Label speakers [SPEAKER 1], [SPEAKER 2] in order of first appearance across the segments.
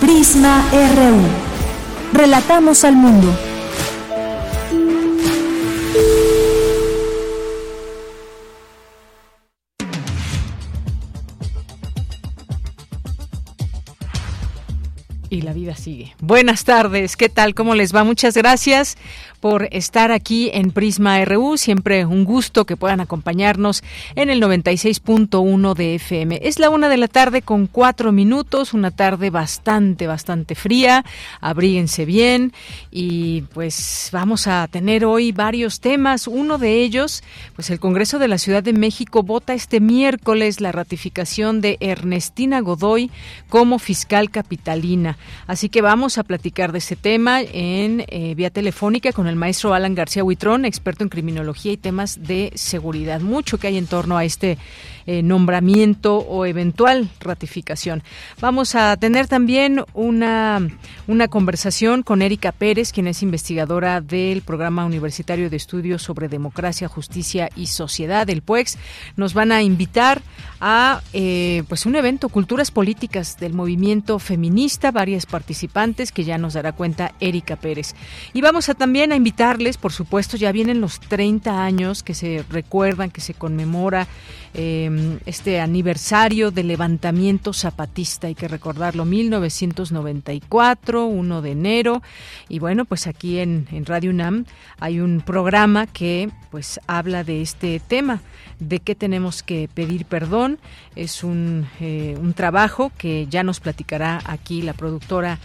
[SPEAKER 1] Prisma RU. Relatamos al mundo.
[SPEAKER 2] Y la vida sigue. Buenas tardes, ¿qué tal? ¿Cómo les va? Muchas gracias por estar aquí en Prisma RU. Siempre un gusto que puedan acompañarnos en el 96.1 de FM. Es la una de la tarde con cuatro minutos, una tarde bastante, bastante fría. Abríguense bien y pues vamos a tener hoy varios temas. Uno de ellos, pues el Congreso de la Ciudad de México vota este miércoles la ratificación de Ernestina Godoy como fiscal capitalina. Así que vamos a platicar de ese tema en eh, vía telefónica con el el maestro Alan García Huitrón, experto en criminología y temas de seguridad. Mucho que hay en torno a este eh, nombramiento o eventual ratificación. Vamos a tener también una, una conversación con Erika Pérez, quien es investigadora del Programa Universitario de Estudios sobre Democracia, Justicia y Sociedad, del PUEX. Nos van a invitar a eh, pues un evento, Culturas Políticas del Movimiento Feminista, varias participantes que ya nos dará cuenta Erika Pérez. Y vamos a también a invitarles, por supuesto, ya vienen los 30 años que se recuerdan, que se conmemora Em, este aniversario del levantamiento zapatista, hay que recordarlo, 1994, 1 de enero. Y bueno, pues aquí en, Radio UNAM hay un programa que pues habla de este tema, de qué tenemos que pedir perdón. Es un, eh, un trabajo que ya nos platicará aquí la productora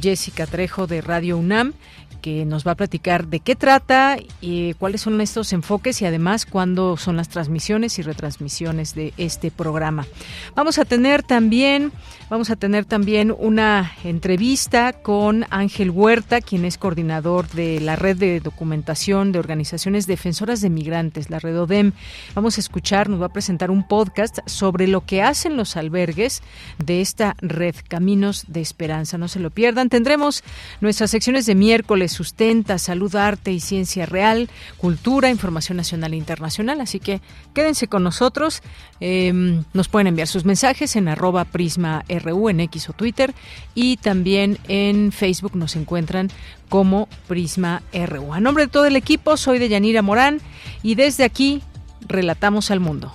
[SPEAKER 2] Jessica Trejo de Radio UNAM que nos va a platicar de qué trata y cuáles son estos enfoques y además cuándo son las transmisiones y retransmisiones de este programa. Vamos a tener también Vamos a tener también una entrevista con Ángel Huerta, quien es coordinador de la red de documentación de organizaciones defensoras de migrantes, la red ODEM. Vamos a escuchar, nos va a presentar un podcast sobre lo que hacen los albergues de esta red Caminos de Esperanza. No se lo pierdan. Tendremos nuestras secciones de miércoles, sustenta, salud, arte y ciencia real, cultura, información nacional e internacional. Así que quédense con nosotros. Em, nos pueden enviar sus mensajes en arroba prisma RU en X o Twitter y también en Facebook nos encuentran como Prisma RU. A nombre de todo el equipo, soy de Yanira Morán y desde aquí relatamos al mundo.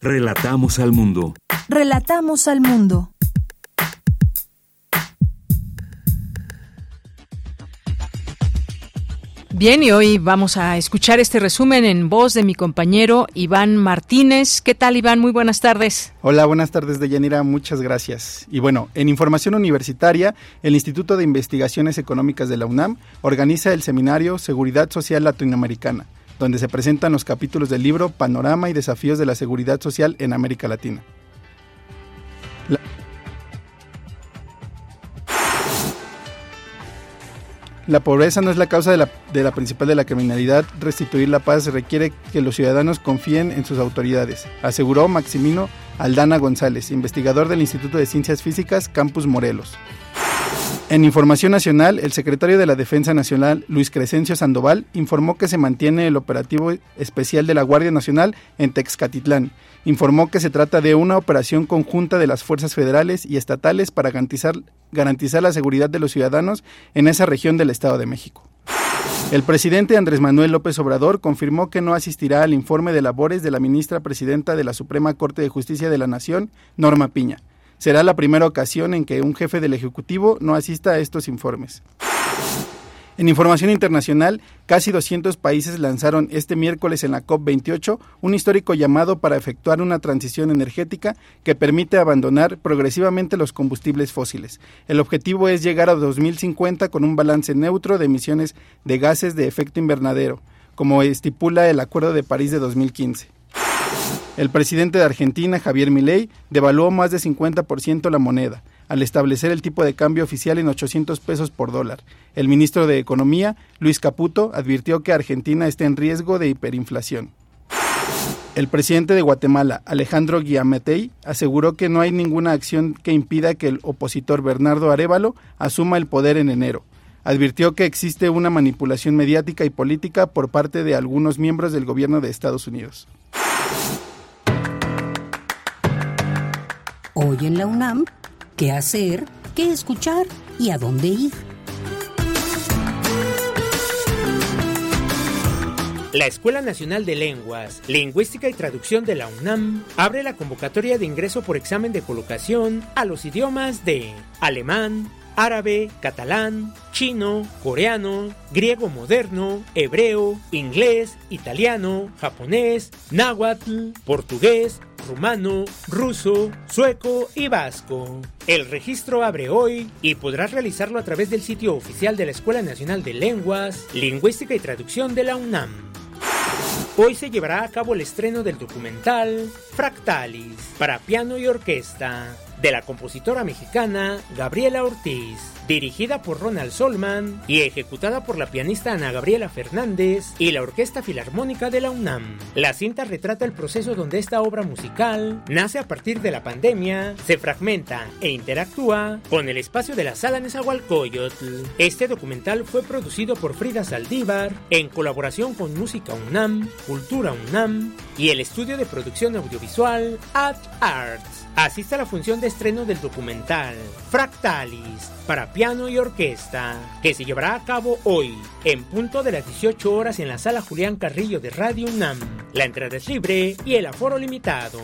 [SPEAKER 3] Relatamos al mundo.
[SPEAKER 1] Relatamos al mundo.
[SPEAKER 2] Bien, y hoy vamos a escuchar este resumen en voz de mi compañero Iván Martínez. ¿Qué tal, Iván? Muy buenas tardes.
[SPEAKER 4] Hola, buenas tardes, Deyanira. Muchas gracias. Y bueno, en información universitaria, el Instituto de Investigaciones Económicas de la UNAM organiza el seminario Seguridad Social Latinoamericana, donde se presentan los capítulos del libro Panorama y Desafíos de la Seguridad Social en América Latina. La pobreza no es la causa de la, de la, principal de la criminalidad. Restituir la paz requiere que los ciudadanos confíen en sus autoridades, aseguró Maximino Aldana González, investigador del Instituto de Ciencias Físicas Campus Morelos. En Información Nacional, el secretario de la Defensa Nacional, Luis Crescencio Sandoval, informó que se mantiene el operativo especial de la Guardia Nacional en Texcatitlán. Informó que se trata de una operación conjunta de las fuerzas federales y estatales para garantizar, garantizar la seguridad de los ciudadanos en esa región del Estado de México. El presidente Andrés Manuel López Obrador confirmó que no asistirá al informe de labores de la ministra presidenta de la Suprema Corte de Justicia de la Nación, Norma Piña será la primera ocasión en que un jefe del Ejecutivo no asista a estos informes. En información internacional, casi 200 países lanzaron este miércoles en la COP28 un histórico llamado para efectuar una transición energética que permite abandonar progresivamente los combustibles fósiles. El objetivo es llegar a 2050 con un balance neutro de emisiones de gases de efecto invernadero, como estipula el Acuerdo de París de 2015. El presidente de Argentina, Javier Milei, devaluó más de 50% la moneda, al establecer el tipo de cambio oficial en 800 pesos por dólar. El ministro de Economía, Luis Caputo, advirtió que Argentina está en riesgo de hiperinflación. El presidente de Guatemala, Alejandro Guiamatei, aseguró que no hay ninguna acción que impida que el opositor Bernardo Arevalo asuma el poder en enero. Advirtió que existe una manipulación mediática y política por parte de algunos miembros del gobierno de Estados Unidos.
[SPEAKER 5] Hoy en la UNAM, ¿qué hacer? ¿Qué escuchar? ¿Y a dónde ir?
[SPEAKER 6] La Escuela Nacional de Lenguas, Lingüística y Traducción de la UNAM abre la convocatoria de ingreso por examen de colocación a los idiomas de alemán, árabe, catalán, chino, coreano, griego moderno, hebreo, inglés, italiano, japonés, náhuatl, portugués, rumano, ruso, sueco y vasco. El registro abre hoy y podrás realizarlo a través del sitio oficial de la Escuela Nacional de Lenguas, Lingüística y Traducción de la UNAM. Hoy se llevará a cabo el estreno del documental Fractalis para piano y orquesta de la compositora mexicana Gabriela Ortiz, dirigida por Ronald Solman y ejecutada por la pianista Ana Gabriela Fernández y la Orquesta Filarmónica de la UNAM. La cinta retrata el proceso donde esta obra musical nace a partir de la pandemia, se fragmenta e interactúa con el espacio de la sala Nezahualcóyotl. Este documental fue producido por Frida Saldívar en colaboración con Música UNAM, Cultura UNAM y el estudio de producción audiovisual Ad Arts. Asiste a la función de estreno del documental Fractalis para piano y orquesta, que se llevará a cabo hoy, en punto de las 18 horas en la sala Julián Carrillo de Radio UNAM. La entrada es libre y el aforo limitado.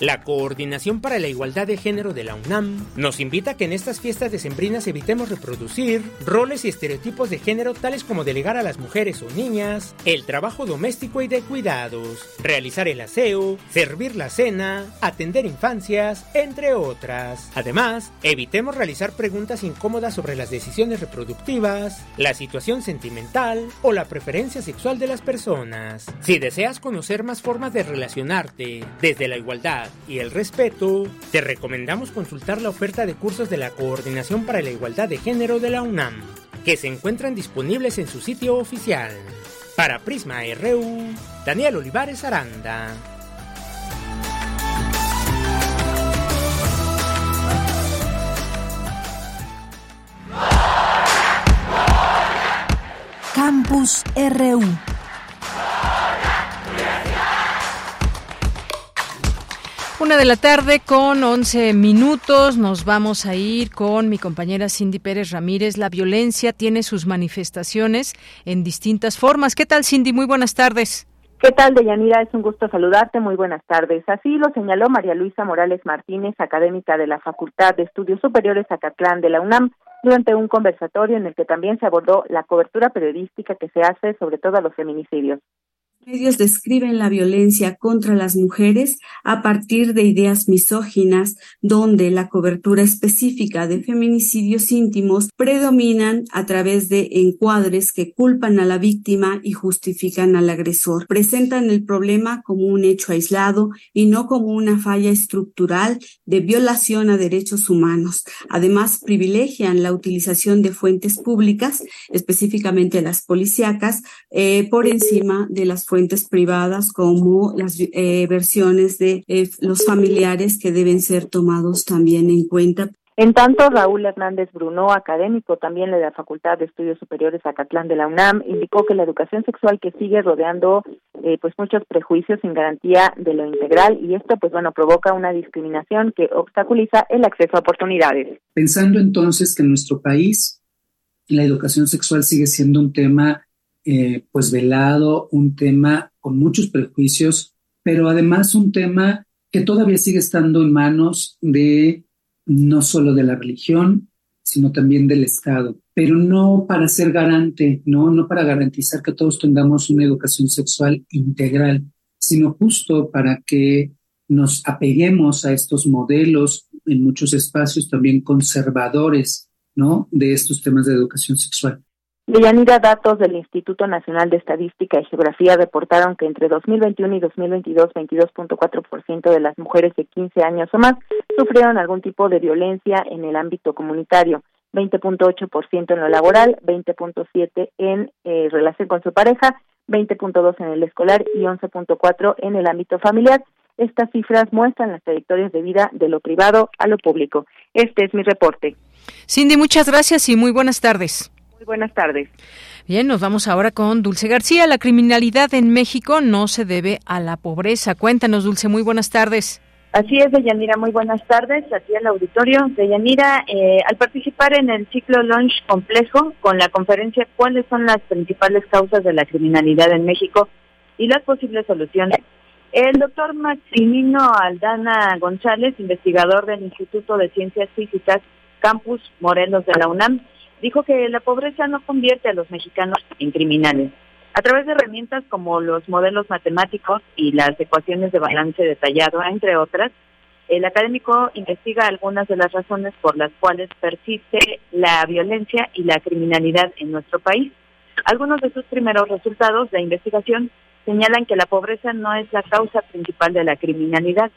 [SPEAKER 6] La Coordinación para la Igualdad de Género de la UNAM nos invita a que en estas fiestas decembrinas evitemos reproducir roles y estereotipos de género tales como delegar a las mujeres o niñas, el trabajo doméstico y de cuidados, realizar el aseo, servir la cena, atender infancias, entre otras. Además, evitemos realizar preguntas incómodas sobre las decisiones reproductivas, la situación sentimental o la preferencia sexual de las personas. Si deseas conocer más formas de relacionarte desde la igualdad, y el respeto, te recomendamos consultar la oferta de cursos de la Coordinación para la Igualdad de Género de la UNAM, que se encuentran disponibles en su sitio oficial. Para Prisma RU, Daniel Olivares Aranda.
[SPEAKER 1] Campus RU Una de la tarde con 11 minutos. Nos vamos a ir con mi compañera Cindy Pérez Ramírez. La violencia tiene sus manifestaciones en distintas formas. ¿Qué tal, Cindy? Muy buenas tardes.
[SPEAKER 7] ¿Qué tal, Deyanira? Es un gusto saludarte. Muy buenas tardes. Así lo señaló María Luisa Morales Martínez, académica de la Facultad de Estudios Superiores Acatlán de la UNAM, durante un conversatorio en el que también se abordó la cobertura periodística que se hace sobre todo a los feminicidios
[SPEAKER 8] medios describen la violencia contra las mujeres a partir de ideas misóginas, donde la cobertura específica de feminicidios íntimos predominan a través de encuadres que culpan a la víctima y justifican al agresor. Presentan el problema como un hecho aislado y no como una falla estructural de violación a derechos humanos. Además, privilegian la utilización de fuentes públicas, específicamente las policíacas, eh, por encima de las fuentes privadas como las eh, versiones de eh, los familiares que deben ser tomados también en cuenta.
[SPEAKER 7] En tanto, Raúl Hernández Bruno, académico también de la Facultad de Estudios Superiores Acatlán de la UNAM, indicó que la educación sexual que sigue rodeando eh, pues muchos prejuicios sin garantía de lo integral y esto pues bueno provoca una discriminación que obstaculiza el acceso a oportunidades.
[SPEAKER 9] Pensando entonces que en nuestro país la educación sexual sigue siendo un tema eh, pues velado, un tema con muchos prejuicios, pero además un tema que todavía sigue estando en manos de no solo de la religión, sino también del Estado, pero no para ser garante, no, no para garantizar que todos tengamos una educación sexual integral, sino justo para que nos apeguemos a estos modelos en muchos espacios también conservadores, ¿no? De estos temas de educación sexual.
[SPEAKER 7] Deyanira, datos del Instituto Nacional de Estadística y Geografía reportaron que entre 2021 y 2022, 22.4% de las mujeres de 15 años o más sufrieron algún tipo de violencia en el ámbito comunitario, 20.8% en lo laboral, 20.7% en eh, relación con su pareja, 20.2% en el escolar y 11.4% en el ámbito familiar. Estas cifras muestran las trayectorias de vida de lo privado a lo público. Este es mi reporte.
[SPEAKER 2] Cindy, muchas gracias y muy buenas tardes
[SPEAKER 7] buenas tardes.
[SPEAKER 2] Bien, nos vamos ahora con Dulce García. La criminalidad en México no se debe a la pobreza. Cuéntanos, Dulce, muy buenas tardes.
[SPEAKER 10] Así es, Deyanira, muy buenas tardes. Aquí al auditorio. Deyanira, eh, al participar en el ciclo Launch Complejo con la conferencia ¿Cuáles son las principales causas de la criminalidad en México y las posibles soluciones? El doctor Maximino Aldana González, investigador del Instituto de Ciencias Físicas Campus Morelos de la UNAM, dijo que la pobreza no convierte a los mexicanos en criminales. A través de herramientas como los modelos matemáticos y las ecuaciones de balance detallado, entre otras, el académico investiga algunas de las razones por las cuales persiste la violencia y la criminalidad en nuestro país. Algunos de sus primeros resultados de investigación señalan que la pobreza no es la causa principal de la criminalidad.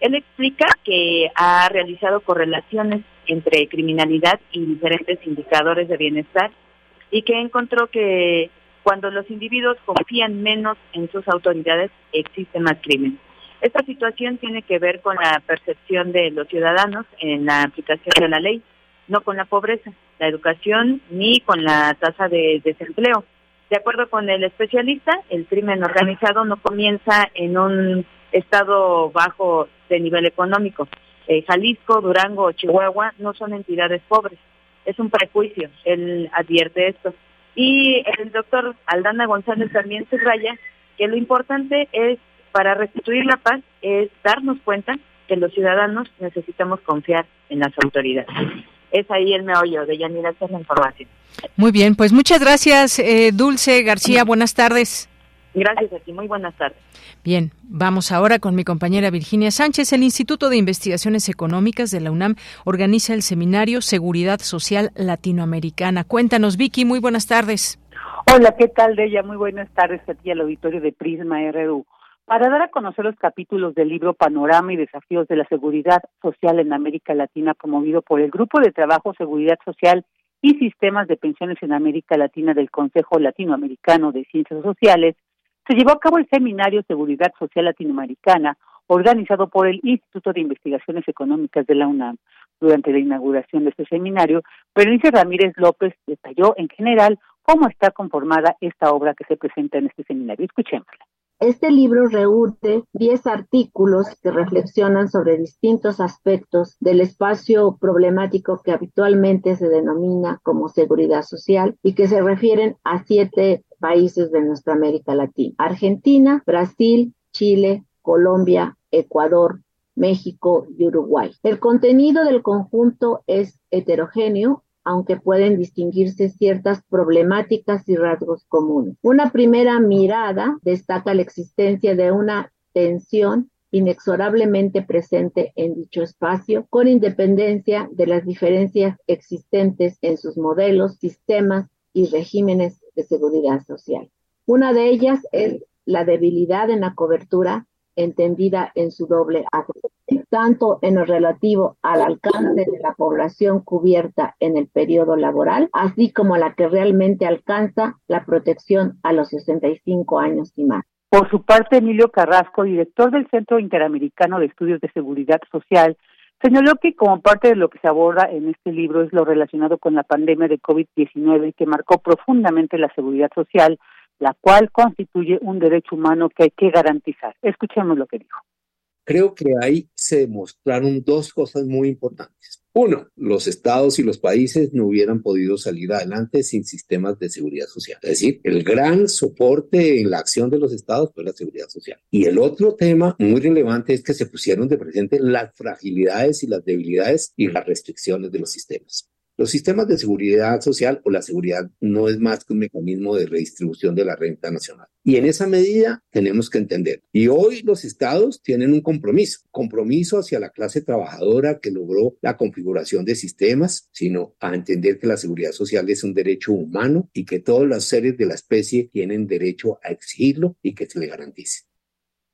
[SPEAKER 10] Él explica que ha realizado correlaciones entre criminalidad y diferentes indicadores de bienestar y que encontró que cuando los individuos confían menos en sus autoridades existe más crimen. Esta situación tiene que ver con la percepción de los ciudadanos en la aplicación de la ley, no con la pobreza, la educación ni con la tasa de desempleo. De acuerdo con el especialista, el crimen organizado no comienza en un estado bajo de nivel económico, eh, Jalisco, Durango Chihuahua no son entidades pobres. Es un prejuicio, él advierte esto. Y el doctor Aldana González también subraya que lo importante es, para restituir la paz, es darnos cuenta que los ciudadanos necesitamos confiar en las autoridades. Es ahí el meollo de Yanira, esta la información.
[SPEAKER 2] Muy bien, pues muchas gracias, eh, Dulce García. Buenas tardes.
[SPEAKER 10] Gracias a ti, muy buenas tardes.
[SPEAKER 2] Bien, vamos ahora con mi compañera Virginia Sánchez. El Instituto de Investigaciones Económicas de la UNAM organiza el seminario Seguridad Social Latinoamericana. Cuéntanos, Vicky, muy buenas tardes.
[SPEAKER 11] Hola, ¿qué tal, Deya? Muy buenas tardes a ti al auditorio de Prisma RU. Para dar a conocer los capítulos del libro Panorama y Desafíos de la Seguridad Social en América Latina, promovido por el Grupo de Trabajo Seguridad Social y Sistemas de Pensiones en América Latina del Consejo Latinoamericano de Ciencias Sociales, se llevó a cabo el seminario Seguridad Social Latinoamericana, organizado por el Instituto de Investigaciones Económicas de la UNAM. Durante la inauguración de este seminario, Berenice Ramírez López detalló en general cómo está conformada esta obra que se presenta en este seminario. Escuchémosla.
[SPEAKER 12] Este libro reúne 10 artículos que reflexionan sobre distintos aspectos del espacio problemático que habitualmente se denomina como seguridad social y que se refieren a siete países de nuestra América Latina. Argentina, Brasil, Chile, Colombia, Ecuador, México y Uruguay. El contenido del conjunto es heterogéneo aunque pueden distinguirse ciertas problemáticas y rasgos comunes. Una primera mirada destaca la existencia de una tensión inexorablemente presente en dicho espacio, con independencia de las diferencias existentes en sus modelos, sistemas y regímenes de seguridad social. Una de ellas es la debilidad en la cobertura entendida en su doble acto, tanto en lo relativo al alcance de la población cubierta en el periodo laboral, así como la que realmente alcanza la protección a los 65 años y más.
[SPEAKER 11] Por su parte, Emilio Carrasco, director del Centro Interamericano de Estudios de Seguridad Social, señaló que como parte de lo que se aborda en este libro es lo relacionado con la pandemia de COVID-19 que marcó profundamente la seguridad social, la cual constituye un derecho humano que hay que garantizar. Escuchemos lo que dijo.
[SPEAKER 13] Creo que ahí se demostraron dos cosas muy importantes. Uno, los estados y los países no hubieran podido salir adelante sin sistemas de seguridad social. Es decir, el gran soporte en la acción de los estados fue la seguridad social. Y el otro tema muy relevante es que se pusieron de presente las fragilidades y las debilidades y las restricciones de los sistemas. Los sistemas de seguridad social o la seguridad no es más que un mecanismo de redistribución de la renta nacional. Y en esa medida tenemos que entender. Y hoy los estados tienen un compromiso, compromiso hacia la clase trabajadora que logró la configuración de sistemas, sino a entender que la seguridad social es un derecho humano y que todos los seres de la especie tienen derecho a exigirlo y que se le garantice.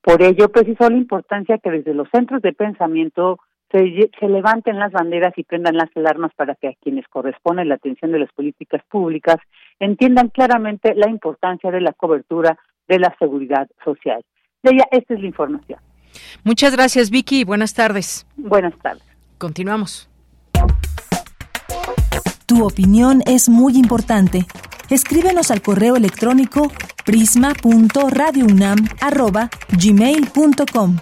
[SPEAKER 11] Por ello, precisó la importancia que desde los centros de pensamiento se, se, levanten las banderas y prendan las alarmas para que a quienes corresponde la atención de las políticas públicas entiendan claramente la importancia de la cobertura de la seguridad social. De ella, esta es la información.
[SPEAKER 2] Muchas gracias, Vicky. Buenas tardes.
[SPEAKER 11] Buenas tardes.
[SPEAKER 2] Continuamos.
[SPEAKER 1] Tu opinión es muy importante. Escríbenos al correo electrónico prisma.radiounam@gmail.com.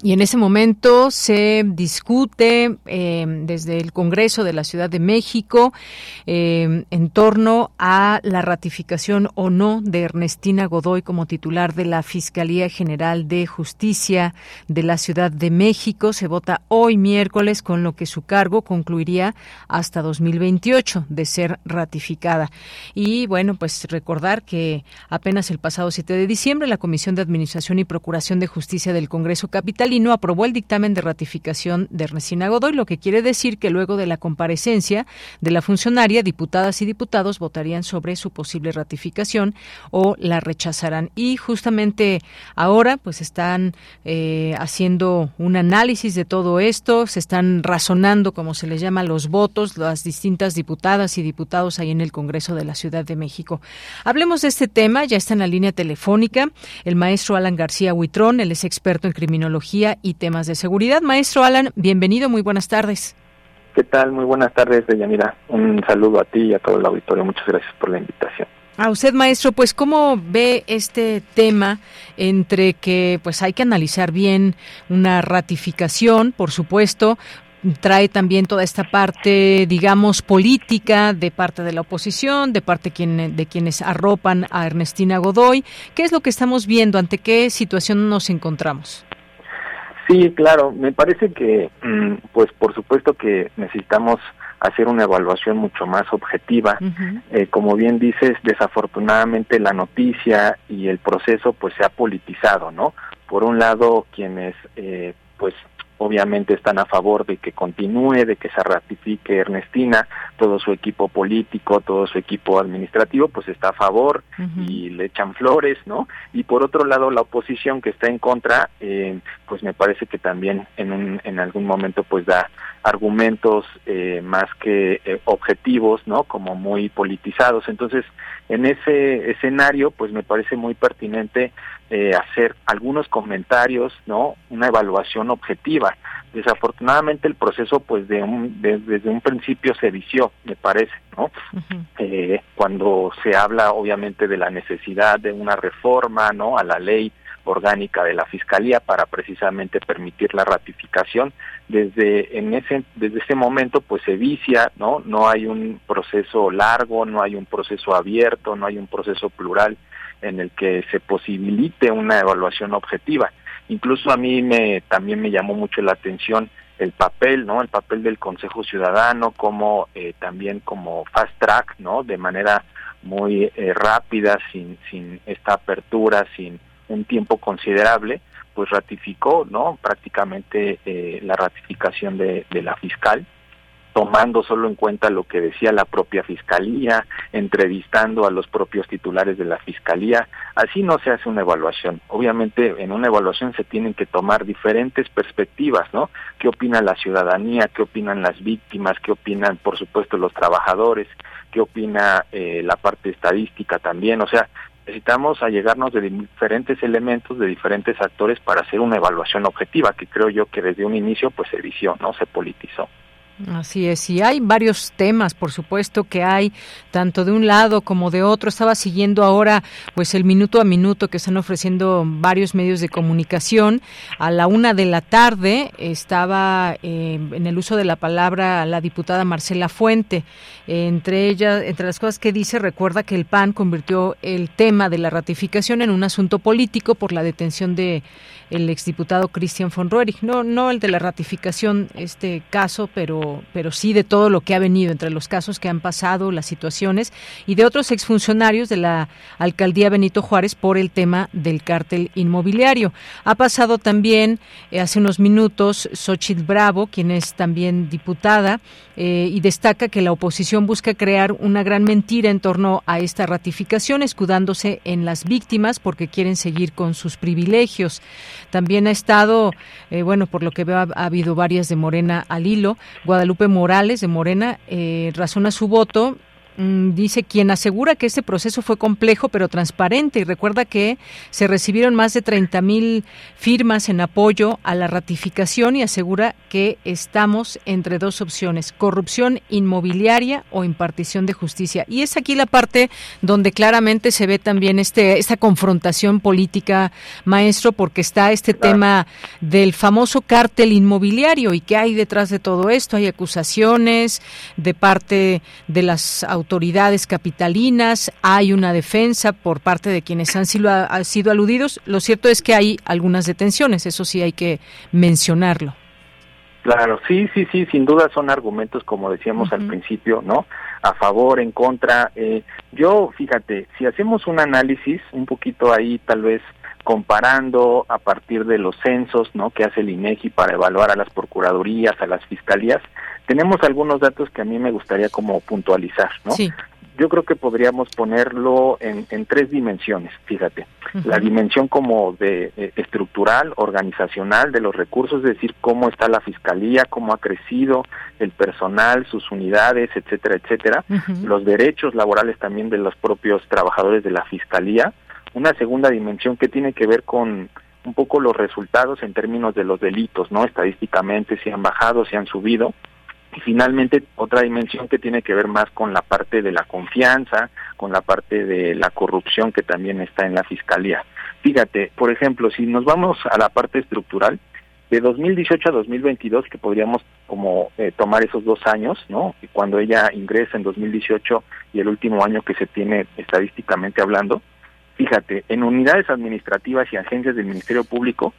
[SPEAKER 2] Y en ese momento se discute eh, desde el Congreso de la Ciudad de México eh, en torno a la ratificación o no de Ernestina Godoy como titular de la Fiscalía General de Justicia de la Ciudad de México. Se vota hoy miércoles, con lo que su cargo concluiría hasta 2028 de ser ratificada. Y bueno, pues recordar que apenas el pasado 7 de diciembre la Comisión de Administración y Procuración de Justicia del Congreso Capital no aprobó el dictamen de ratificación de Ernestina Godoy, lo que quiere decir que luego de la comparecencia de la funcionaria, diputadas y diputados votarían sobre su posible ratificación o la rechazarán. Y justamente ahora, pues están eh, haciendo un análisis de todo esto, se están razonando, como se les llama, los votos, las distintas diputadas y diputados ahí en el Congreso de la Ciudad de México. Hablemos de este tema, ya está en la línea telefónica el maestro Alan García Huitrón, él es experto en criminología y temas de seguridad. Maestro Alan, bienvenido, muy buenas tardes.
[SPEAKER 14] ¿Qué tal? Muy buenas tardes, Deyanira. Un saludo a ti y a todo el auditorio. Muchas gracias por la invitación.
[SPEAKER 2] A usted, maestro, pues cómo ve este tema entre que pues hay que analizar bien una ratificación, por supuesto, trae también toda esta parte, digamos, política de parte de la oposición, de parte de quienes arropan a Ernestina Godoy. ¿Qué es lo que estamos viendo? ¿Ante qué situación nos encontramos?
[SPEAKER 14] Sí, claro, me parece que, mm, pues por supuesto que necesitamos hacer una evaluación mucho más objetiva. Eh, como bien dices, desafortunadamente la noticia y el proceso pues se ha politizado, ¿no? Por un lado, quienes eh, pues obviamente están a favor de que continúe, de que se ratifique Ernestina, todo su equipo político, todo su equipo administrativo, pues está a favor y le echan flores, ¿no? Y por otro lado, la oposición que está en contra, eh, pues me parece que también en, un, en algún momento pues da argumentos eh, más que eh, objetivos, ¿no? Como muy politizados. Entonces, en ese escenario, pues me parece muy pertinente eh, hacer algunos comentarios, ¿no? Una evaluación objetiva. Desafortunadamente el proceso, pues de un, desde un principio se vició, me parece, ¿no? eh, cuando se habla, obviamente, de la necesidad de una reforma, ¿no? A la ley orgánica de la fiscalía para precisamente permitir la ratificación desde en ese desde ese momento pues se vicia no no hay un proceso largo no hay un proceso abierto no hay un proceso plural en el que se posibilite una evaluación objetiva. Incluso a mí me también me llamó mucho la atención el papel, ¿no? El papel del Consejo Ciudadano como eh, también como fast track, ¿no? De manera muy eh, rápida, sin sin esta apertura, sin un tiempo considerable, pues ratificó, ¿no? Prácticamente eh, la ratificación de, de la fiscal tomando solo en cuenta lo que decía la propia fiscalía, entrevistando a los propios titulares de la fiscalía. Así no se hace una evaluación. Obviamente en una evaluación se tienen que tomar diferentes perspectivas, ¿no? ¿Qué opina la ciudadanía? ¿Qué opinan las víctimas? ¿Qué opinan, por supuesto, los trabajadores? ¿Qué opina eh, la parte estadística también? O sea, necesitamos allegarnos de diferentes elementos, de diferentes actores para hacer una evaluación objetiva, que creo yo que desde un inicio pues se vició, ¿no? Se politizó.
[SPEAKER 2] Así es, y hay varios temas, por supuesto, que hay tanto de un lado como de otro. Estaba siguiendo ahora, pues, el minuto a minuto que están ofreciendo varios medios de comunicación. A la una de la tarde estaba eh, en el uso de la palabra la diputada Marcela Fuente. entre ellas, entre las cosas que dice, recuerda que el PAN convirtió el tema de la ratificación en un asunto político por la detención de el exdiputado Christian von Roerich. No, no el de la ratificación, este caso, pero, pero sí de todo lo que ha venido entre los casos que han pasado, las situaciones y de otros exfuncionarios de la alcaldía Benito Juárez por el tema del cártel inmobiliario. Ha pasado también eh, hace unos minutos Xochitl Bravo, quien es también diputada, eh, y destaca que la oposición busca crear una gran mentira en torno a esta ratificación, escudándose en las víctimas porque quieren seguir con sus privilegios. También ha estado, eh, bueno, por lo que veo, ha, habido varias de Morena al hilo. Guadalupe Morales de Morena eh, razona su voto dice quien asegura que este proceso fue complejo pero transparente y recuerda que se recibieron más de 30 mil firmas en apoyo a la ratificación y asegura que estamos entre dos opciones, corrupción inmobiliaria o impartición de justicia. Y es aquí la parte donde claramente se ve también este, esta confrontación política, maestro, porque está este tema del famoso cártel inmobiliario y qué hay detrás de todo esto. Hay acusaciones de parte de las autoridades autoridades capitalinas, hay una defensa por parte de quienes han sido, sido aludidos. Lo cierto es que hay algunas detenciones, eso sí hay que mencionarlo.
[SPEAKER 14] Claro, sí, sí, sí, sin duda son argumentos, como decíamos al principio, ¿no? A favor, en contra. Eh, yo, fíjate, si hacemos un análisis un poquito ahí, tal vez comparando a partir de los censos, ¿no? Que hace el INEGI para evaluar a las procuradurías, a las fiscalías, tenemos algunos datos que a mí me gustaría como puntualizar, ¿no? Yo creo que podríamos ponerlo en, tres dimensiones, fíjate. La dimensión como de eh, estructural, organizacional de los recursos, es decir, cómo está la fiscalía, cómo ha crecido el personal, sus unidades, etcétera, etcétera. Los derechos laborales también de los propios trabajadores de la fiscalía. Una segunda dimensión que tiene que ver con un poco los resultados en términos de los delitos, ¿no? Estadísticamente si han bajado, si han subido y finalmente otra dimensión que tiene que ver más con la parte de la confianza, con la parte de la corrupción que también está en la fiscalía. Fíjate, por ejemplo, si nos vamos a la parte estructural, de 2018 a 2022, que podríamos como eh, tomar esos dos años, ¿no? Cuando ella ingresa en 2018 y el último año que se tiene estadísticamente hablando, fíjate, en unidades administrativas y agencias del Ministerio Público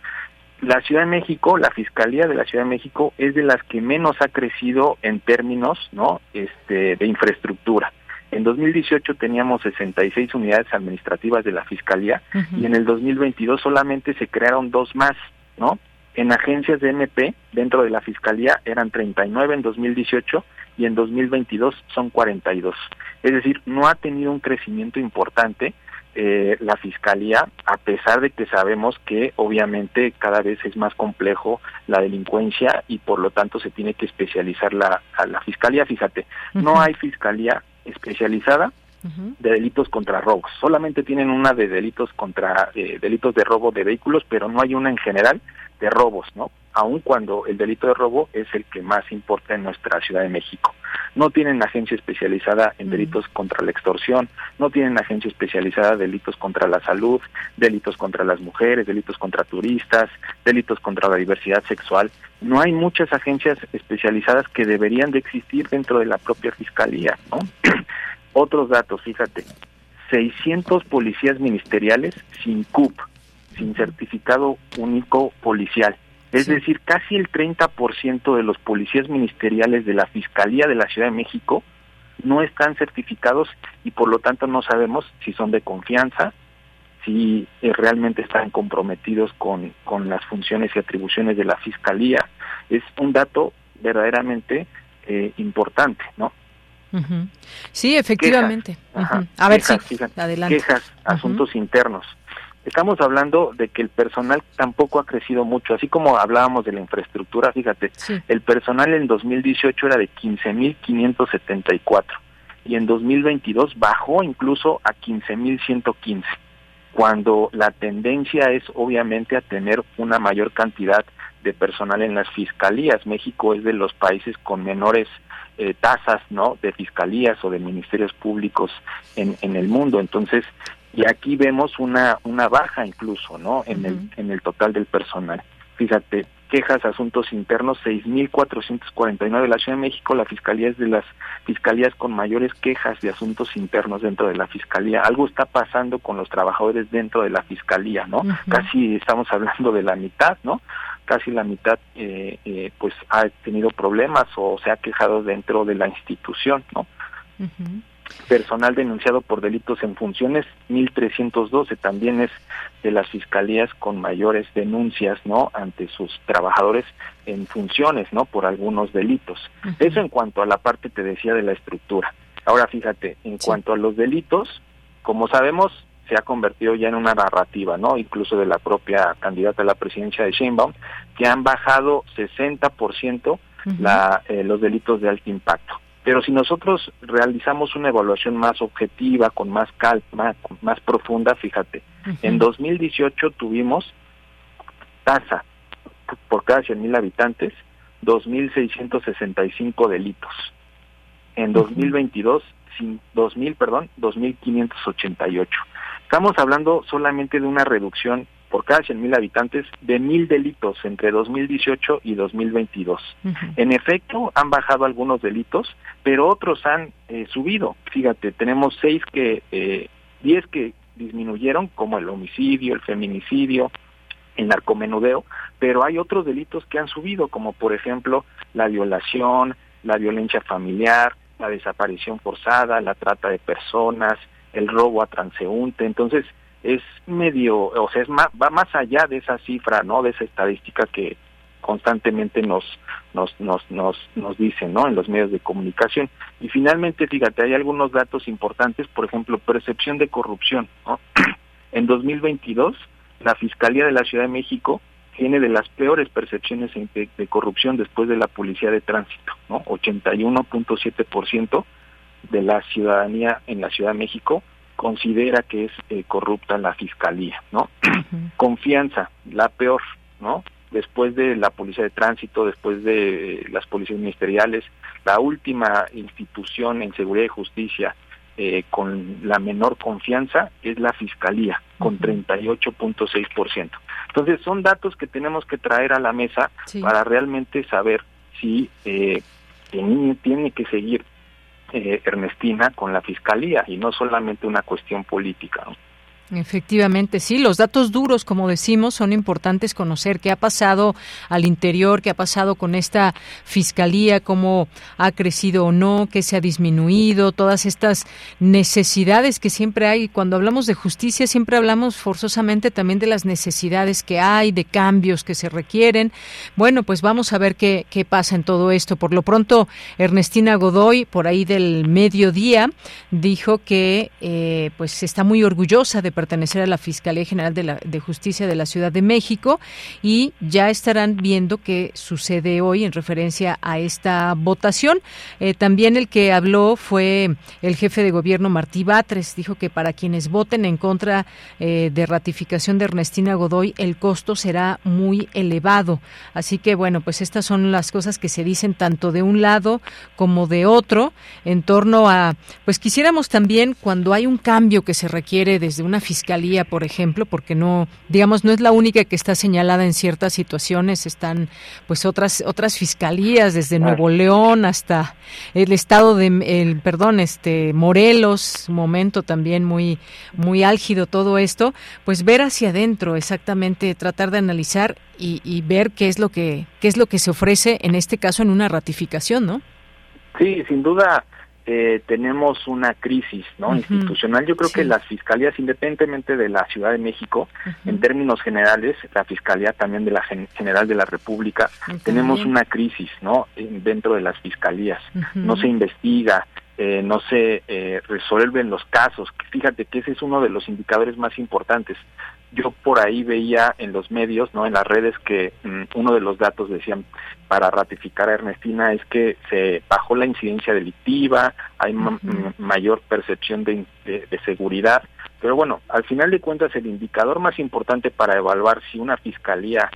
[SPEAKER 14] la Ciudad de México, la Fiscalía de la Ciudad de México es de las que menos ha crecido en términos, ¿no? Este, de infraestructura. En 2018 teníamos 66 unidades administrativas de la Fiscalía y en el 2022 solamente se crearon dos más, ¿no? En agencias de MP dentro de la Fiscalía eran 39 en 2018 y en 2022 son 42. Es decir, no ha tenido un crecimiento importante eh, la fiscalía, a pesar de que sabemos que obviamente cada vez es más complejo la delincuencia y por lo tanto se tiene que especializar la, a la fiscalía. Fíjate, no hay fiscalía especializada de delitos contra robos. Solamente tienen una de delitos contra eh, delitos de robo de vehículos, pero no hay una en general de robos, ¿no? Aun cuando el delito de robo es el que más importa en nuestra Ciudad de México. No tienen agencia especializada en delitos contra la extorsión, no tienen agencia especializada en delitos contra la salud, delitos contra las mujeres, delitos contra turistas, delitos contra la diversidad sexual. No hay muchas agencias especializadas que deberían de existir dentro de la propia fiscalía, ¿no? Otros datos, fíjate, 600 policías ministeriales sin CUP, sin certificado único policial. Es decir, casi el 30% de los policías ministeriales de la Fiscalía de la Ciudad de México no están certificados y por lo tanto no sabemos si son de confianza, si eh, realmente están comprometidos con, con las funciones y atribuciones de la Fiscalía. Es un dato verdaderamente eh, importante, ¿no?
[SPEAKER 2] Sí, efectivamente. A ver, si adelante.
[SPEAKER 14] Quejas, asuntos internos. Estamos hablando de que el personal tampoco ha crecido mucho, así como hablábamos de la infraestructura, fíjate, el personal en 2018 era de 15.574 y en 2022 bajó incluso a 15.115, cuando la tendencia es obviamente a tener una mayor cantidad de personal en las fiscalías. México es de los países con menores eh, tasas, ¿no? De fiscalías o de ministerios públicos en, en el mundo. Entonces, y aquí vemos una una baja incluso, ¿no? En el en el total del personal. Fíjate, quejas, asuntos internos, 6.449 de la Ciudad de México, la Fiscalía es de las fiscalías con mayores quejas de asuntos internos dentro de la Fiscalía. Algo está pasando con los trabajadores dentro de la Fiscalía, ¿no? Casi estamos hablando de la mitad, ¿no? Casi la mitad, eh, eh, pues, ha tenido problemas o se ha quejado dentro de la institución, ¿no? Personal denunciado por delitos en funciones 1312 también es de las fiscalías con mayores denuncias no ante sus trabajadores en funciones no por algunos delitos. Eso en cuanto a la parte te decía de la estructura. Ahora fíjate en cuanto a los delitos como sabemos se ha convertido ya en una narrativa, ¿no? Incluso de la propia candidata a la presidencia de Sheinbaum, que han bajado 60% la, eh, los delitos de alto impacto. Pero si nosotros realizamos una evaluación más objetiva, con más calma, más profunda, fíjate, en 2018 tuvimos tasa por cada 100.000 habitantes, 2.665 delitos. En 2022, sin 2.000, perdón, 2.588. Estamos hablando solamente de una reducción por cada 100.000 habitantes de mil delitos entre 2018 y 2022. En efecto, han bajado algunos delitos, pero otros han eh, subido. Fíjate, tenemos seis que, eh, diez que disminuyeron, como el homicidio, el feminicidio, el narcomenudeo, pero hay otros delitos que han subido, como por ejemplo la violación, la violencia familiar, la desaparición forzada, la trata de personas, el robo a transeúnte. Entonces, es medio, o sea, es va más allá de esa cifra, ¿no? De esa estadística que constantemente nos nos nos nos nos dicen, ¿no? En los medios de comunicación. Y finalmente, fíjate, hay algunos datos importantes, por ejemplo, percepción de corrupción, ¿no? en 2022, la Fiscalía de la Ciudad de México tiene de las peores percepciones de, de corrupción después de la Policía de Tránsito, ¿no? 81.7% de la ciudadanía en la Ciudad de México considera que es eh, corrupta la fiscalía, ¿no? Confianza, la peor, ¿no? Después de la policía de tránsito, después de las policías ministeriales, la última institución en seguridad y justicia eh, con la menor confianza es la fiscalía, con 38.6%. Entonces, son datos que tenemos que traer a la mesa para realmente saber si eh, el tiene que seguir eh, Ernestina con la fiscalía y no solamente una cuestión política.
[SPEAKER 2] Efectivamente, sí, los datos duros, como decimos, son importantes conocer qué ha pasado al interior, qué ha pasado con esta fiscalía, cómo ha crecido o no, qué se ha disminuido, todas estas necesidades que siempre hay. Cuando hablamos de justicia, siempre hablamos forzosamente también de las necesidades que hay, de cambios que se requieren. Bueno, pues vamos a ver qué, qué pasa en todo esto. Por lo pronto, Ernestina Godoy, por ahí del mediodía, dijo que eh, pues está muy orgullosa de pertenecer a la Fiscalía General de, Justicia de la Ciudad de México y ya estarán viendo qué sucede hoy en referencia a esta votación. Eh, también el que habló fue el jefe de gobierno Martí Batres. Dijo que para quienes voten en contra eh, de ratificación de Ernestina Godoy, el costo será muy elevado. Así que, bueno, pues estas son las cosas que se dicen tanto de un lado como de otro en torno a, pues quisiéramos también cuando hay un cambio que se requiere desde una fiscalía, por ejemplo, porque no, digamos, no es la única que está señalada en ciertas situaciones, están pues otras otras fiscalías desde Nuevo León hasta el estado de el perdón, este Morelos, momento también muy muy álgido todo esto, pues ver hacia adentro exactamente, tratar de analizar y, y ver qué es lo que qué es lo que se ofrece en este caso en una ratificación, ¿no?
[SPEAKER 14] Sí, sin duda eh, tenemos una crisis no institucional. Yo creo que las fiscalías, independientemente de la Ciudad de México, en términos generales, la fiscalía también de la general de la República, tenemos una crisis, no, dentro de las fiscalías. No se investiga, eh, no se eh, resuelven los casos. Fíjate que ese es uno de los indicadores más importantes yo por ahí veía en los medios, no en las redes, que mm, uno de los datos decían para ratificar a Ernestina es que se bajó la incidencia delictiva, hay mayor percepción de, de, seguridad, pero bueno, al final de cuentas el indicador más importante para evaluar si una fiscalía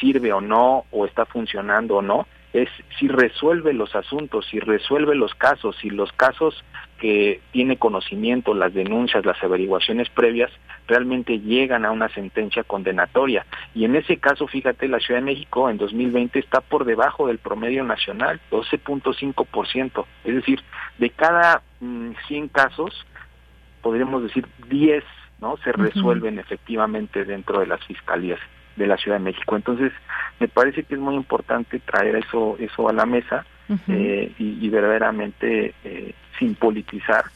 [SPEAKER 14] sirve o no, o está funcionando o no, es si resuelve los asuntos, si resuelve los casos, si los casos que tiene conocimiento, las denuncias, las averiguaciones previas, realmente llegan a una sentencia condenatoria. Y en ese caso, fíjate, la Ciudad de México en 2020 está por debajo del promedio nacional, 12.5%. Es decir, de cada 100 mm, casos, podríamos decir 10 no se resuelven efectivamente dentro de las fiscalías de la Ciudad de México. Entonces, me parece que es muy importante traer eso eso a la mesa eh, y, verdaderamente eh, sin politizar,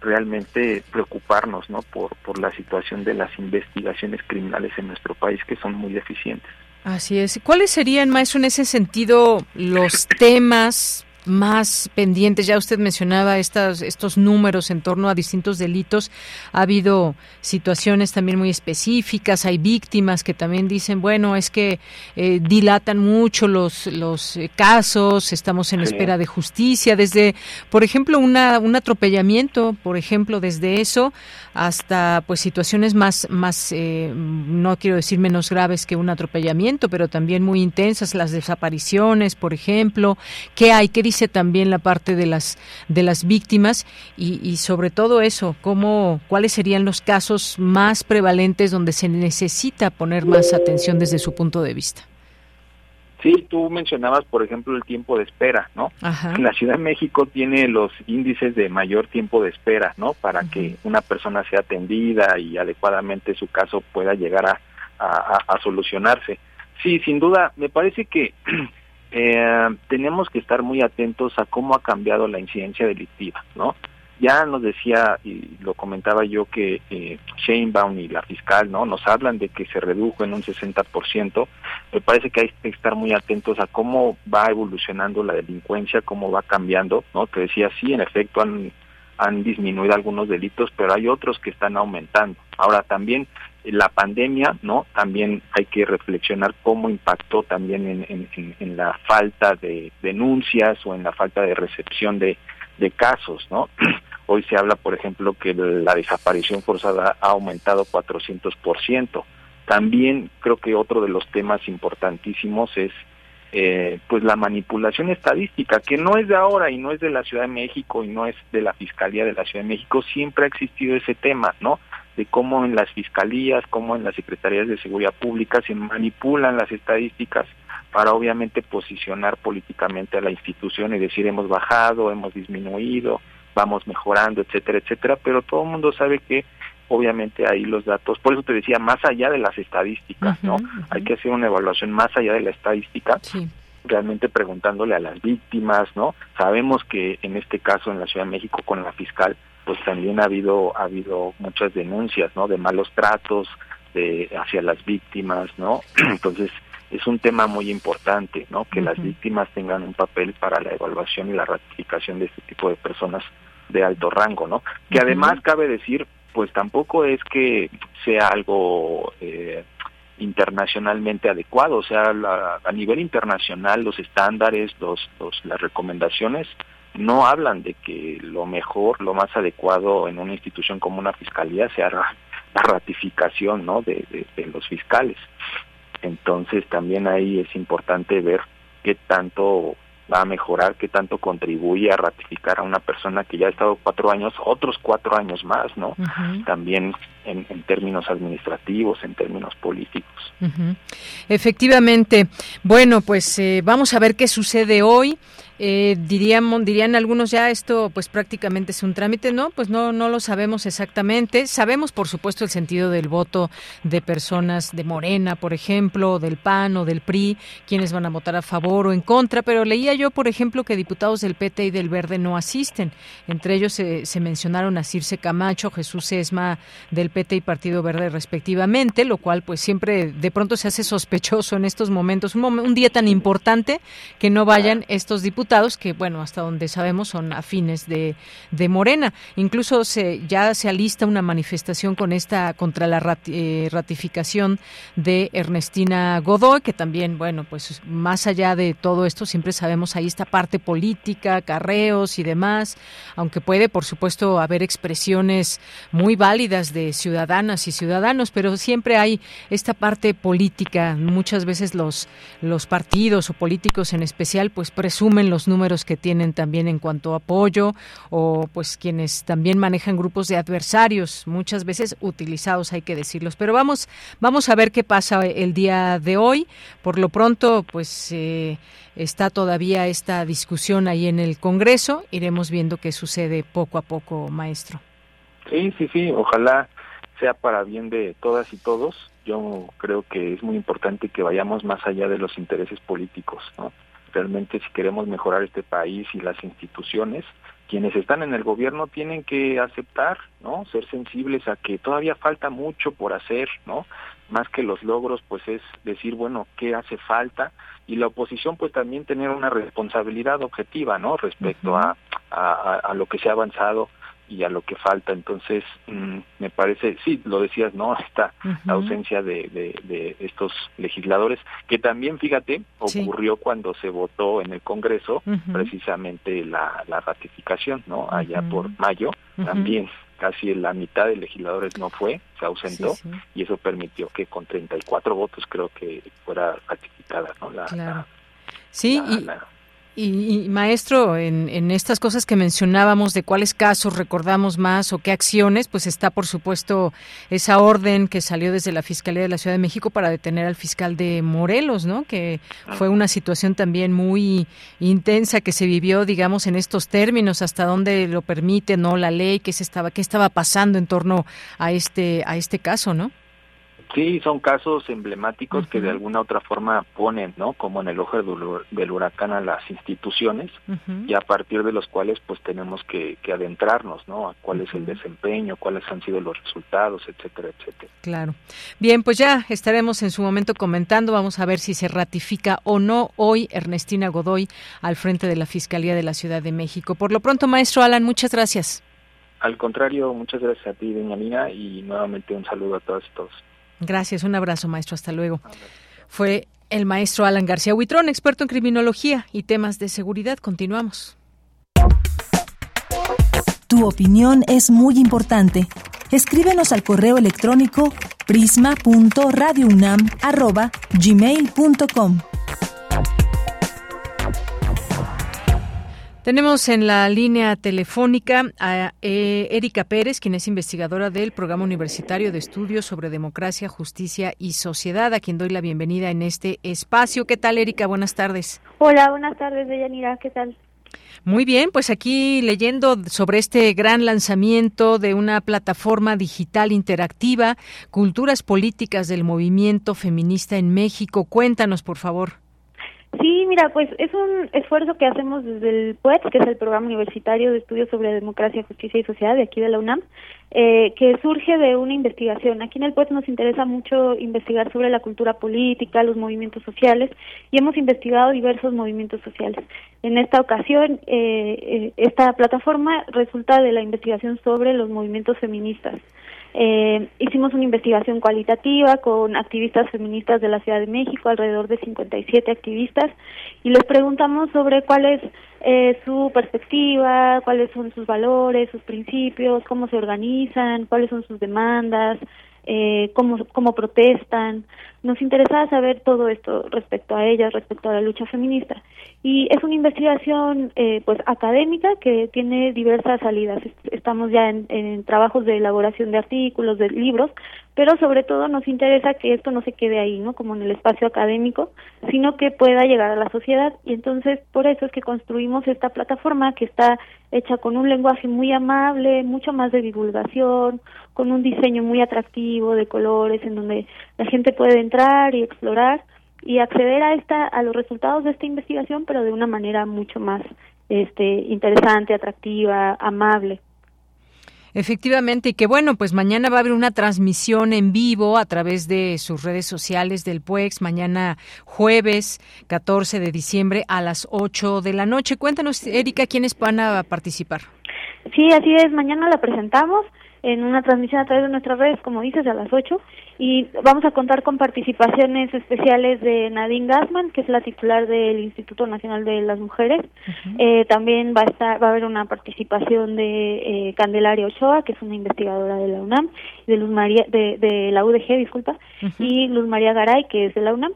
[SPEAKER 14] realmente preocuparnos ¿no? por, por la situación de las investigaciones criminales en nuestro país que son muy deficientes.
[SPEAKER 2] Así es. ¿Cuáles serían, maestro, en ese sentido los temas más pendientes. Ya usted mencionaba estas, estos números en torno a distintos delitos. Ha habido situaciones también muy específicas. Hay víctimas que también dicen, bueno, es que eh, dilatan mucho los, los eh, casos, estamos en espera de justicia. Desde, por ejemplo, una, un atropellamiento, por ejemplo, desde eso hasta pues situaciones más, más eh, no quiero decir menos graves que un atropellamiento, pero también muy intensas, las desapariciones, por ejemplo. ¿Qué hay? ¿Qué dice también la parte de las de las víctimas y, sobre todo eso, cómo cuáles serían los casos más prevalentes donde se necesita poner más atención desde su punto de vista.
[SPEAKER 14] Sí, tú mencionabas, por ejemplo, el tiempo de espera, ¿no? La Ciudad de México tiene los índices de mayor tiempo de espera, ¿no? Para que una persona sea atendida y adecuadamente su caso pueda llegar a, a solucionarse. Sí, sin duda, me parece que eh, tenemos que estar muy atentos a cómo ha cambiado la incidencia delictiva, ¿no? Ya nos decía, y lo comentaba yo, que eh, Sheinbaum y la fiscal, ¿no? Nos hablan de que se redujo en un 60%. Me parece que hay que estar muy atentos a cómo va evolucionando la delincuencia, cómo va cambiando, ¿no? Te decía, sí, en efecto han, han disminuido algunos delitos, pero hay otros que están aumentando. Ahora también la pandemia, ¿no? También hay que reflexionar cómo impactó también en, la falta de denuncias o en la falta de recepción de, de casos, ¿no? Hoy se habla, por ejemplo, que la desaparición forzada ha aumentado 400%. También creo que otro de los temas importantísimos es eh, pues la manipulación estadística, que no es de ahora y no es de la Ciudad de México y no es de la Fiscalía de la Ciudad de México, siempre ha existido ese tema, ¿no? De cómo en las fiscalías, cómo en las secretarías de seguridad pública se manipulan las estadísticas para obviamente posicionar políticamente a la institución y decir hemos bajado, hemos disminuido, vamos mejorando, etcétera, etcétera, pero todo el mundo sabe que obviamente ahí los datos, por eso te decía, más allá de las estadísticas, ¿no? Hay que hacer una evaluación más allá de la estadística, realmente preguntándole a las víctimas, ¿no? Sabemos que en este caso en la Ciudad de México con la fiscal pues también ha habido ha habido muchas denuncias no de malos tratos de hacia las víctimas no entonces es un tema muy importante no que las víctimas tengan un papel para la evaluación y la ratificación de este tipo de personas de alto rango no que además cabe decir pues tampoco es que sea algo eh, internacionalmente adecuado, o sea, a nivel internacional los estándares, los, los, las recomendaciones no hablan de que lo mejor, lo más adecuado en una institución como una fiscalía sea la ratificación ¿no? de, de, los fiscales. Entonces también ahí es importante ver qué tanto va a mejorar, qué tanto contribuye a ratificar a una persona que ya ha estado cuatro años, otros cuatro años más, ¿no? También en, términos administrativos, en términos políticos.
[SPEAKER 2] Efectivamente. Bueno, pues eh, vamos a ver qué sucede hoy. Eh, diríamos, dirían algunos ya esto pues prácticamente es un trámite, ¿no? Pues no, no lo sabemos exactamente. Sabemos, por supuesto, el sentido del voto de personas de Morena, por ejemplo, del PAN o del PRI, quienes van a votar a favor o en contra, pero leía yo, por ejemplo, que diputados del PT y del Verde no asisten. Entre ellos se, se mencionaron a Circe Camacho, Jesús Esma del PT y Partido Verde respectivamente, lo cual pues siempre de pronto se hace sospechoso en estos momentos, un, un día tan importante que no vayan estos diputados que, bueno, hasta donde sabemos son afines de, de Morena. Incluso se, ya se alista una manifestación con esta contra la eh, ratificación de Ernestina Godoy, que también, bueno, pues más allá de todo esto, siempre sabemos ahí esta parte política, carreos y demás, aunque puede, por supuesto, haber expresiones muy válidas de ciudadanas y ciudadanos, pero siempre hay esta parte política. Muchas veces los, los partidos o políticos en especial, pues presumen los números que tienen también en cuanto a apoyo o pues quienes también manejan grupos de adversarios, muchas veces utilizados, hay que decirlos. Pero vamos, vamos a ver qué pasa el día de hoy. Por lo pronto, pues eh, está todavía esta discusión ahí en el Congreso. Iremos viendo qué sucede poco a poco, maestro.
[SPEAKER 14] Sí, sí, sí. Ojalá sea para bien de todas y todos. Yo creo que es muy importante que vayamos más allá de los intereses políticos, ¿no? Realmente si queremos mejorar este país y las instituciones, quienes están en el gobierno tienen que aceptar, ¿no? Ser sensibles a que todavía falta mucho por hacer, ¿no? Más que los logros, pues es decir, bueno, ¿qué hace falta? Y la oposición, pues también tener una responsabilidad objetiva, ¿no? Respecto a, a, a lo que se ha avanzado y a lo que falta. Entonces, mm, me parece, sí, lo decías, ¿no? Esta ausencia de, de, estos legisladores, que también, fíjate, ocurrió cuando se votó en el Congreso precisamente la, la ratificación, ¿no? Allá por mayo, también casi la mitad de legisladores no fue, se ausentó, y eso permitió que con 34 votos creo que fuera ratificada, ¿no? La,
[SPEAKER 2] sí, y... Y, maestro, en, en, estas cosas que mencionábamos de cuáles casos recordamos más o qué acciones, pues está por supuesto esa orden que salió desde la Fiscalía de la Ciudad de México para detener al fiscal de Morelos, ¿no? Que fue una situación también muy intensa que se vivió, digamos, en estos términos, hasta dónde lo permite, ¿no? La ley, qué se estaba, qué estaba pasando en torno a este, a este caso, ¿no?
[SPEAKER 14] Sí, son casos emblemáticos que de alguna otra forma ponen, ¿no? Como en el ojo del huracán a las instituciones y a partir de los cuales pues tenemos que, adentrarnos, ¿no? A cuál es el desempeño, cuáles han sido los resultados, etcétera, etcétera.
[SPEAKER 2] Claro. Bien, pues ya estaremos en su momento comentando, vamos a ver si se ratifica o no hoy Ernestina Godoy al frente de la Fiscalía de la Ciudad de México. Por lo pronto, maestro Alan, muchas gracias.
[SPEAKER 14] Al contrario, muchas gracias a ti, doña Lina, y nuevamente un saludo a todas y todos.
[SPEAKER 2] Gracias, un abrazo, maestro. Hasta luego. Fue el maestro Alan García Huitrón, experto en criminología y temas de seguridad. Continuamos.
[SPEAKER 1] Tu opinión es muy importante. Escríbenos al correo electrónico prisma.radiounam@gmail.com.
[SPEAKER 2] Tenemos en la línea telefónica a eh, Erika Pérez, quien es investigadora del Programa Universitario de Estudios sobre Democracia, Justicia y Sociedad, a quien doy la bienvenida en este espacio. ¿Qué tal, Erika? Buenas tardes.
[SPEAKER 15] Hola, buenas tardes, Deyanira. ¿Qué tal?
[SPEAKER 2] Muy bien, pues aquí leyendo sobre este gran lanzamiento de una plataforma digital interactiva, Culturas Políticas del Movimiento Feminista en México. Cuéntanos, por favor.
[SPEAKER 15] Sí, mira, pues es un esfuerzo que hacemos desde el PUET, que es el Programa Universitario de Estudios sobre Democracia, Justicia y Sociedad de aquí de la UNAM, eh, que surge de una investigación. Aquí en el PUET nos interesa mucho investigar sobre la cultura política, los movimientos sociales, y hemos investigado diversos movimientos sociales. En esta ocasión, eh, eh esta plataforma resulta de la investigación sobre los movimientos feministas. Eh, hicimos una investigación cualitativa con activistas feministas de la Ciudad de México, alrededor de 57 activistas, y les preguntamos sobre cuál es eh, su perspectiva, cuáles son sus valores, sus principios, cómo se organizan, cuáles son sus demandas, eh, cómo, cómo protestan. Nos interesaba saber todo esto respecto a ellas, respecto a la lucha feminista. Y es una investigación eh, pues académica que tiene diversas salidas. Estamos ya en, en trabajos de elaboración de artículos, de libros, pero sobre todo nos interesa que esto no se quede ahí, ¿no? Como en el espacio académico, sino que pueda llegar a la sociedad y entonces por eso es que construimos esta plataforma que está hecha con un lenguaje muy amable, mucho más de divulgación, con un diseño muy atractivo de colores en donde la gente puede entrar y explorar y acceder a esta a los resultados de esta investigación, pero de una manera mucho más este interesante, atractiva, amable.
[SPEAKER 2] Efectivamente, y que bueno, pues mañana va a haber una transmisión en vivo a través de sus redes sociales del PUEX, mañana jueves 14 de diciembre a las 8 de la noche. Cuéntanos, Erika, quiénes van a participar.
[SPEAKER 15] Sí, así es, mañana la presentamos en una transmisión a través de nuestras redes, como dices, a las 8. Y vamos a contar con participaciones especiales de Nadine Gassman, que es la titular del Instituto Nacional de las Mujeres. eh, también va a, estar, va a haber una participación de eh, Candelaria Ochoa, que es una investigadora de la UNAM, de Luz María, de, de la UDG, disculpa, y Luz María Garay, que es de la UNAM.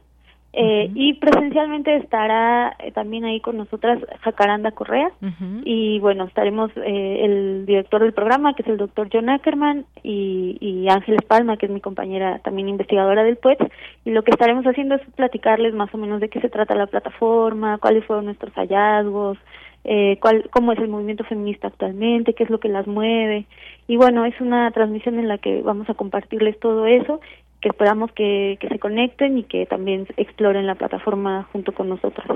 [SPEAKER 15] Eh, Y presencialmente estará eh, también ahí con nosotras Jacaranda Correa. Y bueno, estaremos eh, el director del programa que es el doctor John Ackerman y, y Ángeles Palma que es mi compañera también investigadora del PUET. Y lo que estaremos haciendo es platicarles más o menos de qué se trata la plataforma, cuáles fueron nuestros hallazgos, eh, cuál, cómo es el movimiento feminista actualmente, qué es lo que las mueve. Y bueno, es una transmisión en la que vamos a compartirles todo eso que esperamos que, que se conecten y que también exploren la plataforma junto con nosotras.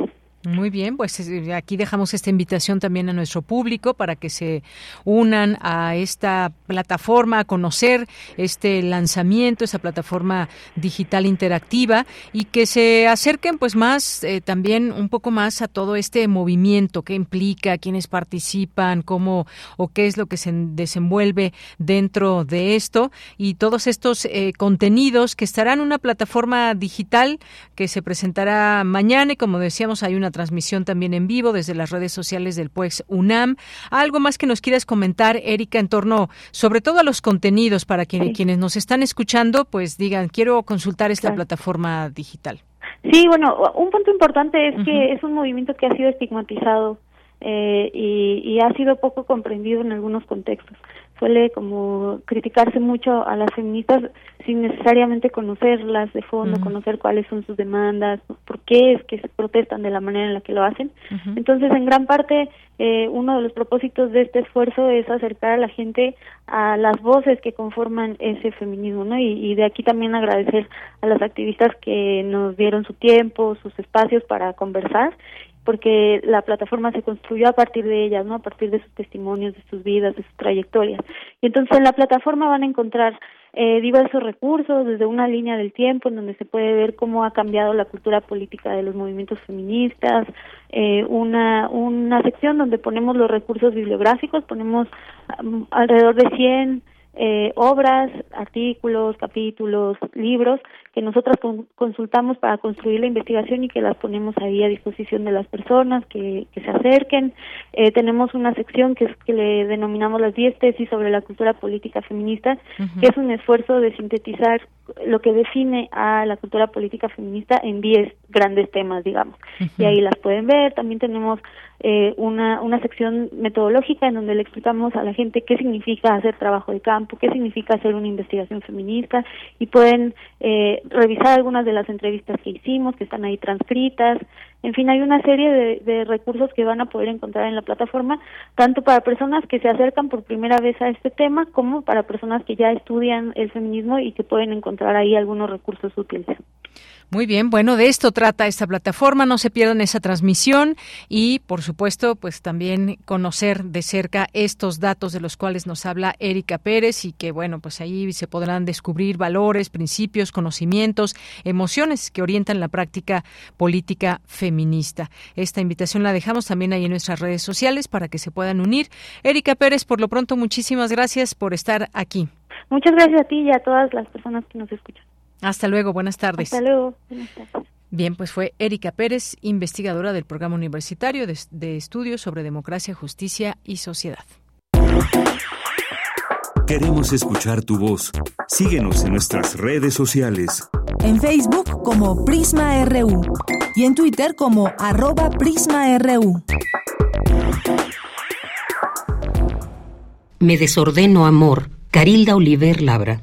[SPEAKER 2] Muy bien, pues eh, aquí dejamos esta invitación también a nuestro público para que se unan a esta plataforma, a conocer este lanzamiento, esta plataforma digital interactiva y que se acerquen pues más, eh, también un poco más a todo este movimiento, qué implica, quiénes participan, cómo o qué es lo que se desenvuelve dentro de esto y todos estos eh, contenidos que estarán en una plataforma digital que se presentará mañana y como decíamos hay una transmisión también en vivo desde las redes sociales del PUEX UNAM. ¿Algo más que nos quieras comentar, Erika, en torno sobre todo a los contenidos para que quienes nos están escuchando pues digan, quiero consultar esta plataforma digital?
[SPEAKER 15] Sí, bueno, un punto importante es que es un movimiento que ha sido estigmatizado eh, y, y ha sido poco comprendido en algunos contextos. Suele como criticarse mucho a las feministas sin necesariamente conocerlas de fondo, conocer cuáles son sus demandas, por qué es que se protestan de la manera en la que lo hacen. Entonces, en gran parte, eh, uno de los propósitos de este esfuerzo es acercar a la gente a las voces que conforman ese feminismo, ¿no? Y, y de aquí también agradecer a las activistas que nos dieron su tiempo, sus espacios para conversar porque la plataforma se construyó a partir de ellas, ¿no? A partir de sus testimonios, de sus vidas, de sus trayectorias. Y entonces en la plataforma van a encontrar eh, diversos recursos, desde una línea del tiempo en donde se puede ver cómo ha cambiado la cultura política de los movimientos feministas, eh, una, una sección donde ponemos los recursos bibliográficos, ponemos um, alrededor de 100 eh, obras, artículos, capítulos, libros que nosotras con- consultamos para construir la investigación y que las ponemos ahí a disposición de las personas que, que se acerquen. Eh, tenemos una sección que es que le denominamos las 10 tesis sobre la cultura política feminista, que es un esfuerzo de sintetizar lo que define a la cultura política feminista en 10 grandes temas, digamos. Y ahí las pueden ver. También tenemos eh, una, una sección metodológica en donde le explicamos a la gente qué significa hacer trabajo de campo, qué significa hacer una investigación feminista y pueden eh, revisar algunas de las entrevistas que hicimos, que están ahí transcritas. En fin, hay una serie de, de recursos que van a poder encontrar en la plataforma, tanto para personas que se acercan por primera vez a este tema, como para personas que ya estudian el feminismo y que pueden encontrar ahí algunos recursos útiles.
[SPEAKER 2] Muy bien, bueno, de esto trata esta plataforma, no se pierdan esa transmisión y, por supuesto, pues también conocer de cerca estos datos de los cuales nos habla Erika Pérez y que, bueno, pues ahí se podrán descubrir valores, principios, conocimientos, emociones que orientan la práctica política feminista. Esta invitación la dejamos también ahí en nuestras redes sociales para que se puedan unir. Erika Pérez, por lo pronto, muchísimas gracias por estar aquí.
[SPEAKER 15] Muchas gracias a ti y a todas las personas que nos escuchan.
[SPEAKER 2] Hasta luego, buenas tardes.
[SPEAKER 15] Hasta luego. Buenas tardes.
[SPEAKER 2] Bien, pues fue Erika Pérez, investigadora del Programa Universitario de, de Estudios sobre Democracia, Justicia y Sociedad.
[SPEAKER 3] Queremos escuchar tu voz. Síguenos en nuestras redes sociales.
[SPEAKER 1] En Facebook como Prisma RU y en Twitter como arroba PrismaRU.
[SPEAKER 5] Me desordeno, amor. Carilda Oliver Labra.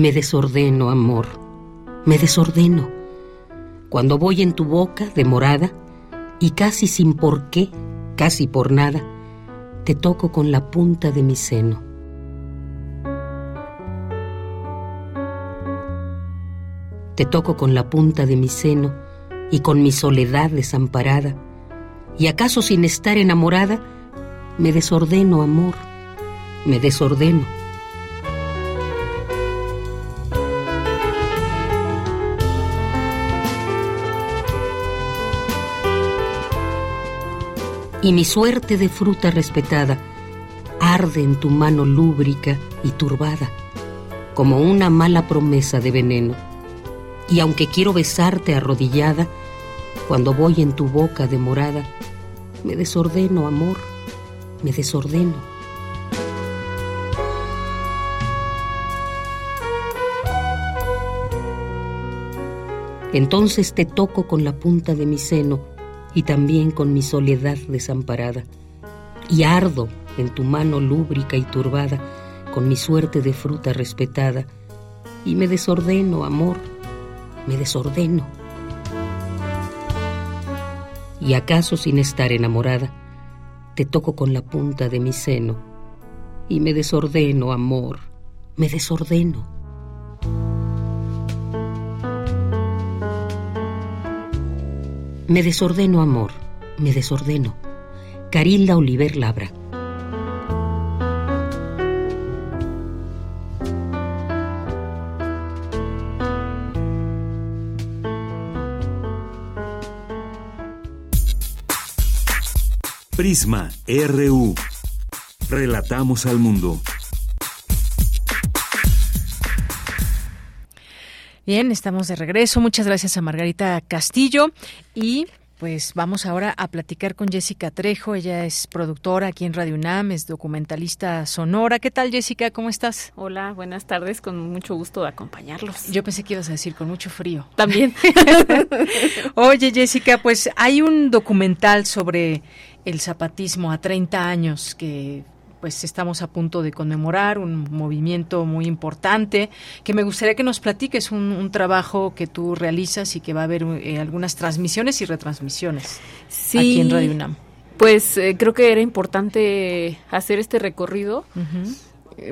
[SPEAKER 5] Me desordeno, amor. Me desordeno. Cuando voy en tu boca, demorada, y casi sin por qué, casi por nada, te toco con la punta de mi seno. te toco con la punta de mi seno y con mi soledad desamparada, y acaso sin estar enamorada, me desordeno, amor, me desordeno. Y mi suerte de fruta respetada arde en tu mano lúbrica y turbada, como una mala promesa de veneno. Y aunque quiero besarte arrodillada, cuando voy en tu boca demorada, me desordeno, amor, me desordeno. Entonces te toco con la punta de mi seno y también con mi soledad desamparada, y ardo en tu mano lúbrica y turbada con mi suerte de fruta respetada, y me desordeno, amor, me desordeno. Y acaso sin estar enamorada, te toco con la punta de mi seno, y me desordeno, amor, me desordeno. Me desordeno, amor, me desordeno. Carilda Oliver Labra.
[SPEAKER 3] Prisma RU. Relatamos al mundo.
[SPEAKER 2] Bien, estamos de regreso. Muchas gracias a Margarita Castillo y pues vamos ahora a platicar con Jessica Trejo. Ella es productora aquí en Radio UNAM, es documentalista sonora. ¿Qué tal, Jessica? ¿Cómo estás?
[SPEAKER 16] Hola, buenas tardes. Con mucho gusto de acompañarlos.
[SPEAKER 2] Yo pensé que ibas a decir con mucho frío.
[SPEAKER 16] También.
[SPEAKER 2] Oye, Jessica, pues hay un documental sobre el zapatismo a 30 años que pues estamos a punto de conmemorar un movimiento muy importante que me gustaría que nos platiques un, trabajo que tú realizas y que va a haber eh, algunas transmisiones y retransmisiones aquí en Radio UNAM.
[SPEAKER 16] Pues eh, creo que era importante hacer este recorrido.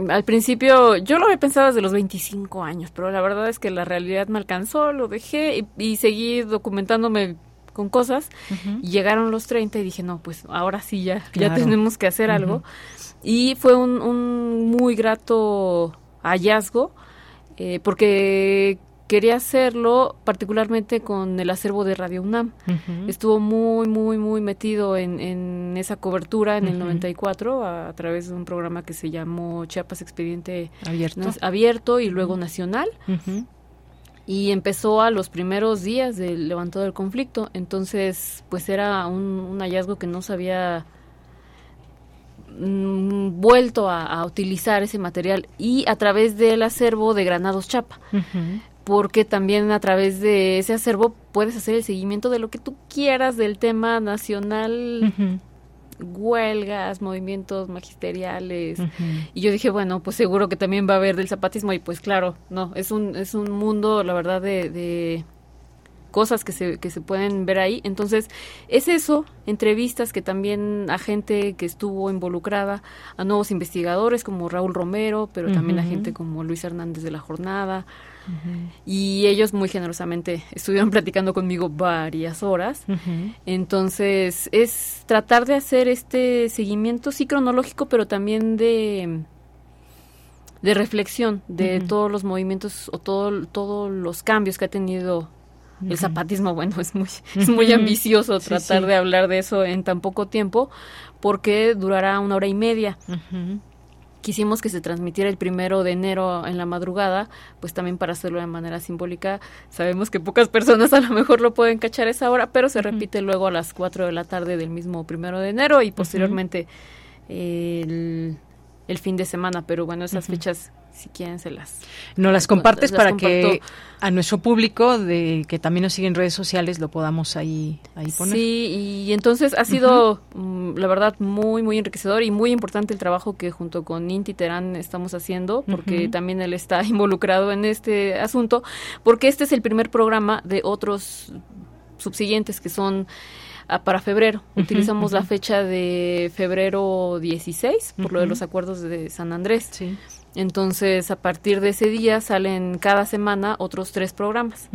[SPEAKER 16] Al principio yo lo había pensado desde los 25 años, pero la verdad es que la realidad me alcanzó, lo dejé y, y seguí documentándome con cosas llegaron los 30 y dije, no, pues ahora sí ya, ya tenemos que hacer algo. Y fue un, un muy grato hallazgo eh, porque quería hacerlo particularmente con el acervo de Radio UNAM. Estuvo muy, muy, muy metido en, en esa cobertura en el 94 a, a, través de un programa que se llamó Chiapas Expediente
[SPEAKER 2] Abierto,
[SPEAKER 16] abierto y luego Nacional. Y empezó a los primeros días del levantado del conflicto. Entonces, pues era un, hallazgo que no se había mm, vuelto a, utilizar ese material y a través del acervo de Granados Chapa. Porque también a través de ese acervo puedes hacer el seguimiento de lo que tú quieras del tema nacional huelgas, movimientos magisteriales. Y yo dije, bueno, pues seguro que también va a haber del zapatismo. Y pues claro, no, es un, es un mundo, la verdad, de, de cosas que se, que se pueden ver ahí. Entonces, es eso, entrevistas que también a gente que estuvo involucrada, a nuevos investigadores como Raúl Romero, pero también a gente como Luis Hernández de la Jornada, y ellos muy generosamente estuvieron platicando conmigo varias horas. Entonces, es tratar de hacer este seguimiento, sí cronológico, pero también de de reflexión de todos los movimientos o todo, todos los cambios que ha tenido el zapatismo. Bueno, es muy, es muy ambicioso tratar de hablar de eso en tan poco tiempo porque durará una hora y media. Quisimos que se transmitiera el primero de enero en la madrugada, pues también para hacerlo de manera simbólica. Sabemos que pocas personas a lo mejor lo pueden cachar a esa hora, pero se repite luego a las 4 de la tarde del mismo primero de enero y posteriormente el, el, fin de semana. Pero bueno, esas fechas si quieren se las
[SPEAKER 2] no las compartes para que a nuestro público de que también nos sigue en redes sociales lo podamos ahí ahí poner.
[SPEAKER 16] Sí y entonces ha sido mm, la verdad muy muy enriquecedor y muy importante el trabajo que junto con Inti Terán estamos haciendo porque también él está involucrado en este asunto porque este es el primer programa de otros subsiguientes que son ah, para febrero. Utilizamos la fecha de febrero 16 por lo de los acuerdos de San Andrés. Entonces, a partir de ese día salen cada semana otros tres programas.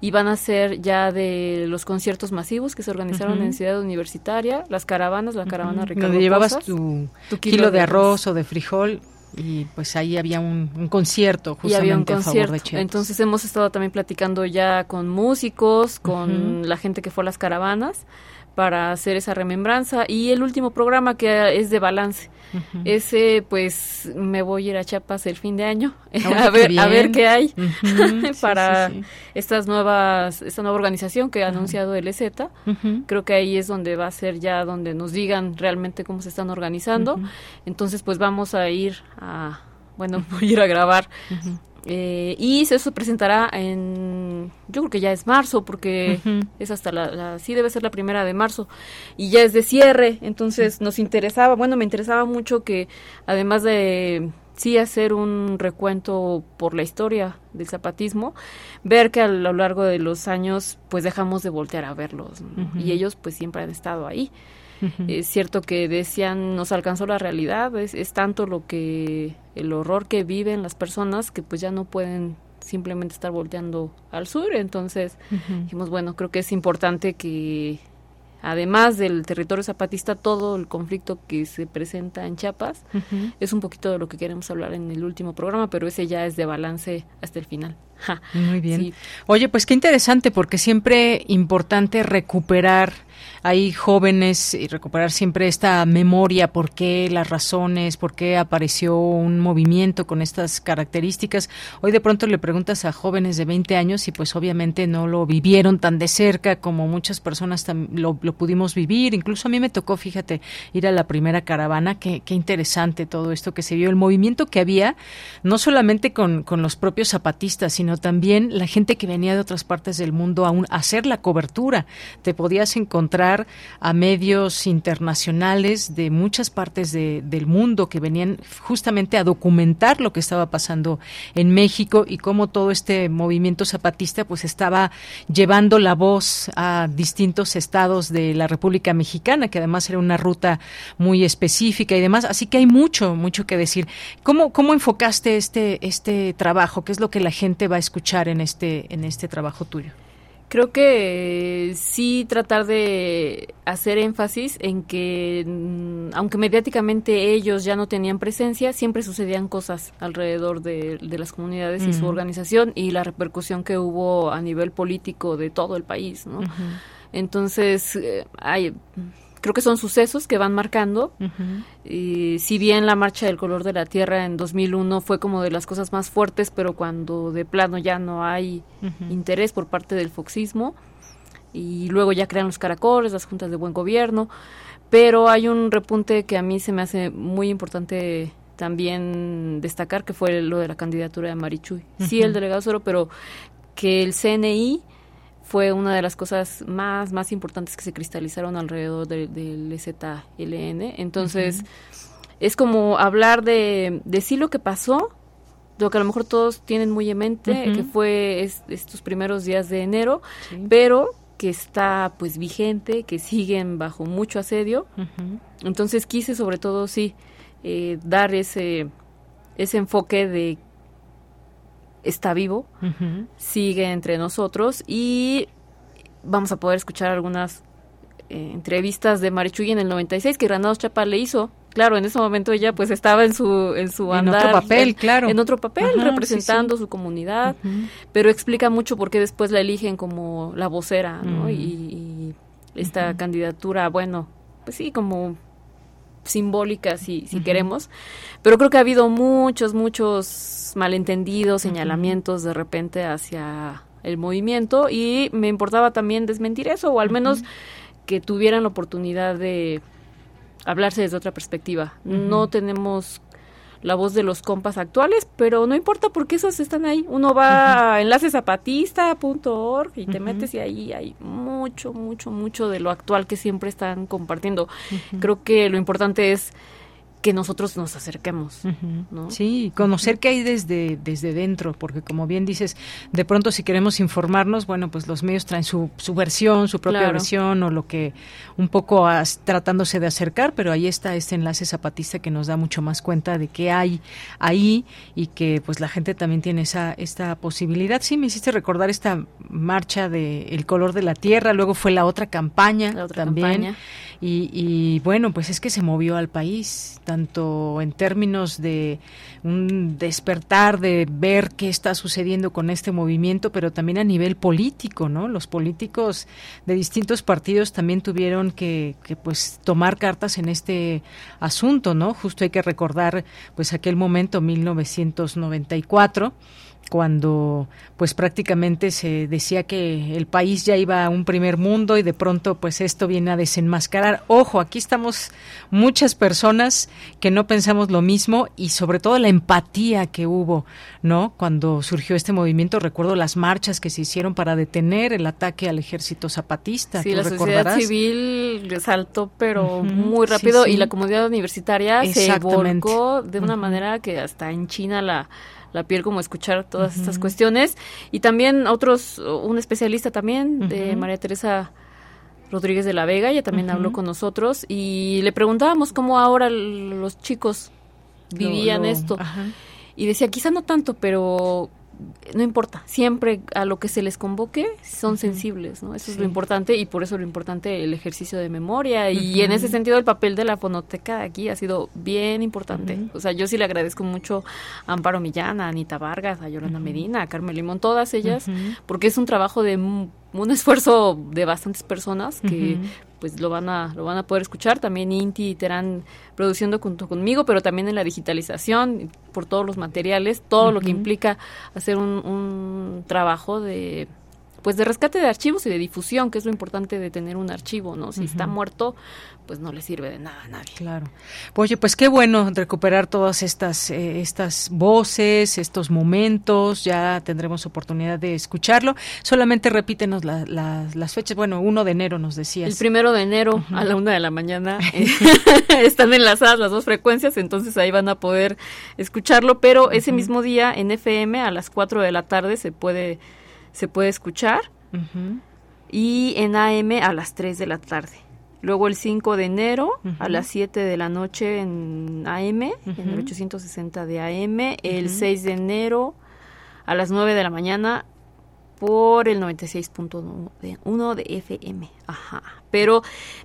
[SPEAKER 16] Y van a ser ya de los conciertos masivos que se organizaron en Ciudad Universitaria, las caravanas, la caravana Ricardo
[SPEAKER 2] Donde llevabas tu, kilo, de arroz o de frijol y pues ahí había un, concierto justamente a favor de Chiapas.
[SPEAKER 16] Entonces hemos estado también platicando ya con músicos, con la gente que fue a las caravanas para hacer esa remembranza. Y el último programa que es de balance. Ese pues me voy a ir a Chiapas el fin de año. A ver a ver qué hay. Para estas nuevas esta nueva organización que ha anunciado el EZ. Creo que ahí es donde va a ser ya donde nos digan realmente cómo se están organizando. Entonces pues vamos a ir a bueno, voy a ir a grabar eh, y eso se presentará en, yo creo que ya es marzo, porque es hasta la, sí debe ser la primera de marzo, y ya es de cierre, entonces nos interesaba, bueno, me interesaba mucho que además de sí hacer un recuento por la historia del zapatismo, ver que a lo largo de los años pues dejamos de voltear a verlos, y ellos pues siempre han estado ahí. Es cierto que decían, nos alcanzó la realidad, es, es tanto lo que, el horror que viven las personas que pues ya no pueden simplemente estar volteando al sur. Entonces dijimos, bueno, creo que es importante que además del territorio zapatista, todo el conflicto que se presenta en Chiapas es un poquito de lo que queremos hablar en el último programa, pero ese ya es de balance hasta el final.
[SPEAKER 2] Muy bien. Oye, pues qué interesante, porque siempre importante recuperar hay jóvenes y recuperar siempre esta memoria, por qué las razones, por qué apareció un movimiento con estas características. Hoy de pronto le preguntas a jóvenes de 20 años y pues obviamente no lo vivieron tan de cerca como muchas personas lo, lo pudimos vivir. Incluso a mí me tocó, fíjate, ir a la primera caravana. Qué, interesante todo esto que se vio, el movimiento que había, no solamente con, con los propios zapatistas, sino también la gente que venía de otras partes del mundo a, a hacer la cobertura. Te podías encontrar a medios internacionales de muchas partes del mundo que venían justamente a documentar lo que estaba pasando en México y cómo todo este movimiento zapatista pues estaba llevando la voz a distintos estados de la República Mexicana, que además era una ruta muy específica y demás. Así que hay mucho, mucho que decir. ¿Cómo, cómo enfocaste este, este trabajo? ¿Qué es lo que la gente va a escuchar en este, en este trabajo tuyo?
[SPEAKER 16] Creo que sí tratar de hacer énfasis en que, mm, aunque mediáticamente ellos ya no tenían presencia, siempre sucedían cosas alrededor de, las comunidades y su organización y la repercusión que hubo a nivel político de todo el país, ¿no? Entonces, eh, hay creo que son sucesos que van marcando. y si bien la marcha del color de la tierra en 2001 fue como de las cosas más fuertes, pero cuando de plano ya no hay interés por parte del foxismo y luego ya crean los caracoles, las juntas de buen gobierno, pero hay un repunte que a mí se me hace muy importante también destacar que fue lo de la candidatura de Marichuy. Sí, el delegado Soro, pero que el CNI fue una de las cosas más, más importantes que se cristalizaron alrededor del ZLN. Entonces, es como hablar de, de sí lo que pasó, lo que a lo mejor todos tienen muy en mente, que fue estos primeros días de enero, pero que está pues vigente, que siguen bajo mucho asedio. Entonces quise sobre todo sí eh, dar ese, ese enfoque de está vivo, sigue entre nosotros y vamos a poder escuchar algunas eh, entrevistas de Marichuy en el 96 que Granados Chapa le hizo. Claro, en ese momento ella pues estaba en su en su
[SPEAKER 2] en otro papel, claro.
[SPEAKER 16] En otro papel, representando su comunidad, pero explica mucho por qué después la eligen como la vocera, ¿no? y, esta candidatura, bueno, pues sí, como simbólica si, si queremos, pero creo que ha habido muchos, muchos malentendidos, señalamientos de repente hacia el movimiento y me importaba también desmentir eso o al menos que tuvieran la oportunidad de hablarse desde otra perspectiva. No tenemos la voz de los compas actuales, pero no importa porque esos están ahí. Uno va a enlacesapatista.org y te metes y ahí hay mucho, mucho, mucho de lo actual que siempre están compartiendo. Creo que lo importante es que nosotros nos acerquemos. ¿no?
[SPEAKER 2] Sí, conocer qué hay desde, desde dentro, porque como bien dices, de pronto si queremos informarnos, bueno, pues los medios traen su, su versión, su propia versión o lo que un poco tratándose de acercar, pero ahí está este enlace zapatista que nos da mucho más cuenta de qué hay ahí y que pues la gente también tiene esa esta posibilidad. Sí, me hiciste recordar esta marcha de El color de la tierra, luego fue la otra campaña también. Y, y bueno, pues es que se movió al país tanto en términos de un despertar, de ver qué está sucediendo con este movimiento, pero también a nivel político, ¿no? Los políticos de distintos partidos también tuvieron que, que pues tomar cartas en este asunto, ¿no? Justo hay que recordar pues aquel momento 1994 cuando pues prácticamente se decía que el país ya iba a un primer mundo y de pronto pues esto viene a desenmascarar. Ojo, aquí estamos muchas personas que no pensamos lo mismo y sobre todo la empatía que hubo, ¿no? Cuando surgió este movimiento, recuerdo las marchas que se hicieron para detener el ataque al ejército zapatista.
[SPEAKER 16] Sí, la sociedad civil resaltó pero muy rápido y la comunidad universitaria se volcó de una manera que hasta en China la la piel como escuchar todas estas cuestiones. Y también otros un especialista también de María Teresa Rodríguez de la Vega ella también habló con nosotros y le preguntábamos cómo ahora los chicos vivían esto. y decía quizá no tanto pero no importa, siempre a lo que se les convoque son sensibles, ¿no? Eso es lo importante y por eso lo importante el ejercicio de memoria y en ese sentido el papel de la fonoteca aquí ha sido bien importante. O sea, yo sí le agradezco mucho a Amparo Millán, a Anita Vargas, a Yolanda Medina, a Carmen Limón, todas ellas, porque es un trabajo de un esfuerzo de bastantes personas que pues lo van a lo van a poder escuchar. También Inti y Terán produciendo junto conmigo pero también en la digitalización por todos los materiales todo lo que implica hacer un, un trabajo de pues de rescate de archivos y de difusión, que es lo importante de tener un archivo, ¿no? Si está muerto, pues no le sirve de nada a nadie.
[SPEAKER 2] Claro. Oye, pues qué bueno recuperar todas estas eh, estas voces, estos momentos, ya tendremos oportunidad de escucharlo. Solamente repítenos las fechas. Bueno, 1 de enero nos decías.
[SPEAKER 16] El primero de enero a la una de la mañana eh, están enlazadas las dos frecuencias, entonces ahí van a poder escucharlo, pero ese mismo día en FM a las 4 de la tarde se puede se puede escuchar. Y en AM a las 3 de la tarde. Luego el 5 de enero a las 7 de la noche en AM, en el 860 de AM. El 6 de enero a las 9 de la mañana por el 96.1 de FM. Ajá. Pero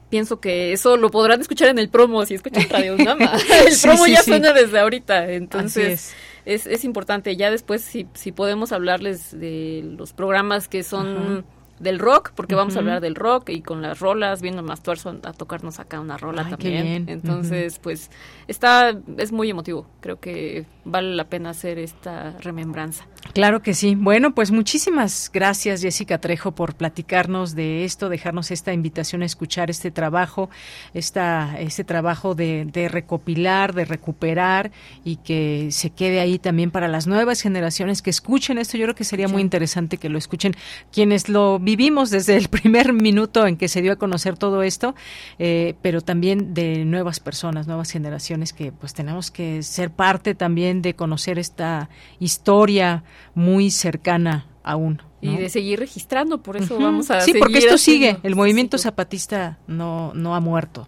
[SPEAKER 16] pienso que eso lo podrán escuchar en el promo si escuchan Radio Nama. el promo ya suena desde ahorita, entonces es. Es, importante. Ya después si, si podemos hablarles de los programas que son del rock, porque vamos a hablar del rock y con las rolas, viendo más tuerzo a tocarnos acá una rola también. Entonces, pues está, es muy emotivo. Creo que vale la pena hacer esta remembranza.
[SPEAKER 2] Claro que sí. Bueno, pues muchísimas gracias Jessica Trejo por platicarnos de esto, dejarnos esta invitación a escuchar este trabajo, esta, este trabajo de, de recopilar, de recuperar y que se quede ahí también para las nuevas generaciones que escuchen esto. Yo creo que sería muy interesante que lo escuchen quienes lo vivimos desde el primer minuto en que se dio a conocer todo esto, eh, pero también de nuevas personas, nuevas generaciones que pues tenemos que ser parte también de conocer esta historia muy cercana aún.
[SPEAKER 16] Y de seguir registrando, por eso vamos a
[SPEAKER 2] Sí, porque esto sigue, el movimiento zapatista no, no ha muerto.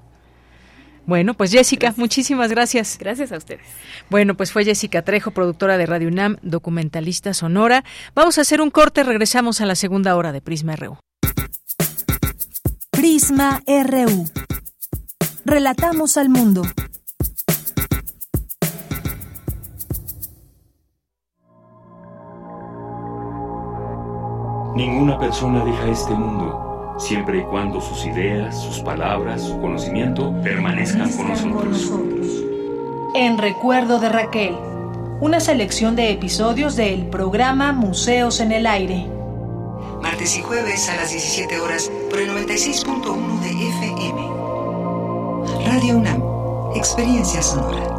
[SPEAKER 2] Bueno, pues Jessica, muchísimas gracias.
[SPEAKER 16] Gracias a ustedes.
[SPEAKER 2] Bueno, pues fue Jessica Trejo, productora de Radio UNAM, documentalista sonora. Vamos a hacer un corte, regresamos a la segunda hora de Prisma RU.
[SPEAKER 1] Prisma RU. Relatamos al mundo.
[SPEAKER 3] Ninguna persona deja este mundo siempre y cuando sus ideas, sus palabras, su conocimiento permanezcan con nosotros.
[SPEAKER 1] En recuerdo de Raquel, una selección de episodios del programa Museos en el Aire.
[SPEAKER 17] Martes y jueves a las 17 horas por el 96.1 de FM. Radio UNAM, Experiencia Sonora.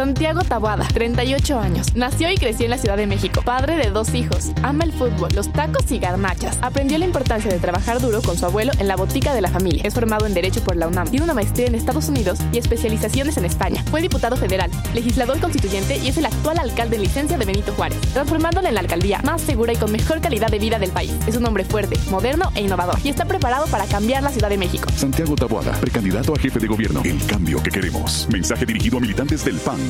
[SPEAKER 18] Santiago Taboada, 38 años. Nació y creció en la Ciudad de México. Padre de dos hijos. Ama el fútbol, los tacos y garnachas. Aprendió la importancia de trabajar duro con su abuelo en la botica de la familia. Es formado en Derecho por la UNAM. Tiene una maestría en Estados Unidos y especializaciones en España. Fue diputado federal, legislador constituyente y es el actual alcalde en licencia de Benito Juárez, transformándola en la alcaldía más segura y con mejor calidad de vida del país. Es un hombre fuerte, moderno e innovador y está preparado para cambiar la Ciudad de México.
[SPEAKER 19] Santiago Taboada, precandidato a jefe de gobierno. El cambio que queremos. Mensaje dirigido a militantes del PAN.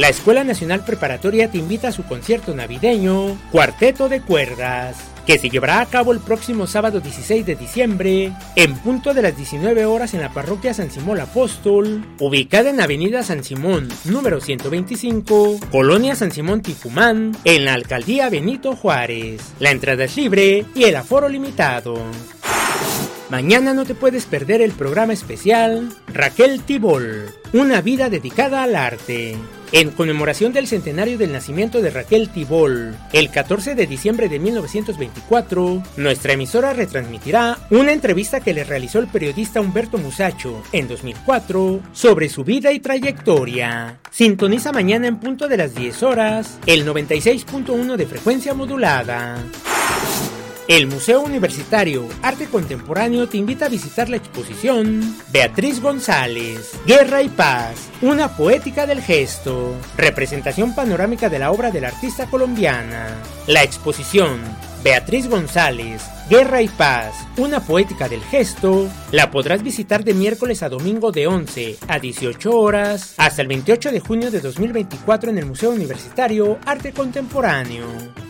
[SPEAKER 6] La Escuela Nacional Preparatoria te invita a su concierto navideño Cuarteto de Cuerdas, que se llevará a cabo el próximo sábado 16 de diciembre, en punto de las 19 horas en la parroquia San Simón Apóstol, ubicada en Avenida San Simón, número 125, Colonia San Simón Ticumán, en la alcaldía Benito Juárez. La entrada es libre y el aforo limitado. Mañana no te puedes perder el programa especial Raquel Tibol, una vida dedicada al arte. En conmemoración del centenario del nacimiento de Raquel Tibol, el 14 de diciembre de 1924, nuestra emisora retransmitirá una entrevista que le realizó el periodista Humberto Musacho en 2004 sobre su vida y trayectoria. Sintoniza mañana en punto de las 10 horas el 96.1 de frecuencia modulada. El Museo Universitario Arte Contemporáneo te invita a visitar la exposición Beatriz González, Guerra y Paz, una poética del gesto, representación panorámica de la obra del artista colombiana. La exposición Beatriz González, Guerra y Paz, una poética del gesto, la podrás visitar de miércoles a domingo de 11 a 18 horas hasta el 28 de junio de 2024 en el Museo Universitario Arte Contemporáneo.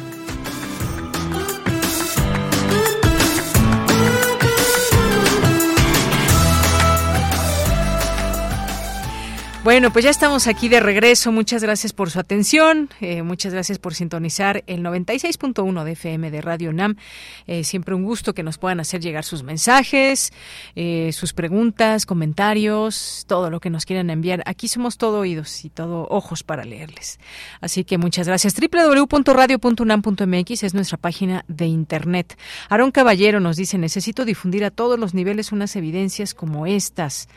[SPEAKER 2] Bueno, pues ya estamos aquí de regreso. Muchas gracias por su atención. Eh, muchas gracias por sintonizar el 96.1 de FM de Radio NAM. Eh, siempre un gusto que nos puedan hacer llegar sus mensajes, eh, sus preguntas, comentarios, todo lo que nos quieran enviar. Aquí somos todo oídos y todo ojos para leerles. Así que muchas gracias. www.radio.unam.mx es nuestra página de internet. Aarón Caballero nos dice, necesito difundir a todos los niveles unas evidencias como estas.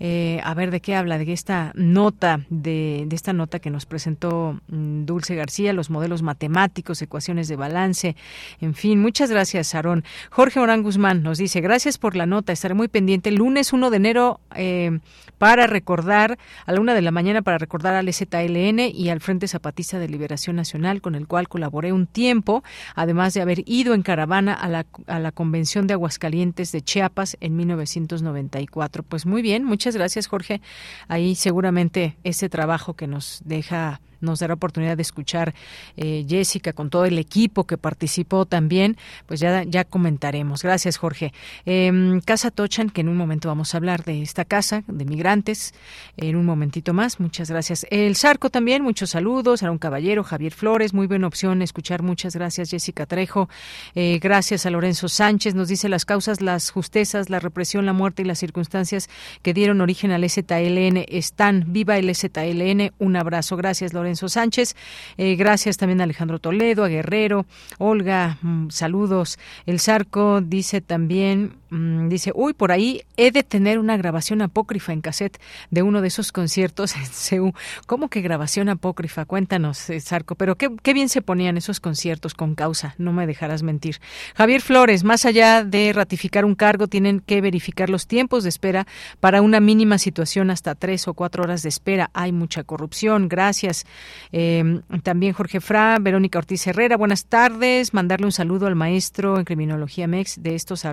[SPEAKER 2] a ver, ¿de qué habla? De esta nota de, de esta nota que nos presentó mm, Dulce García, los modelos matemáticos, ecuaciones de balance, en fin, muchas gracias, Aarón. Jorge Orán Guzmán nos dice, gracias por la nota, estaré muy pendiente lunes 1 de enero eh, para recordar, a la una de la mañana para recordar al ZLN y al Frente Zapatista de Liberación Nacional, con el cual colaboré un tiempo, además de haber ido en caravana a la, a la Convención de Aguascalientes de Chiapas en 1994. Pues muy bien, muchas gracias, Jorge. Ahí seguramente ese trabajo que nos deja nos dará oportunidad de escuchar eh, Jessica con todo el equipo que participó también, pues ya, ya comentaremos. Gracias, Jorge. Em, casa Tochan, que en un momento vamos a hablar de esta casa de migrantes, en un momentito más. Muchas gracias. El Sarco también, muchos saludos. un Caballero, Javier Flores, muy buena opción escuchar. Muchas gracias, Jessica Trejo. Eh, gracias a Lorenzo Sánchez. Nos dice las causas, las justezas, la represión, la muerte y las circunstancias que dieron origen al ZLN están. Viva el ZLN. Un abrazo. Gracias, Lorenzo. Lorenzo Sánchez. Eh, gracias también a Alejandro Toledo, a Guerrero, Olga, mm, saludos. El Zarco dice también, mm, dice, uy, por ahí he de tener una grabación apócrifa en cassette de uno de esos conciertos en CEU. ¿Cómo que grabación apócrifa? Cuéntanos, eh, Zarco, pero qué, qué bien se ponían esos conciertos con causa, no me dejarás mentir. Javier Flores, más allá de ratificar un cargo, tienen que verificar los tiempos de espera para una mínima situación hasta tres o cuatro horas de espera. Hay mucha corrupción. Gracias. Eh, también Jorge Fra, Verónica Ortiz Herrera, buenas tardes. Mandarle un saludo al maestro en criminología MEX de estos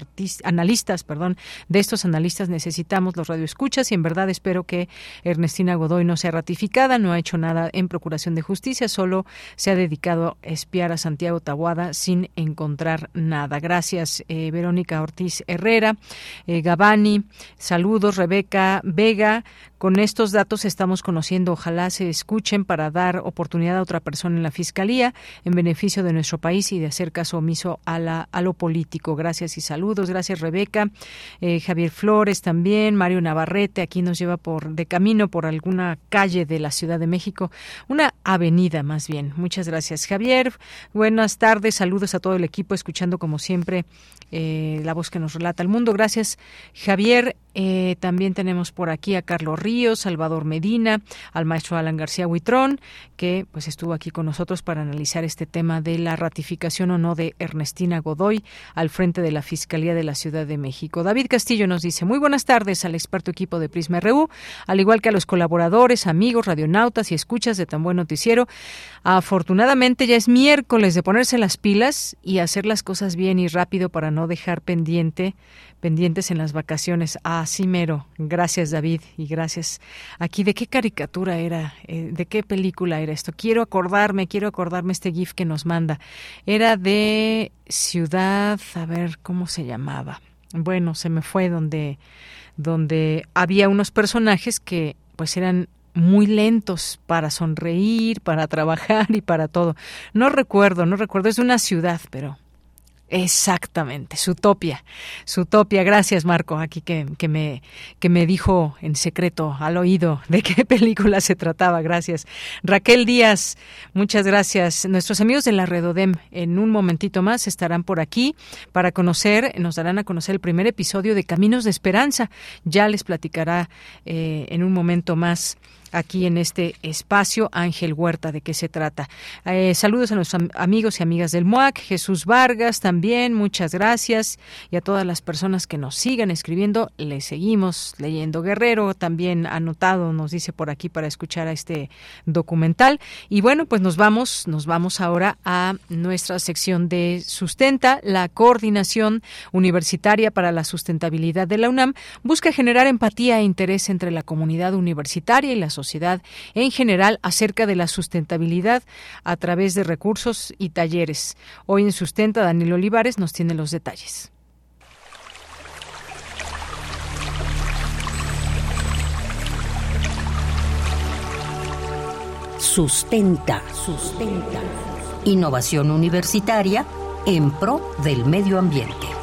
[SPEAKER 2] analistas, perdón, de estos analistas necesitamos los radioescuchas y en verdad espero que Ernestina Godoy no sea ratificada, no ha hecho nada en procuración de justicia, solo se ha dedicado a espiar a Santiago Tahuada sin encontrar nada. Gracias, eh, Verónica Ortiz Herrera, eh, Gabani, saludos, Rebeca Vega, con estos datos estamos conociendo, ojalá se escuchen para dar oportunidad a otra persona en la Fiscalía en beneficio de nuestro país y de hacer caso omiso a, la, a lo político. Gracias y saludos. Gracias, Rebeca. Eh, Javier Flores también. Mario Navarrete aquí nos lleva por de camino por alguna calle de la Ciudad de México. Una avenida más bien. Muchas gracias, Javier. Buenas tardes. Saludos a todo el equipo escuchando como siempre eh, la voz que nos relata el mundo. Gracias, Javier. Eh, también tenemos por aquí a Carlos Ríos, Salvador Medina, al maestro Alan García Huitrón, que pues estuvo aquí con nosotros para analizar este tema de la ratificación o no de Ernestina Godoy al frente de la Fiscalía de la Ciudad de México. David Castillo nos dice muy buenas tardes al experto equipo de Prisma RU, al igual que a los colaboradores, amigos, radionautas y escuchas de tan buen noticiero. Afortunadamente ya es miércoles de ponerse las pilas y hacer las cosas bien y rápido para no dejar pendiente pendientes en las vacaciones. Ah, sí, mero. Gracias, David, y gracias. Aquí, ¿de qué caricatura era? Eh, ¿De qué película era esto? Quiero acordarme, quiero acordarme este GIF que nos manda. Era de Ciudad, a ver, ¿cómo se llamaba? Bueno, se me fue donde, donde había unos personajes que pues eran muy lentos para sonreír, para trabajar y para todo. No recuerdo, no recuerdo, es de una ciudad, pero Exactamente, Zootopia. Zootopia, gracias Marco, aquí que, que, me, que me dijo en secreto al oído de qué película se trataba, gracias. Raquel Díaz, muchas gracias. Nuestros amigos de la Redodem en un momentito más estarán por aquí para conocer, nos darán a conocer el primer episodio de Caminos de Esperanza. Ya les platicará eh, en un momento más aquí en este espacio. Ángel Huerta, ¿de qué se trata? Eh, saludos a nuestros amigos y amigas del MUAC, Jesús Vargas también, muchas gracias. Y a todas las personas que nos sigan escribiendo, le seguimos leyendo. Guerrero también anotado, nos dice por aquí para escuchar a este documental. Y bueno, pues nos vamos, nos vamos ahora a nuestra sección de Sustenta, la coordinación universitaria para la sustentabilidad de la UNAM busca generar empatía e interés entre la comunidad universitaria y la sociedad en general acerca de la sustentabilidad a través de recursos y talleres. Hoy en Sustenta, Daniel Olivares nos tiene los detalles.
[SPEAKER 5] Sustenta, sustenta. Innovación universitaria en pro del medio ambiente.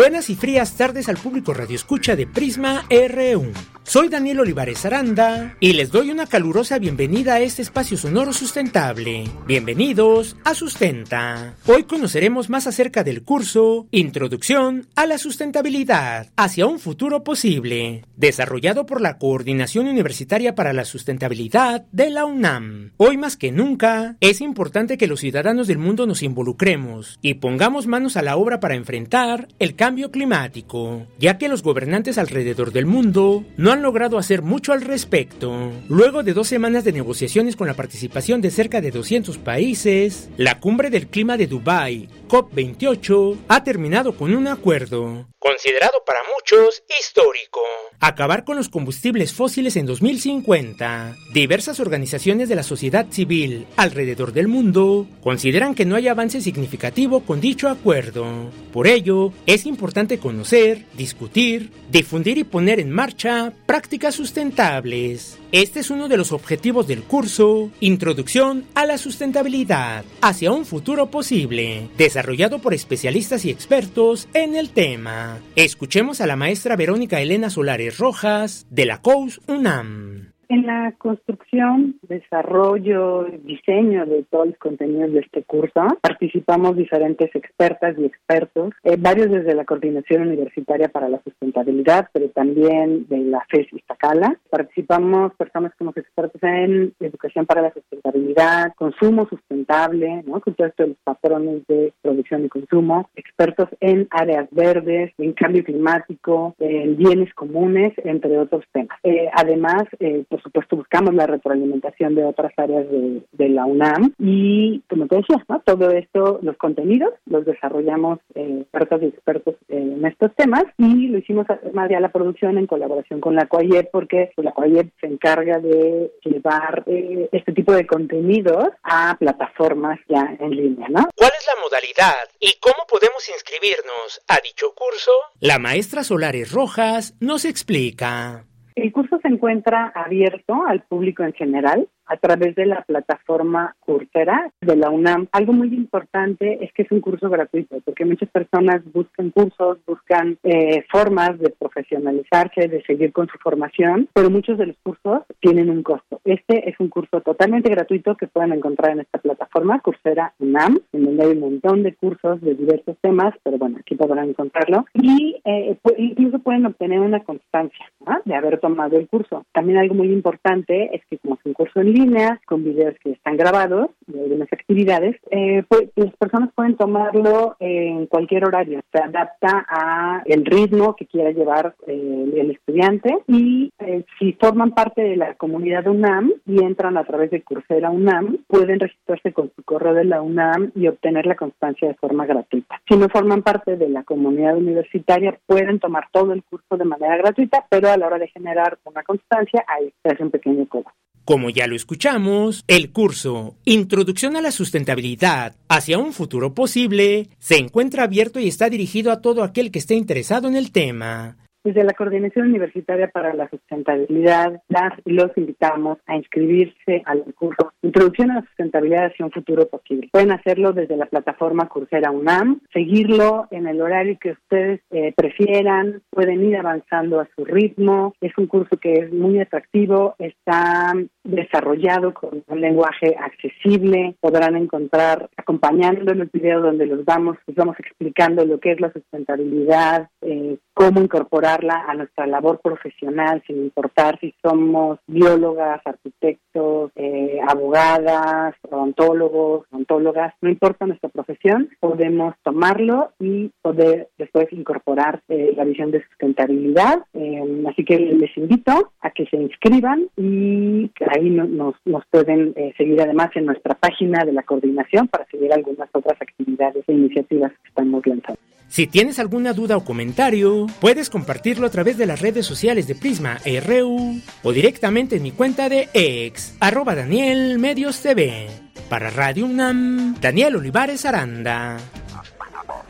[SPEAKER 6] Buenas y frías tardes al público Radio Escucha de Prisma RU. Soy Daniel Olivares Aranda y les doy una calurosa bienvenida a este espacio sonoro sustentable. Bienvenidos a Sustenta. Hoy conoceremos más acerca del curso Introducción a la Sustentabilidad hacia un futuro posible, desarrollado por la Coordinación Universitaria para la Sustentabilidad de la UNAM. Hoy más que nunca, es importante que los ciudadanos del mundo nos involucremos y pongamos manos a la obra para enfrentar el cambio climático, ya que los gobernantes alrededor del mundo no han logrado hacer mucho al respecto. Luego de dos semanas de negociaciones con la participación de cerca de 200 países, la cumbre del clima de Dubái, COP28, ha terminado con un acuerdo, considerado para muchos histórico. Acabar con los combustibles fósiles en 2050. Diversas organizaciones de la sociedad civil alrededor del mundo consideran que no hay avance significativo con dicho acuerdo. Por ello, es importante conocer, discutir, difundir y poner en marcha prácticas sustentables. Este es uno de los objetivos del curso Introducción a la Sustentabilidad hacia un futuro posible, desarrollado por especialistas y expertos en el tema. Escuchemos a la maestra Verónica Elena Solares Rojas de la COUS UNAM.
[SPEAKER 20] En la construcción, desarrollo diseño de todos los contenidos de este curso participamos diferentes expertas y expertos, eh, varios desde la Coordinación Universitaria para la Sustentabilidad, pero también de la FES Iztacala. Participamos personas como expertos en educación para la sustentabilidad, consumo sustentable, ¿no? con todos los patrones de producción y consumo, expertos en áreas verdes, en cambio climático, en bienes comunes, entre otros temas. Eh, además, eh, por supuesto, buscamos la retroalimentación de otras áreas de, la UNAM y, como te decía, ¿no? todo esto, los contenidos los desarrollamos eh, expertos y expertos en estos temas y lo hicimos además ya la producción en colaboración con la COAIEP porque pues, la COAIEP se encarga de llevar eh, este tipo de contenidos a plataformas ya en línea, ¿no?
[SPEAKER 6] ¿Cuál es la modalidad y cómo podemos inscribirnos a dicho curso? La maestra Solares Rojas nos explica.
[SPEAKER 20] El curso se encuentra abierto al público en general a través de la plataforma Coursera de la UNAM. Algo muy importante es que es un curso gratuito, porque muchas personas buscan cursos, buscan eh, formas de profesionalizarse, de seguir con su formación, pero muchos de los cursos tienen un costo. Este es un curso totalmente gratuito que pueden encontrar en esta plataforma, Coursera UNAM, en donde hay un montón de cursos de diversos temas, pero bueno, aquí podrán encontrarlo. Y eh, incluso pueden obtener una constancia de haber tomado el curso. También algo muy importante es que como es un curso en línea, con videos que están grabados de algunas actividades, eh, pues, las personas pueden tomarlo en cualquier horario. Se adapta a el ritmo que quiera llevar eh, el estudiante y eh, si forman parte de la comunidad UNAM y entran a través de Coursera UNAM, pueden registrarse con su correo de la UNAM y obtener la constancia de forma gratuita. Si no forman parte de la comunidad universitaria, pueden tomar todo el curso de manera gratuita, pero a la hora de generar una constancia, ahí se hace un pequeño cobro.
[SPEAKER 6] Como ya lo escuchamos, el curso Introducción a la Sustentabilidad hacia un futuro posible se encuentra abierto y está dirigido a todo aquel que esté interesado en el tema.
[SPEAKER 20] Desde la Coordinación Universitaria para la Sustentabilidad, las los invitamos a inscribirse al curso Introducción a la Sustentabilidad hacia un futuro posible. Pueden hacerlo desde la plataforma Coursera UNAM, seguirlo en el horario que ustedes eh, prefieran, pueden ir avanzando a su ritmo. Es un curso que es muy atractivo, está desarrollado con un lenguaje accesible. Podrán encontrar acompañando en el video donde los vamos, les vamos explicando lo que es la sustentabilidad, eh, cómo incorporarla a nuestra labor profesional, sin importar si somos biólogas, arquitectos, eh, abogadas, odontólogos, ontólogas, no importa nuestra profesión, podemos tomarlo y poder después incorporar eh, la visión de sustentabilidad. Eh, así que les invito a que se inscriban y ahí nos, nos pueden seguir además en nuestra página de la coordinación para seguir algunas otras actividades e iniciativas que estamos lanzando.
[SPEAKER 6] Si tienes alguna duda o comentario, puedes compartirlo a través de las redes sociales de Prisma RU o directamente en mi cuenta de ex, arroba Daniel Medios TV. Para Radio UNAM, Daniel Olivares Aranda.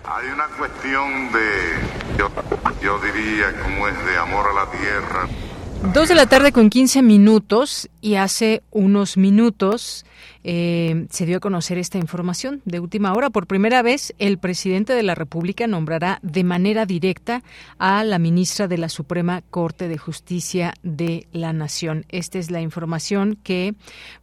[SPEAKER 21] Hay una cuestión de, yo, yo diría, como es de amor a la tierra.
[SPEAKER 2] Dos de la tarde con 15 minutos y hace unos minutos eh, se dio a conocer esta información de última hora. Por primera vez, el presidente de la República nombrará de manera directa a la ministra de la Suprema Corte de Justicia de la Nación. Esta es la información que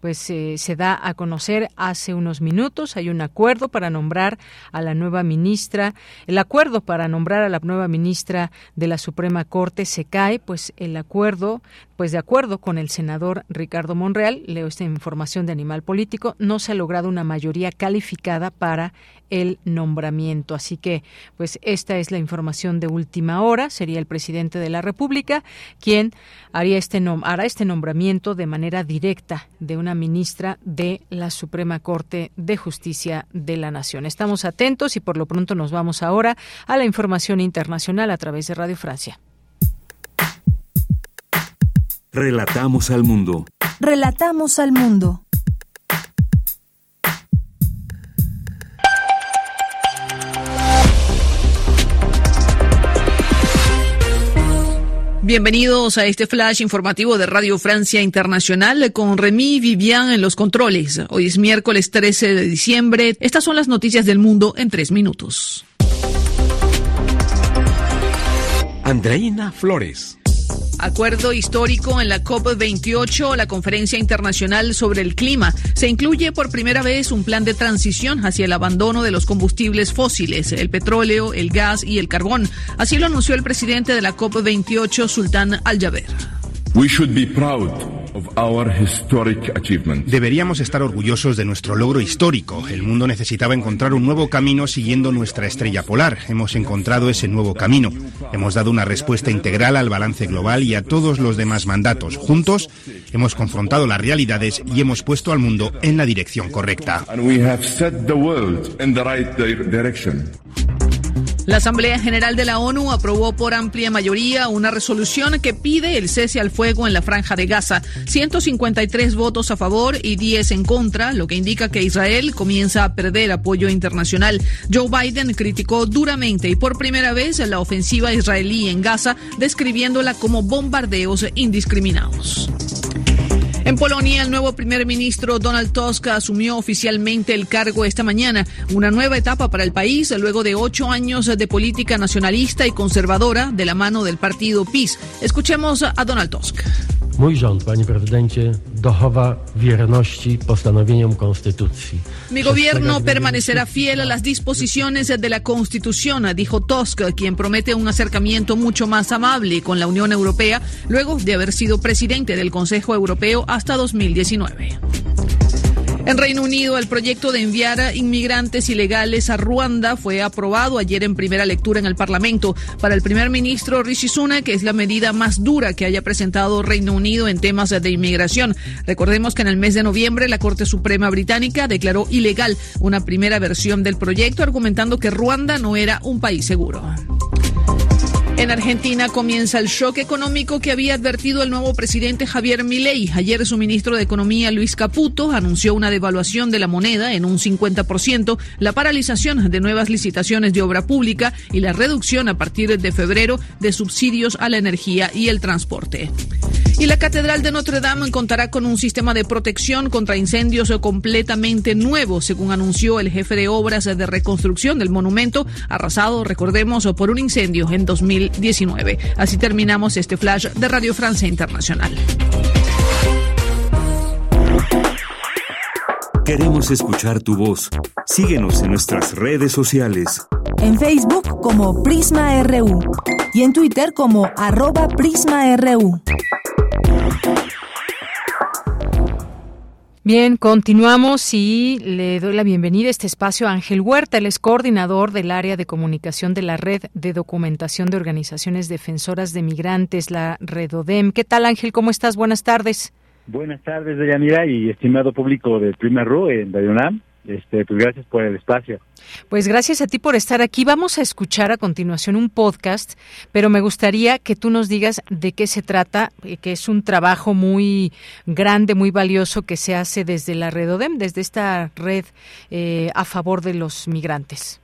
[SPEAKER 2] pues eh, se da a conocer hace unos minutos. Hay un acuerdo para nombrar a la nueva ministra. El acuerdo para nombrar a la nueva ministra de la Suprema Corte se cae, pues el acuerdo, pues de acuerdo con el senador Ricardo Monreal, leo esta información de Animal Político, no se ha logrado una mayoría calificada para el nombramiento. Así que, pues esta es la información de última hora. Sería el presidente de la República quien haría este hará este nombramiento de manera directa de una ministra de la Suprema Corte de Justicia de la Nación. Estamos atentos y por lo pronto nos vamos ahora a la información internacional a través de Radio Francia.
[SPEAKER 3] Relatamos al mundo.
[SPEAKER 1] Relatamos al mundo.
[SPEAKER 22] Bienvenidos a este flash informativo de Radio Francia Internacional con Remy Vivian en los controles. Hoy es miércoles 13 de diciembre. Estas son las noticias del mundo en tres minutos.
[SPEAKER 19] Andreina Flores.
[SPEAKER 22] Acuerdo histórico en la COP28, la Conferencia Internacional sobre el Clima. Se incluye por primera vez un plan de transición hacia el abandono de los combustibles fósiles, el petróleo, el gas y el carbón. Así lo anunció el presidente de la COP28, Sultán Al-Jaber.
[SPEAKER 23] Deberíamos estar orgullosos de nuestro logro histórico. El mundo necesitaba encontrar un nuevo camino siguiendo nuestra estrella polar. Hemos encontrado ese nuevo camino. Hemos dado una respuesta integral al balance global y a todos los demás mandatos. Juntos hemos confrontado las realidades y hemos puesto al mundo en la dirección correcta.
[SPEAKER 22] La Asamblea General de la ONU aprobó por amplia mayoría una resolución que pide el cese al fuego en la franja de Gaza. 153 votos a favor y 10 en contra, lo que indica que Israel comienza a perder apoyo internacional. Joe Biden criticó duramente y por primera vez la ofensiva israelí en Gaza, describiéndola como bombardeos indiscriminados. En Polonia, el nuevo primer ministro Donald Tusk asumió oficialmente el cargo esta mañana, una nueva etapa para el país luego de ocho años de política nacionalista y conservadora de la mano del partido PiS. Escuchemos a Donald Tusk.
[SPEAKER 24] Mój rząd, panie prezydencie, dochowa wierności postanowieniom konstytucji.
[SPEAKER 22] Mi gobierno permanecerá fiel a las disposiciones de la Constitución, dijo Tusk, quien promete un acercamiento mucho más amable con la Unión Europea luego de haber sido presidente del Consejo Europeo hasta 2019. En Reino Unido, el proyecto de enviar inmigrantes ilegales a Ruanda fue aprobado ayer en primera lectura en el Parlamento. Para el primer ministro Rishi Sunak, es la medida más dura que haya presentado Reino Unido en temas de inmigración. Recordemos que en el mes de noviembre la Corte Suprema Británica declaró ilegal una primera versión del proyecto, argumentando que Ruanda no era un país seguro. En Argentina comienza el shock económico que había advertido el nuevo presidente Javier Milei. Ayer su ministro de Economía Luis Caputo anunció una devaluación de la moneda en un 50%, la paralización de nuevas licitaciones de obra pública y la reducción a partir de febrero de subsidios a la energía y el transporte. Y la Catedral de Notre Dame contará con un sistema de protección contra incendios completamente nuevo, según anunció el jefe de obras de reconstrucción del monumento, arrasado, recordemos, por un incendio en 2019. Así terminamos este flash de Radio Francia Internacional.
[SPEAKER 3] Queremos escuchar tu voz. Síguenos en nuestras redes sociales.
[SPEAKER 1] En Facebook como Prisma RU y en Twitter como arroba PrismaRU.
[SPEAKER 2] Bien, continuamos y le doy la bienvenida a este espacio a Ángel Huerta, el es coordinador del área de comunicación de la Red de Documentación de Organizaciones Defensoras de Migrantes, la Redodem. ¿Qué tal Ángel? ¿Cómo estás? Buenas tardes.
[SPEAKER 25] Buenas tardes, Deyanira, y estimado público del Primer RU en Radio UNAM. Este, pues gracias por el espacio.
[SPEAKER 2] Pues gracias a ti por estar aquí. Vamos a escuchar a continuación un podcast, pero me gustaría que tú nos digas de qué se trata, eh, que es un trabajo muy grande, muy valioso que se hace desde la Redodem, desde esta red eh, a favor de los migrantes.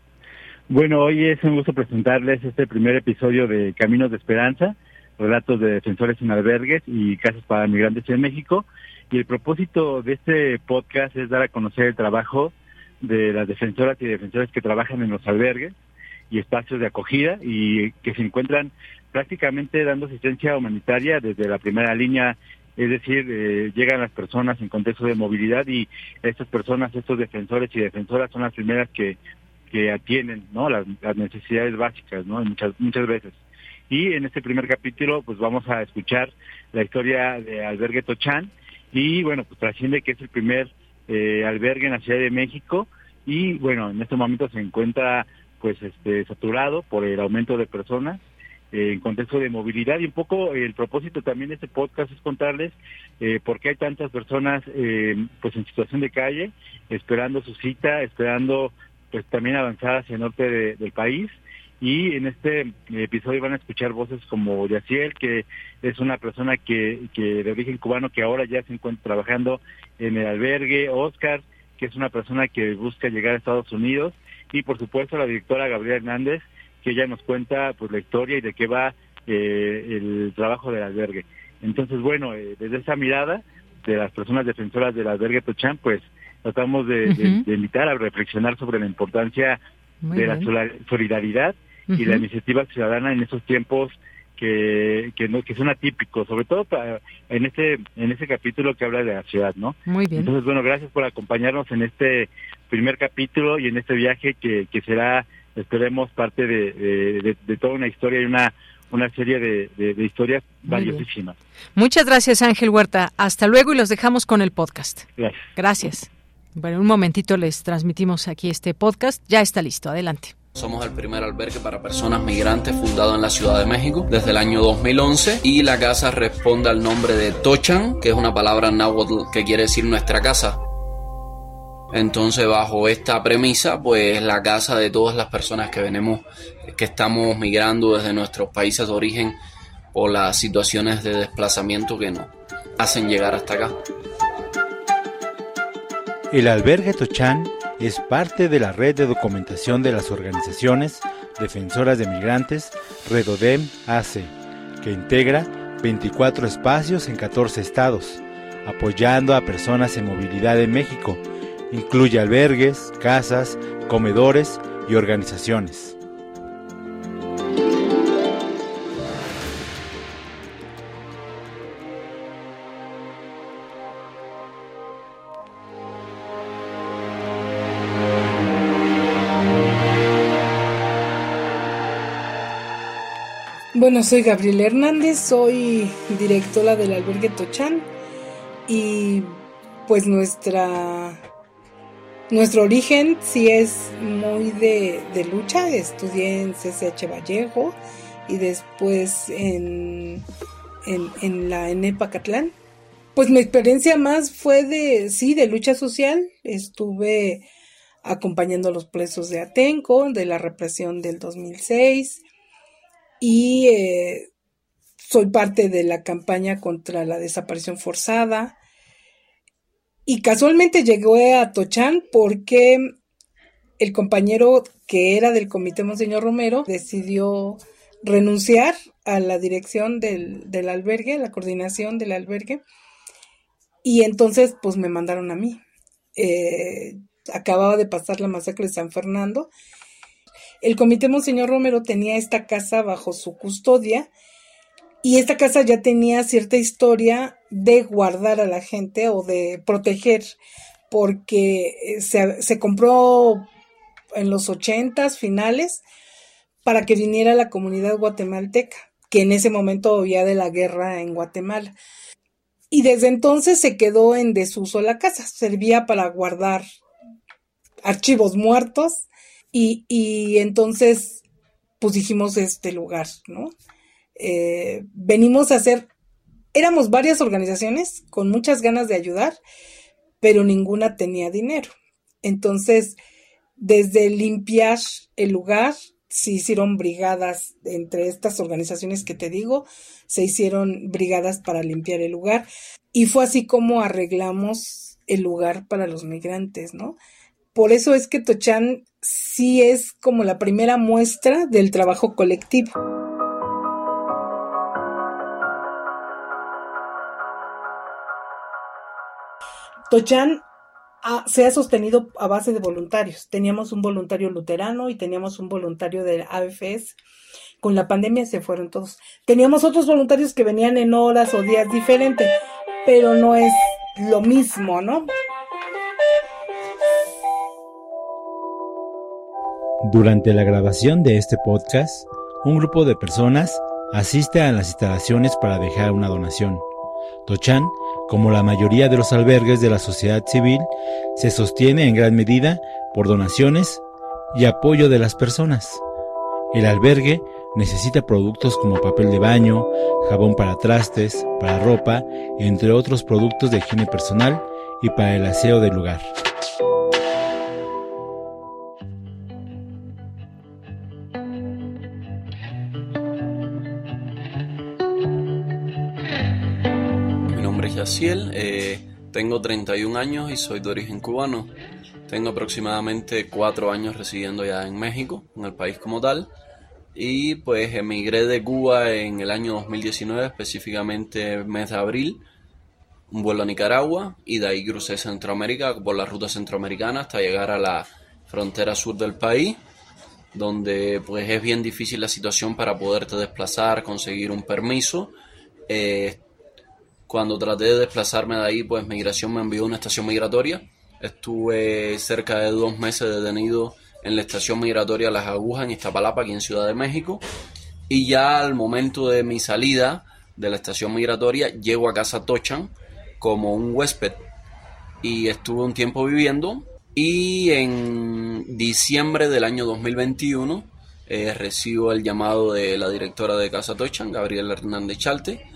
[SPEAKER 25] Bueno, hoy es un gusto presentarles este primer episodio de Caminos de Esperanza, relatos de defensores en albergues y casas para migrantes en México. Y el propósito de este podcast es dar a conocer el trabajo de las defensoras y defensores que trabajan en los albergues y espacios de acogida y que se encuentran prácticamente dando asistencia humanitaria desde la primera línea, es decir, eh, llegan las personas en contexto de movilidad y estas personas, estos defensores y defensoras son las primeras que, que atienden ¿no? las, necesidades básicas, ¿no? muchas, muchas veces. Y en este primer capítulo, pues vamos a escuchar la historia de Albergue Tochán y bueno, pues trasciende que es el primer eh, albergue en la Ciudad de México. Y bueno, en este momento se encuentra pues este saturado por el aumento de personas eh, en contexto de movilidad. Y un poco el propósito también de este podcast es contarles eh, por qué hay tantas personas eh, pues en situación de calle esperando su cita esperando pues también avanzar hacia el norte del país y en este episodio van a escuchar voces como Yaciel que es una persona que, que de origen cubano que ahora ya se encuentra trabajando en el albergue. Oscar que es una persona que busca llegar a Estados Unidos. Y por supuesto la directora Gabriela Hernández, que ella nos cuenta pues la historia y de qué va eh, el trabajo del albergue. Entonces, bueno, eh, desde esa mirada de las personas defensoras del albergue Tochán, pues tratamos de, invitar a reflexionar sobre la importancia de la solidaridad y la iniciativa ciudadana en esos tiempos que, que, no, que son atípicos, sobre todo para, en este en ese capítulo que habla de la ciudad, ¿no?
[SPEAKER 2] Muy bien.
[SPEAKER 25] Entonces, bueno, gracias por acompañarnos en este primer capítulo y en este viaje que, que será, esperemos, parte de, de, toda una historia y una una serie de, de, historias valiosísimas.
[SPEAKER 2] Muchas gracias, Ángel Huerta. Hasta luego y los dejamos con el podcast.
[SPEAKER 25] Gracias.
[SPEAKER 2] Gracias. Bueno, un momentito les transmitimos aquí este podcast. Ya está listo. Adelante.
[SPEAKER 26] Somos el primer albergue para personas migrantes fundado en la Ciudad de México desde el año 2011 y la casa responde al nombre de Tochan, que es una palabra náhuatl que quiere decir nuestra casa. Entonces, bajo esta premisa, pues la casa de todas las personas que venimos, que estamos migrando desde nuestros países de origen por las situaciones de desplazamiento que nos hacen llegar hasta acá.
[SPEAKER 27] El albergue Tochan es parte de la red de documentación de las organizaciones defensoras de migrantes Redodem AC, que integra 24 espacios en 14 estados, apoyando a personas en movilidad en México. Incluye albergues, casas, comedores y organizaciones.
[SPEAKER 28] Bueno, soy Gabriela Hernández, soy directora del albergue Tochán y pues nuestra nuestro origen sí es muy de, lucha. Estudié en CCH Vallejo y después en, en, la ENEPA Catlán. Pues mi experiencia más fue de, sí, de lucha social. Estuve acompañando a los presos de Atenco, de la represión del 2006 y eh, soy parte de la campaña contra la desaparición forzada. Y casualmente llegué a Tochán porque el compañero que era del comité Monseñor Romero decidió renunciar a la dirección del, del albergue, la coordinación del albergue, y entonces pues me mandaron a mí. Eh, acababa de pasar la masacre de San Fernando el comité Monseñor Romero tenía esta casa bajo su custodia y esta casa ya tenía cierta historia de guardar a la gente o de proteger, porque eh, se, compró en los ochentas finales para que viniera la comunidad guatemalteca, que en ese momento había de la guerra en Guatemala. Y desde entonces se quedó en desuso la casa, servía para guardar archivos muertos y, entonces, pues dijimos este lugar, ¿no? Eh, venimos a hacer, éramos varias organizaciones con muchas ganas de ayudar, pero ninguna tenía dinero. Entonces, desde limpiar el lugar, se hicieron brigadas entre estas organizaciones que te digo, se hicieron brigadas para limpiar el lugar y fue así como arreglamos el lugar para los migrantes, ¿no? Por eso es que Tochan sí es como la primera muestra del trabajo colectivo. Tochan se ha sostenido a base de voluntarios. Teníamos un voluntario luterano y teníamos un voluntario de AFS. Con la pandemia se fueron todos. Teníamos otros voluntarios que venían en horas o días diferentes, pero no es lo mismo, ¿no?
[SPEAKER 27] Durante la grabación de este podcast, un grupo de personas asiste a las instalaciones para dejar una donación. Tochan, como la mayoría de los albergues de la sociedad civil, se sostiene en gran medida por donaciones y apoyo de las personas. El albergue necesita productos como papel de baño, jabón para trastes, para ropa, entre otros productos de higiene personal y para el aseo del lugar.
[SPEAKER 26] Eh, tengo 31 años y soy de origen cubano. Tengo aproximadamente 4 años residiendo ya en México, en el país como tal. Y pues emigré de Cuba en el año 2019, específicamente mes de abril, un vuelo a Nicaragua y de ahí crucé Centroamérica por la ruta centroamericana hasta llegar a la frontera sur del país, donde pues es bien difícil la situación para poderte desplazar, conseguir un permiso. Eh, cuando traté de desplazarme de ahí, pues migración me envió a una estación migratoria. Estuve cerca de dos meses detenido en la estación migratoria Las Agujas en Iztapalapa, aquí en Ciudad de México. Y ya al momento de mi salida de la estación migratoria, llego a Casa Tochan como un huésped. Y estuve un tiempo viviendo. Y en diciembre del año 2021 eh, recibo el llamado de la directora de Casa Tochan, Gabriela Hernández Chalte,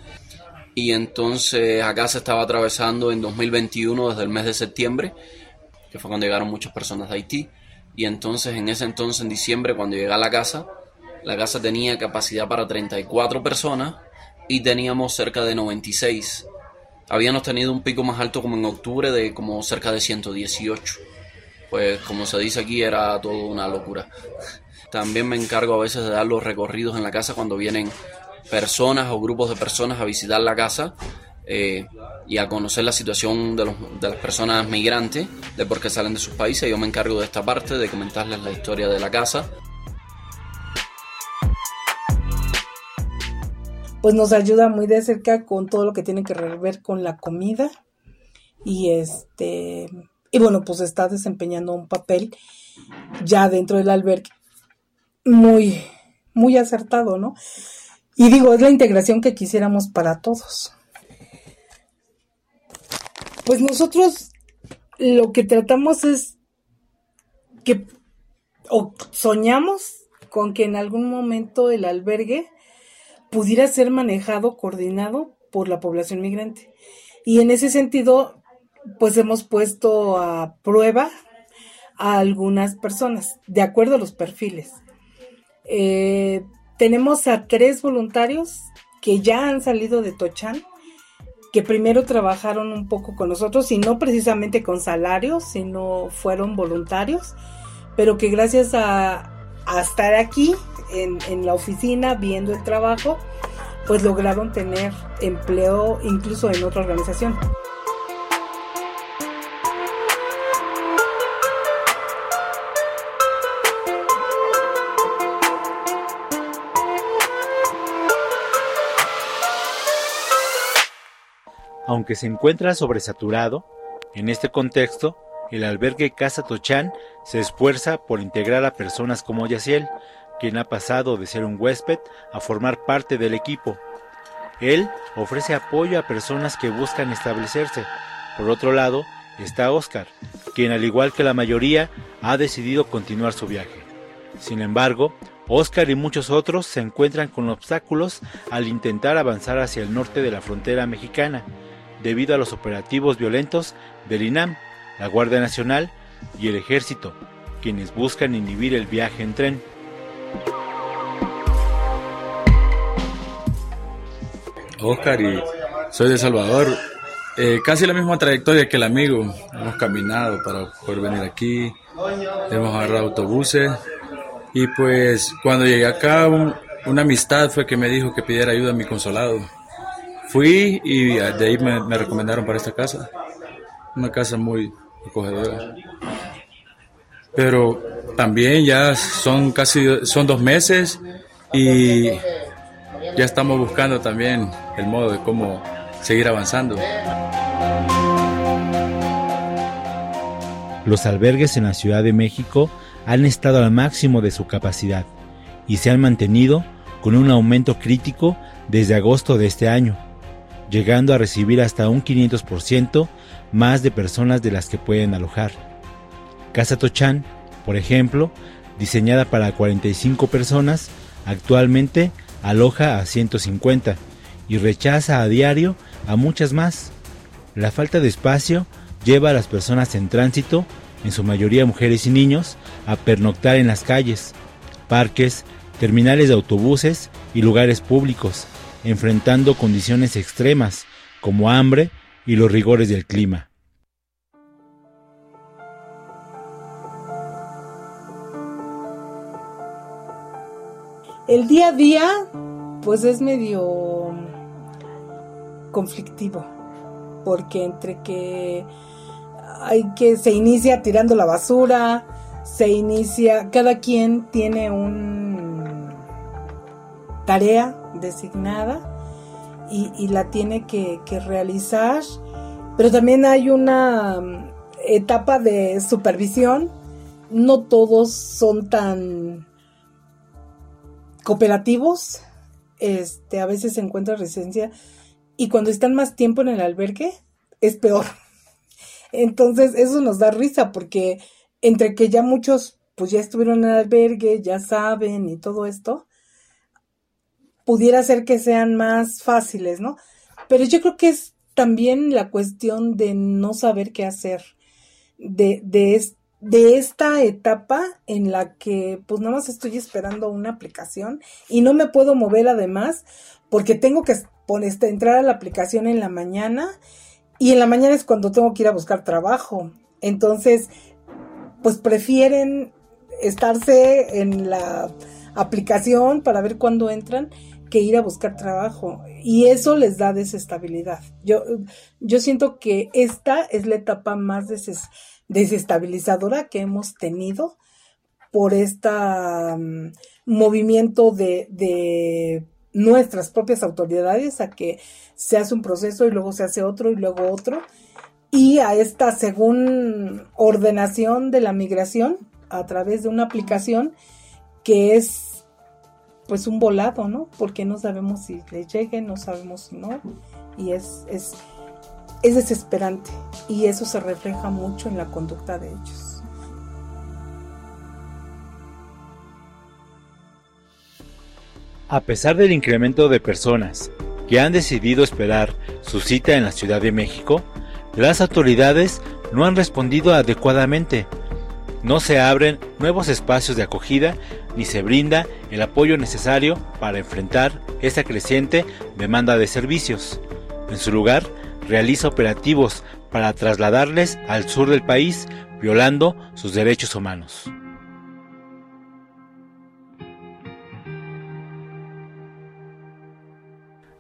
[SPEAKER 26] y entonces acá se estaba atravesando en 2021 desde el mes de septiembre, que fue cuando llegaron muchas personas de Haití, y entonces en ese entonces, en diciembre, cuando llegué a la casa, la casa tenía capacidad para 34 personas y teníamos cerca de 96. Habíamos tenido un pico más alto como en octubre de como cerca de 118. Pues como se dice aquí era todo una locura. También me encargo a veces de dar los recorridos en la casa cuando vienen personas o grupos de personas a visitar la casa eh, y a conocer la situación de, las personas migrantes, de por qué salen de sus países. Yo me encargo de esta parte, de comentarles la historia de la casa.
[SPEAKER 28] Pues nos ayuda muy de cerca con todo lo que tiene que ver con la comida y este y bueno pues está desempeñando un papel ya dentro del albergue muy muy acertado, ¿no? Y digo, es la integración que quisiéramos para todos. Pues nosotros lo que tratamos es que o soñamos con que en algún momento el albergue pudiera ser manejado, coordinado por la población migrante. Y en ese sentido, pues hemos puesto a prueba a algunas personas, de acuerdo a los perfiles. Eh, tenemos a tres voluntarios que ya han salido de Tochan, que primero trabajaron un poco con nosotros y no precisamente con salarios, sino fueron voluntarios, pero que gracias a, estar aquí en, en la oficina viendo el trabajo, pues lograron tener empleo incluso en otra organización.
[SPEAKER 27] Aunque se encuentra sobresaturado, en este contexto, el albergue Casa Tochán se esfuerza por integrar a personas como Yaciel, quien ha pasado de ser un huésped a formar parte del equipo. Él ofrece apoyo a personas que buscan establecerse. Por otro lado, está Oscar, quien al igual que la mayoría ha decidido continuar su viaje. Sin embargo, Oscar y muchos otros se encuentran con obstáculos al intentar avanzar hacia el norte de la frontera mexicana, debido a los operativos violentos del INAM, la Guardia Nacional y el Ejército, quienes buscan inhibir el viaje en tren.
[SPEAKER 29] Oscar y soy de Salvador. Eh, casi la misma trayectoria que el amigo. Hemos caminado para poder venir aquí. Hemos agarrado autobuses. Y pues cuando llegué acá, una amistad fue que me dijo que pidiera ayuda a mi consolado. Fui y de ahí me, recomendaron para esta casa. una casa muy acogedora. Pero también ya son casi son dos meses y ya estamos buscando también el modo de cómo seguir avanzando.
[SPEAKER 27] Los albergues en la Ciudad de México han estado al máximo de su capacidad y se han mantenido con un aumento crítico desde agosto de este año, llegando a recibir hasta un 500% más de personas de las que pueden alojar. Casa Tochán, por ejemplo, diseñada para 45 personas, actualmente aloja a 150 y rechaza a diario a muchas más. La falta de espacio lleva a las personas en tránsito, en su mayoría mujeres y niños, a pernoctar en las calles, parques, terminales de autobuses y lugares públicos, enfrentando condiciones extremas como hambre y los rigores del clima.
[SPEAKER 28] El día a día, pues es medio conflictivo, porque entre que hay que se inicia tirando la basura, se inicia, cada quien tiene un tarea designada y, la tiene que, realizar, pero también hay una mm, etapa de supervisión, no todos son tan cooperativos, este, a veces se encuentra residencia y cuando están más tiempo en el albergue es peor. Entonces eso nos da risa porque entre que ya muchos pues ya estuvieron en el albergue, ya saben y todo esto, pudiera ser que sean más fáciles, ¿no? Pero yo creo que es también la cuestión de no saber qué hacer, de, de, de esta etapa en la que pues nada más estoy esperando una aplicación y no me puedo mover además porque tengo que poner, este, entrar a la aplicación en la mañana y en la mañana es cuando tengo que ir a buscar trabajo. Entonces, pues prefieren estarse en la aplicación para ver cuándo entran que ir a buscar trabajo y eso les da desestabilidad. Yo, yo siento que esta es la etapa más desestabilizadora que hemos tenido por este movimiento de, de nuestras propias autoridades a que se hace un proceso y luego se hace otro y luego otro y a esta según ordenación de la migración a través de una aplicación que es pues un volado, ¿no? Porque no sabemos si le llegue, no sabemos si no, y es, es, es desesperante, y eso se refleja mucho en la conducta de ellos.
[SPEAKER 27] A pesar del incremento de personas que han decidido esperar su cita en la Ciudad de México, las autoridades no han respondido adecuadamente no se abren nuevos espacios de acogida ni se brinda el apoyo necesario para enfrentar esta creciente demanda de servicios. En su lugar, realiza operativos para trasladarles al sur del país, violando sus derechos humanos.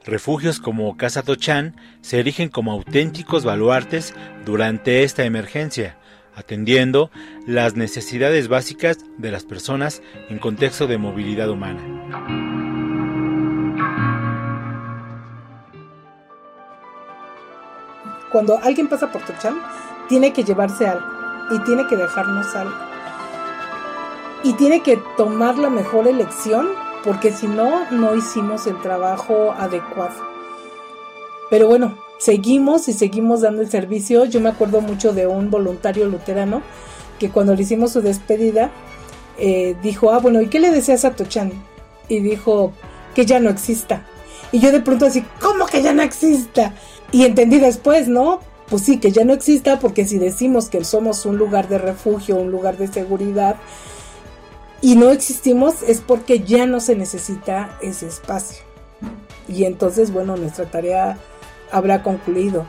[SPEAKER 27] Refugios como Casa Tochán se erigen como auténticos baluartes durante esta emergencia, atendiendo las necesidades básicas de las personas en contexto de movilidad humana.
[SPEAKER 28] Cuando alguien pasa por Tochán, tiene que llevarse algo y tiene que dejarnos algo. Y tiene que tomar la mejor elección porque si no, no hicimos el trabajo adecuado. Pero bueno, seguimos y seguimos dando el servicio. Yo me acuerdo mucho de un voluntario luterano que cuando le hicimos su despedida, eh, dijo, ah, bueno, ¿y qué le deseas a Tochan? Y dijo, que ya no exista. Y yo de pronto así, ¿cómo que ya no exista? Y entendí después, ¿no? Pues sí, que ya no exista porque si decimos que somos un lugar de refugio, un lugar de seguridad, y no existimos es porque ya no se necesita ese espacio. Y entonces, bueno, nuestra tarea habrá concluido.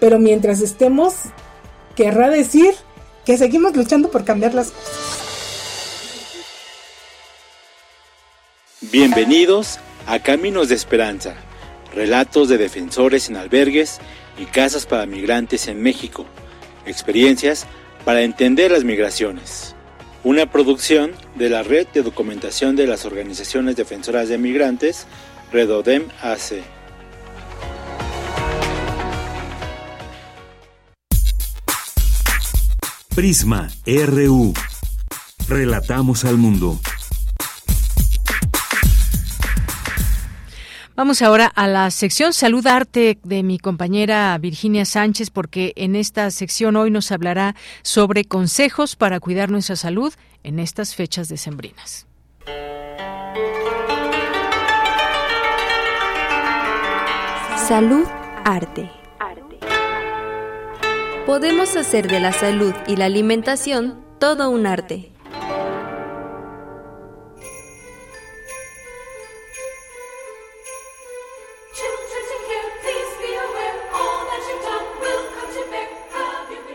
[SPEAKER 28] Pero mientras estemos, querrá decir que seguimos luchando por cambiar las cosas.
[SPEAKER 27] Bienvenidos a Caminos de Esperanza, relatos de defensores en albergues y casas para migrantes en México, experiencias para entender las migraciones. Una producción de la Red de Documentación de las Organizaciones Defensoras de Migrantes, Redodem AC.
[SPEAKER 3] Prisma RU. Relatamos al mundo.
[SPEAKER 2] Vamos ahora a la sección Salud Arte de mi compañera Virginia Sánchez, porque en esta sección hoy nos hablará sobre consejos para cuidar nuestra salud en estas fechas decembrinas.
[SPEAKER 30] Salud Arte. Podemos hacer de la salud y la alimentación todo un arte.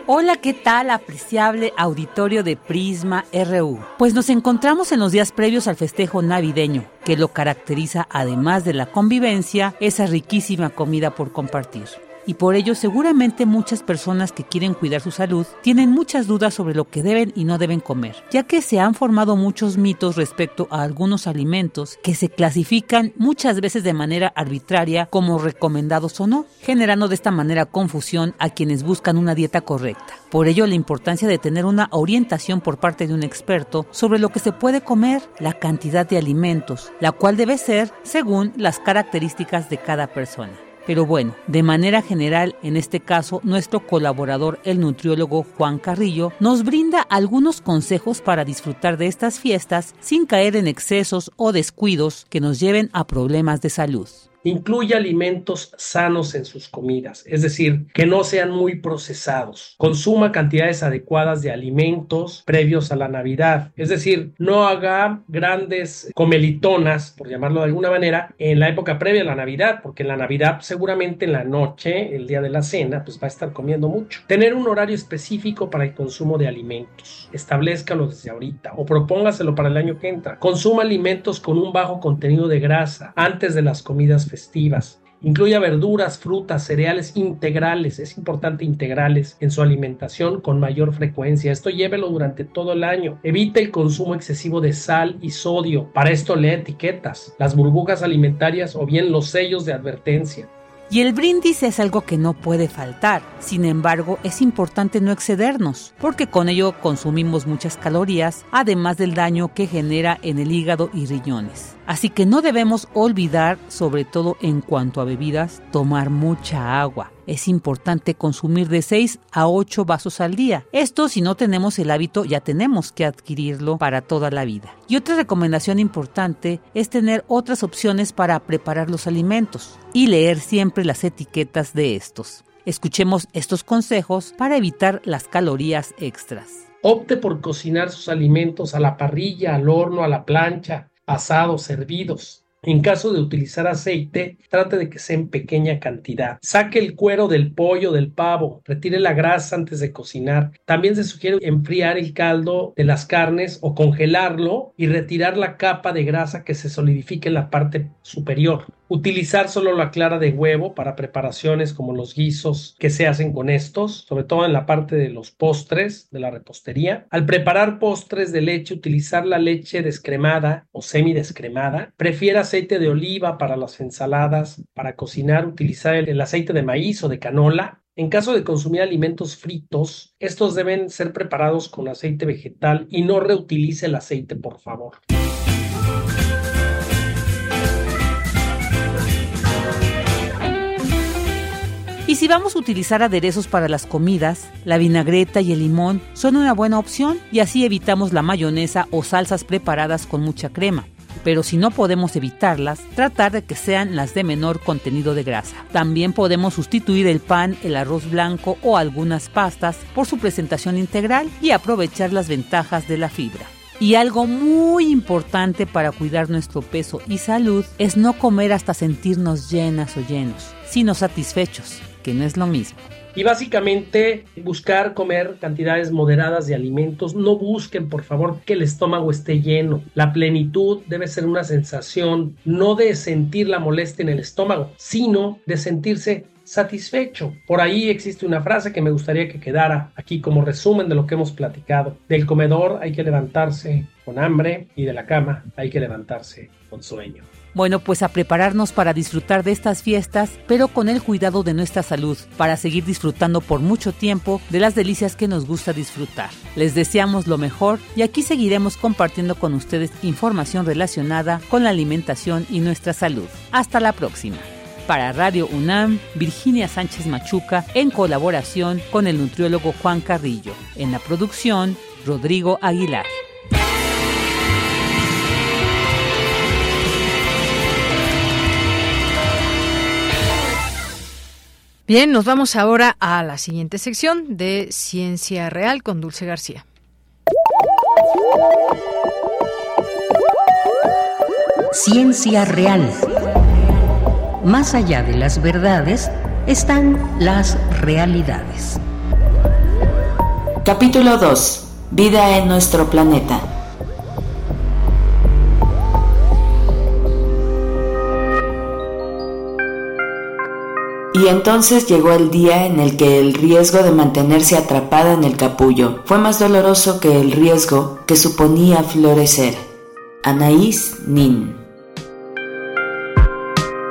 [SPEAKER 31] Hola, ¿qué tal apreciable auditorio de Prisma RU? Pues nos encontramos en los días previos al festejo navideño, que lo caracteriza además de la convivencia, esa riquísima comida por compartir y por ello seguramente muchas personas que quieren cuidar su salud tienen muchas dudas sobre lo que deben y no deben comer, ya que se han formado muchos mitos respecto a algunos alimentos que se clasifican muchas veces de manera arbitraria como recomendados o no, generando de esta manera confusión a quienes buscan una dieta correcta. Por ello la importancia de tener una orientación por parte de un experto sobre lo que se puede comer, la cantidad de alimentos, la cual debe ser según las características de cada persona. Pero bueno, de manera general, en este caso, nuestro colaborador, el nutriólogo Juan Carrillo, nos brinda algunos consejos para disfrutar de estas fiestas sin caer en excesos o descuidos que nos lleven a problemas de salud.
[SPEAKER 32] Incluye alimentos sanos en sus comidas, es decir, que no sean muy procesados. Consuma cantidades adecuadas de alimentos previos a la Navidad, es decir, no haga grandes comelitonas, por llamarlo de alguna manera, en la época previa a la Navidad, porque en la Navidad seguramente en la noche, el día de la cena, pues va a estar comiendo mucho. Tener un horario específico para el consumo de alimentos, establezcalo desde ahorita o propóngaselo para el año que entra. Consuma alimentos con un bajo contenido de grasa antes de las comidas festivas. Incluya verduras, frutas, cereales integrales, es importante integrales en su alimentación con mayor frecuencia. Esto llévelo durante todo el año. Evite el consumo excesivo de sal y sodio. Para esto lee etiquetas, las burbujas alimentarias o bien los sellos de advertencia.
[SPEAKER 31] Y el brindis es algo que no puede faltar. Sin embargo, es importante no excedernos, porque con ello consumimos muchas calorías, además del daño que genera en el hígado y riñones. Así que no debemos olvidar, sobre todo en cuanto a bebidas, tomar mucha agua. Es importante consumir de 6 a 8 vasos al día. Esto si no tenemos el hábito ya tenemos que adquirirlo para toda la vida. Y otra recomendación importante es tener otras opciones para preparar los alimentos y leer siempre las etiquetas de estos. Escuchemos estos consejos para evitar las calorías extras.
[SPEAKER 32] Opte por cocinar sus alimentos a la parrilla, al horno, a la plancha asados, servidos. En caso de utilizar aceite, trate de que sea en pequeña cantidad. Saque el cuero del pollo, del pavo, retire la grasa antes de cocinar. También se sugiere enfriar el caldo de las carnes o congelarlo y retirar la capa de grasa que se solidifique en la parte superior. Utilizar solo la clara de huevo para preparaciones como los guisos que se hacen con estos, sobre todo en la parte de los postres, de la repostería. Al preparar postres de leche, utilizar la leche descremada o semidescremada. Prefiera aceite de oliva para las ensaladas. Para cocinar, utilizar el aceite de maíz o de canola. En caso de consumir alimentos fritos, estos deben ser preparados con aceite vegetal y no reutilice el aceite, por favor.
[SPEAKER 31] Y si vamos a utilizar aderezos para las comidas, la vinagreta y el limón son una buena opción y así evitamos la mayonesa o salsas preparadas con mucha crema. Pero si no podemos evitarlas, tratar de que sean las de menor contenido de grasa. También podemos sustituir el pan, el arroz blanco o algunas pastas por su presentación integral y aprovechar las ventajas de la fibra. Y algo muy importante para cuidar nuestro peso y salud es no comer hasta sentirnos llenas o llenos, sino satisfechos que no es lo mismo.
[SPEAKER 32] Y básicamente buscar comer cantidades moderadas de alimentos. No busquen, por favor, que el estómago esté lleno. La plenitud debe ser una sensación no de sentir la molestia en el estómago, sino de sentirse satisfecho. Por ahí existe una frase que me gustaría que quedara aquí como resumen de lo que hemos platicado. Del comedor hay que levantarse con hambre y de la cama hay que levantarse con sueño.
[SPEAKER 31] Bueno, pues a prepararnos para disfrutar de estas fiestas, pero con el cuidado de nuestra salud, para seguir disfrutando por mucho tiempo de las delicias que nos gusta disfrutar. Les deseamos lo mejor y aquí seguiremos compartiendo con ustedes información relacionada con la alimentación y nuestra salud. Hasta la próxima. Para Radio UNAM, Virginia Sánchez Machuca, en colaboración con el nutriólogo Juan Carrillo. En la producción, Rodrigo Aguilar.
[SPEAKER 2] Bien, nos vamos ahora a la siguiente sección de Ciencia Real con Dulce García.
[SPEAKER 5] Ciencia Real. Más allá de las verdades están las realidades.
[SPEAKER 33] Capítulo 2. Vida en nuestro planeta. Y entonces llegó el día en el que el riesgo de mantenerse atrapada en el capullo fue más doloroso que el riesgo que suponía florecer. Anaís Nin.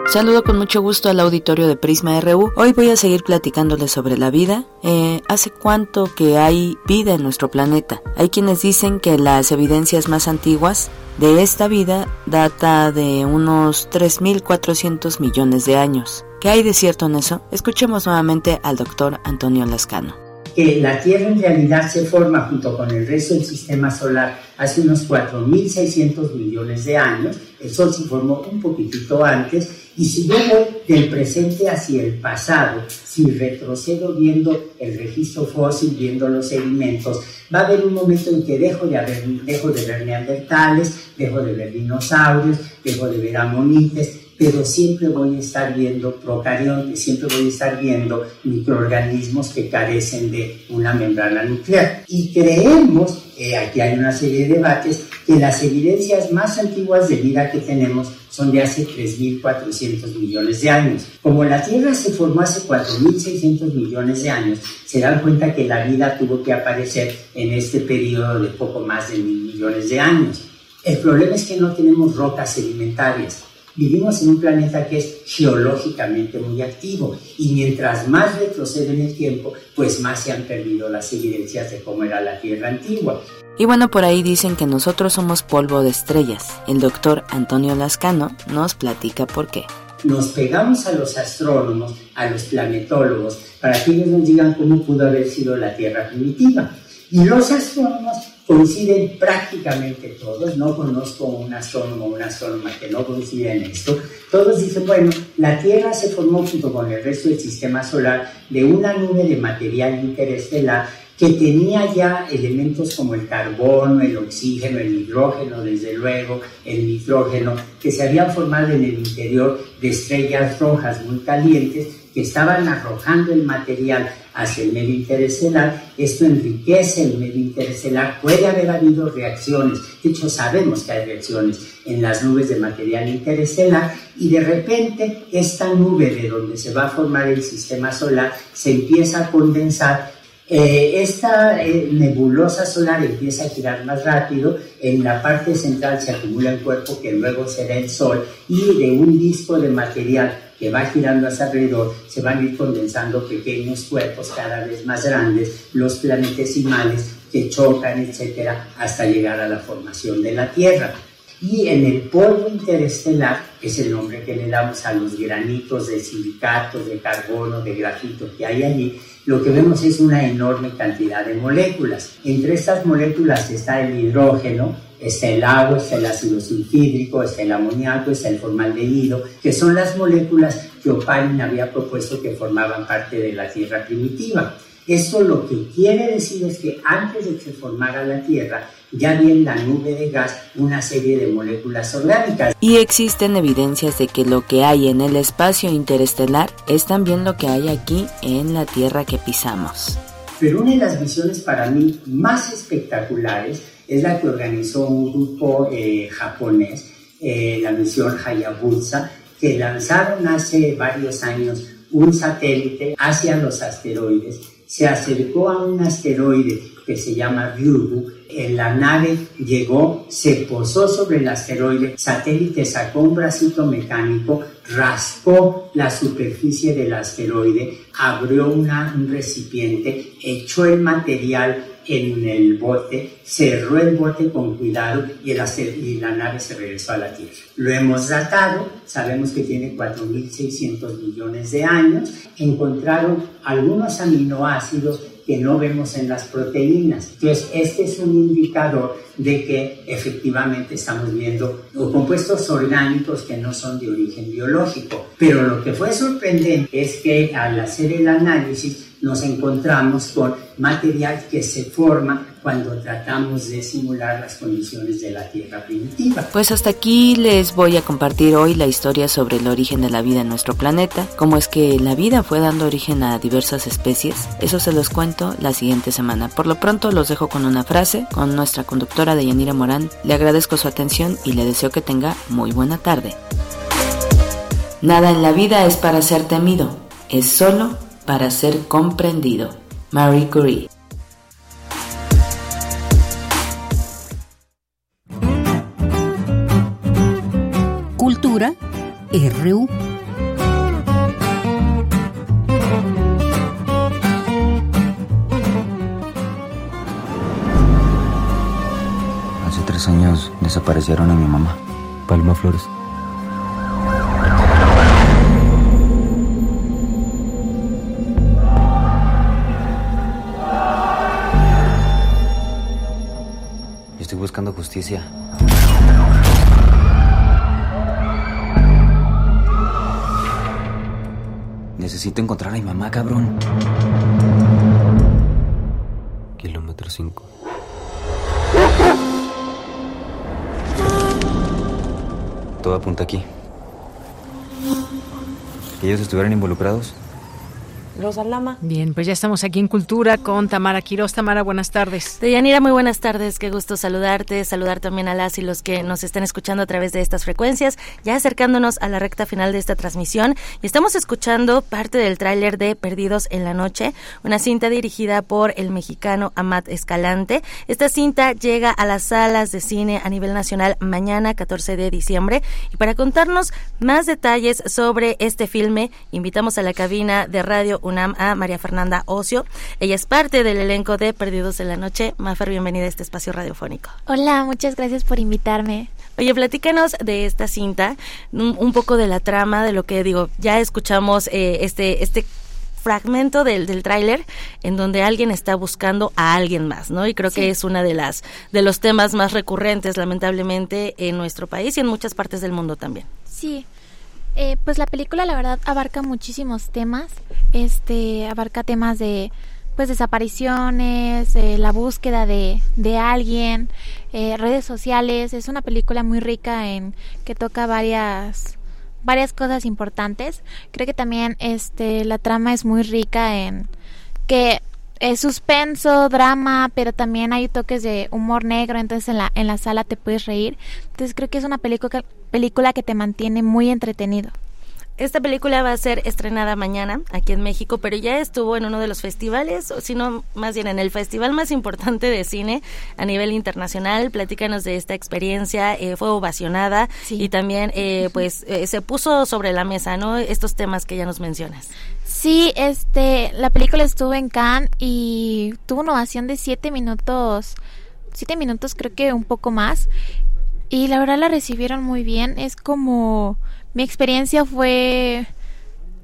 [SPEAKER 33] Saludo con mucho gusto al auditorio de Prisma RU. Hoy voy a seguir platicándoles sobre la vida. Eh, ¿Hace cuánto que hay vida en nuestro planeta? Hay quienes dicen que las evidencias más antiguas de esta vida data de unos 3.400 millones de años. ¿Qué hay de cierto en eso? Escuchemos nuevamente al doctor Antonio Lascano.
[SPEAKER 34] Que la Tierra en realidad se forma junto con el resto del sistema solar hace unos 4.600 millones de años. El Sol se formó un poquitito antes y si yo voy del presente hacia el pasado, si retrocedo viendo el registro fósil, viendo los sedimentos, va a haber un momento en que dejo de, haber, dejo de ver neandertales, dejo de ver dinosaurios, dejo de ver amonites, pero siempre voy a estar viendo procariontes, siempre voy a estar viendo microorganismos que carecen de una membrana nuclear. Y creemos, eh, aquí hay una serie de debates, que las evidencias más antiguas de vida que tenemos son de hace 3.400 millones de años. Como la Tierra se formó hace 4.600 millones de años, se dan cuenta que la vida tuvo que aparecer en este periodo de poco más de mil millones de años. El problema es que no tenemos rocas sedimentarias. Vivimos en un planeta que es geológicamente muy activo y mientras más retrocede en el tiempo, pues más se han perdido las evidencias de cómo era la Tierra antigua.
[SPEAKER 33] Y bueno, por ahí dicen que nosotros somos polvo de estrellas. El doctor Antonio Lascano nos platica por qué.
[SPEAKER 34] Nos pegamos a los astrónomos, a los planetólogos, para que ellos nos digan cómo pudo haber sido la Tierra primitiva. Y los astrónomos coinciden prácticamente todos, no conozco un astrónomo o una astrónoma que no coincida en esto, todos dicen, bueno, la Tierra se formó junto con el resto del sistema solar de una nube de material interestelar que tenía ya elementos como el carbono, el oxígeno, el hidrógeno, desde luego, el nitrógeno, que se habían formado en el interior de estrellas rojas muy calientes estaban arrojando el material hacia el medio interestelar. Esto enriquece el medio interestelar. Puede haber habido reacciones, de hecho sabemos que hay reacciones en las nubes de material interestelar y de repente esta nube de donde se va a formar el sistema solar se empieza a condensar eh, esta eh, nebulosa solar empieza a girar más rápido, en la parte central se acumula el cuerpo que luego será el Sol y de un disco de material que va girando hacia alrededor se van a ir condensando pequeños cuerpos cada vez más grandes, los planetesimales que chocan, etcétera, hasta llegar a la formación de la Tierra. Y en el polvo interestelar, que es el nombre que le damos a los granitos de silicatos, de carbono, de grafito que hay allí, lo que vemos es una enorme cantidad de moléculas. Entre estas moléculas está el hidrógeno, está el agua, está el ácido sulfídrico, está el amoníaco, está el formaldehído, que son las moléculas que Oparin había propuesto que formaban parte de la Tierra primitiva. Esto lo que quiere decir es que antes de que se formara la Tierra, ya había en la nube de gas una serie de moléculas orgánicas.
[SPEAKER 33] Y existen evidencias de que lo que hay en el espacio interestelar es también lo que hay aquí en la Tierra que pisamos.
[SPEAKER 34] Pero una de las visiones para mí más espectaculares es la que organizó un grupo eh, japonés, eh, la misión Hayabusa, que lanzaron hace varios años un satélite hacia los asteroides, se acercó a un asteroide que se llama Ryugu, la nave llegó, se posó sobre el asteroide, satélite sacó un bracito mecánico, raspó la superficie del asteroide, abrió una, un recipiente, echó el material en el bote, cerró el bote con cuidado y, y la nave se regresó a la Tierra. Lo hemos datado, sabemos que tiene 4.600 millones de años, encontraron algunos aminoácidos que no vemos en las proteínas. Entonces, este es un indicador de que efectivamente estamos viendo compuestos orgánicos que no son de origen biológico. Pero lo que fue sorprendente es que al hacer el análisis nos encontramos con material que se forma cuando tratamos de simular las condiciones de la Tierra primitiva.
[SPEAKER 33] Pues hasta aquí les voy a compartir hoy la historia sobre el origen de la vida en nuestro planeta, cómo es que la vida fue dando origen a diversas especies. Eso se los cuento la siguiente semana. Por lo pronto los dejo con una frase con nuestra conductora de Yanira Morán. Le agradezco su atención y le deseo que tenga muy buena tarde. Nada en la vida es para ser temido, es solo para ser comprendido. Marie Curie.
[SPEAKER 5] Cultura RU.
[SPEAKER 35] Hace tres años desaparecieron a mi mamá, Palma Flores. buscando justicia. Necesito encontrar a mi mamá, cabrón. Kilómetro 5. Todo apunta aquí. Ellos estuvieran involucrados
[SPEAKER 2] Rosa Lama. Bien, pues ya estamos aquí en Cultura con Tamara Quiroz. Tamara, buenas tardes.
[SPEAKER 36] Deyanira, muy buenas tardes. Qué gusto saludarte, saludar también a las y los que nos están escuchando a través de estas frecuencias, ya acercándonos a la recta final de esta transmisión. Y estamos escuchando parte del tráiler de Perdidos en la Noche, una cinta dirigida por el mexicano Amat Escalante. Esta cinta llega a las salas de cine a nivel nacional mañana, 14 de diciembre. Y para contarnos más detalles sobre este filme, invitamos a la cabina de Radio UNAM a María Fernanda Ocio. Ella es parte del elenco de Perdidos en la Noche. Mafer, bienvenida a este espacio radiofónico.
[SPEAKER 37] Hola, muchas gracias por invitarme.
[SPEAKER 36] Oye, platícanos de esta cinta, un, poco de la trama, de lo que digo, ya escuchamos eh, este, este fragmento del, del tráiler en donde alguien está buscando a alguien más, ¿no? Y creo que es una de las de los temas más recurrentes, lamentablemente, en nuestro país y en muchas partes del mundo también.
[SPEAKER 37] Sí, eh, pues la película la verdad abarca muchísimos temas, este abarca temas de pues desapariciones, eh, la búsqueda de, de alguien, eh, redes sociales, es una película muy rica en que toca varias varias cosas importantes. Creo que también este la trama es muy rica en que es suspenso, drama, pero también hay toques de humor negro, entonces en la, en la sala te puedes reír. Entonces creo que es una película, película que te mantiene muy entretenido.
[SPEAKER 36] Esta película va a ser estrenada mañana aquí en México, pero ya estuvo en uno de los festivales, o sino más bien en el festival más importante de cine a nivel internacional. Platícanos de esta experiencia, eh, fue ovacionada y también eh, pues eh, se puso sobre la mesa, ¿no? Estos temas que ya nos mencionas.
[SPEAKER 37] Sí, este, la película estuvo en Cannes y tuvo una ovación de siete minutos, siete minutos creo que un poco más. Y la verdad la recibieron muy bien. Es como mi experiencia fue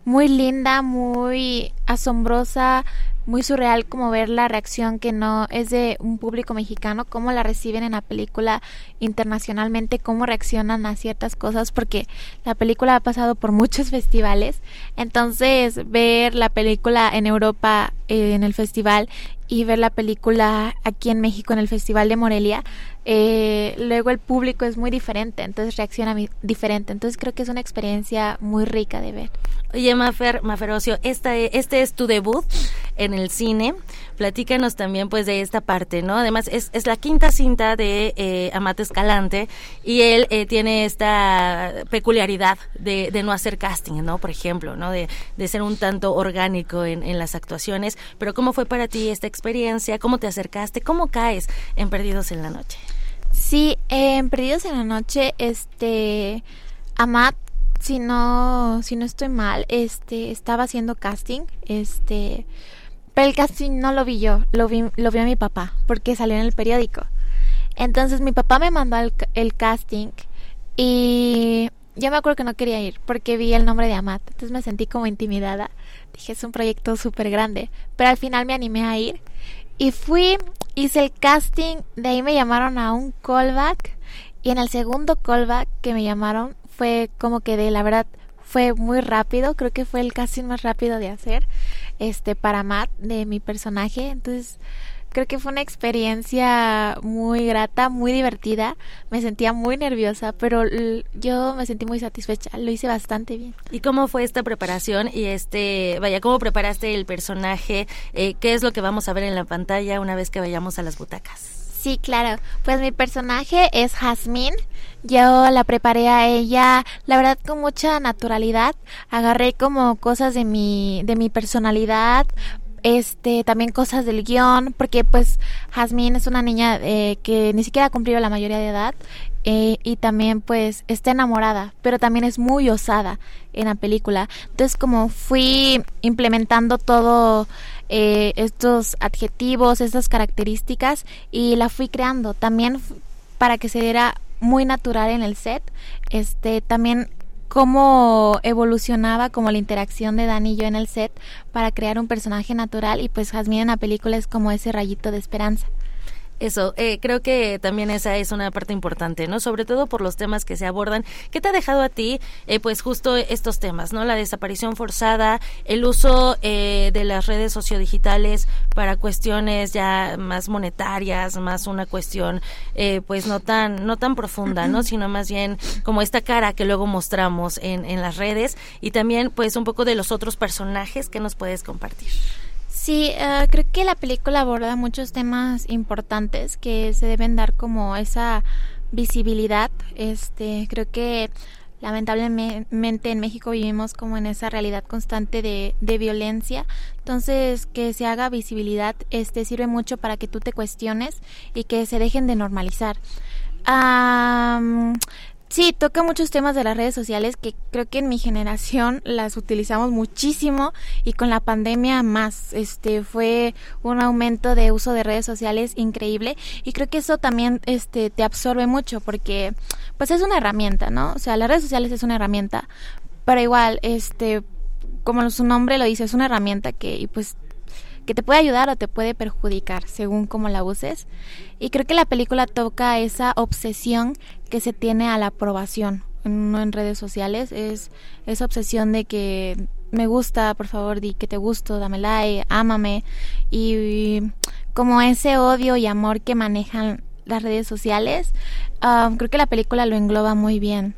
[SPEAKER 37] muy linda, muy asombrosa, muy surreal como ver la reacción que no es de un público mexicano, cómo la reciben en la película internacionalmente, cómo reaccionan a ciertas cosas, porque la película ha pasado por muchos festivales. Entonces, ver la película en Europa eh, en el festival y ver la película aquí en México en el Festival de Morelia, eh, luego el público es muy diferente, entonces reacciona diferente. Entonces creo que es una experiencia muy rica de ver.
[SPEAKER 36] Oye, Mafer, Maferocio, esta, este este es tu debut en el cine. Platícanos también pues de esta parte, ¿no? Además es, es la quinta cinta de eh, Amate Escalante y él eh, tiene esta peculiaridad de, de, no hacer casting, ¿no? Por ejemplo, ¿no? De, de ser un tanto orgánico en, en, las actuaciones. Pero ¿cómo fue para ti esta experiencia? ¿Cómo te acercaste? ¿Cómo caes en Perdidos en la Noche?
[SPEAKER 37] Sí, en Perdidos en la Noche, este, Amat si no si no estoy mal este estaba haciendo casting este pero el casting no lo vi yo, lo vi, lo vio mi papá, porque salió en el periódico. Entonces mi papá me mandó el, el casting y yo me acuerdo que no quería ir porque vi el nombre de Amat. Entonces me sentí como intimidada. Dije, es un proyecto súper grande. Pero al final me animé a ir. Y fui, hice el casting. De ahí me llamaron a un callback. Y en el segundo callback que me llamaron fue como que de la verdad fue muy rápido. Creo que fue el casting más rápido de hacer este para Matt de mi personaje. Entonces, creo que fue una experiencia muy grata, muy divertida. Me sentía muy nerviosa, pero yo me sentí muy satisfecha. Lo hice bastante bien.
[SPEAKER 36] ¿Y cómo fue esta preparación? Y este, vaya, ¿cómo preparaste el personaje? Eh, ¿Qué es lo que vamos a ver en la pantalla una vez que vayamos a las butacas?
[SPEAKER 37] Sí, claro. Pues mi personaje es Jasmine. Yo la preparé a ella, la verdad, con mucha naturalidad. Agarré como cosas de mi, de mi personalidad, este también cosas del guion porque pues Jasmine es una niña eh, que ni siquiera ha cumplido la mayoría de edad eh, y también pues está enamorada pero también es muy osada en la película entonces como fui implementando todo eh, estos adjetivos, estas características y la fui creando también para que se diera muy natural en el set. Este también cómo evolucionaba como la interacción de Dani y yo en el set para crear un personaje natural y pues Jasmine en la película es como ese rayito de esperanza.
[SPEAKER 36] Eso, eh, creo que también esa es una parte importante, ¿no? Sobre todo por los temas que se abordan. ¿Qué te ha dejado a ti, eh, pues justo estos temas, ¿no? La desaparición forzada, el uso eh, de las redes sociodigitales para cuestiones ya más monetarias, más una cuestión, eh, pues no tan, no tan profunda, ¿no? Sino más bien como esta cara que luego mostramos en, en las redes y también, pues un poco de los otros personajes que nos puedes compartir.
[SPEAKER 37] Sí, uh, creo que la película aborda muchos temas importantes que se deben dar como esa visibilidad. Este, creo que lamentablemente en México vivimos como en esa realidad constante de, violencia. Entonces, que se haga visibilidad este sirve mucho para que tú te cuestiones y que se dejen de normalizar. Um, Sí, toca muchos temas de las redes sociales que creo que en mi generación las utilizamos muchísimo y con la pandemia más. Este fue un aumento de uso de redes sociales increíble y creo que eso también este te absorbe mucho porque pues es una herramienta, ¿no? O sea, las redes sociales es una herramienta, pero igual este como su nombre lo dice, es una herramienta que y pues que te puede ayudar o te puede perjudicar según cómo la uses. Y creo que la película toca esa obsesión que se tiene a la aprobación, no en redes sociales, es esa obsesión de que me gusta, por favor, di que te gusto, dame like, ámame. Y, como ese odio y amor que manejan las redes sociales, um, creo que la película lo engloba muy bien.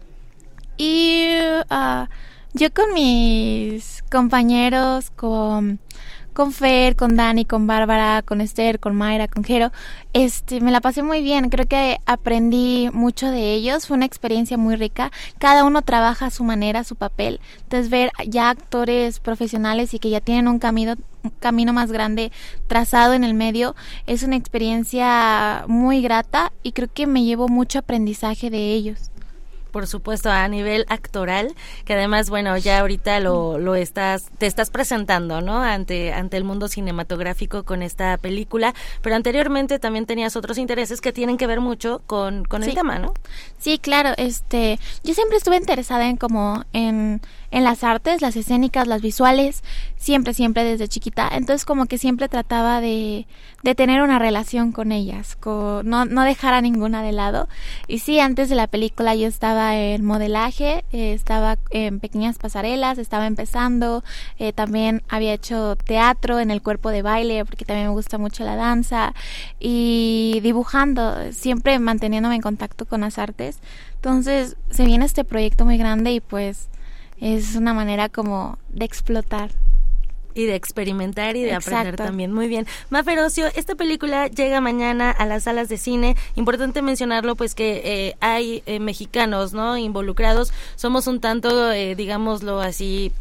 [SPEAKER 37] Y uh, yo con mis compañeros, con con Fer, con Dani, con Bárbara, con Esther, con Mayra, con Jero. Este, me la pasé muy bien, creo que aprendí mucho de ellos, fue una experiencia muy rica. Cada uno trabaja a su manera, su papel. Entonces ver ya actores profesionales y que ya tienen un camino camino más grande trazado en el medio es una experiencia muy grata y creo que me llevo mucho aprendizaje de ellos
[SPEAKER 36] por supuesto, a nivel actoral, que además, bueno, ya ahorita lo, lo estás, te estás presentando, ¿no? Ante, ante el mundo cinematográfico con esta película, pero anteriormente también tenías otros intereses que tienen que ver mucho con, con el tema, ¿no?
[SPEAKER 37] Sí, claro, este, yo siempre estuve interesada en como en en las artes, las escénicas, las visuales, siempre, siempre desde chiquita. Entonces como que siempre trataba de, de tener una relación con ellas, con, no, no dejar a ninguna de lado. Y sí, antes de la película yo estaba en modelaje, eh, estaba en pequeñas pasarelas, estaba empezando, eh, también había hecho teatro en el cuerpo de baile, porque también me gusta mucho la danza, y dibujando, siempre manteniéndome en contacto con las artes. Entonces se viene este proyecto muy grande y pues es una manera como de explotar.
[SPEAKER 36] Y de experimentar y de aprender también. Muy bien. Maferocio, esta película llega mañana a las salas de cine. Importante mencionarlo, pues que eh, hay eh, mexicanos, ¿no? Involucrados. Somos un tanto, eh, digámoslo así,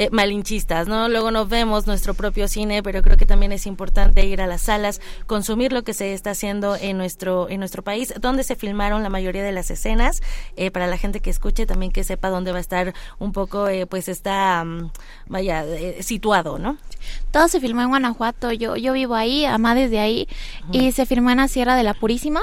[SPEAKER 36] eh, malinchistas, ¿no? Luego nos vemos nuestro propio cine, pero creo que también es importante ir a las salas, consumir lo que se está haciendo en nuestro en nuestro país, donde se filmaron la mayoría de las escenas, eh, para la gente que escuche también que sepa dónde va a estar un poco, eh, pues está, mm, vaya, situado, ¿no?
[SPEAKER 37] Todo se filmó en Guanajuato, yo yo vivo ahí, amá desde ahí, y se filmó en la Sierra de la Purísima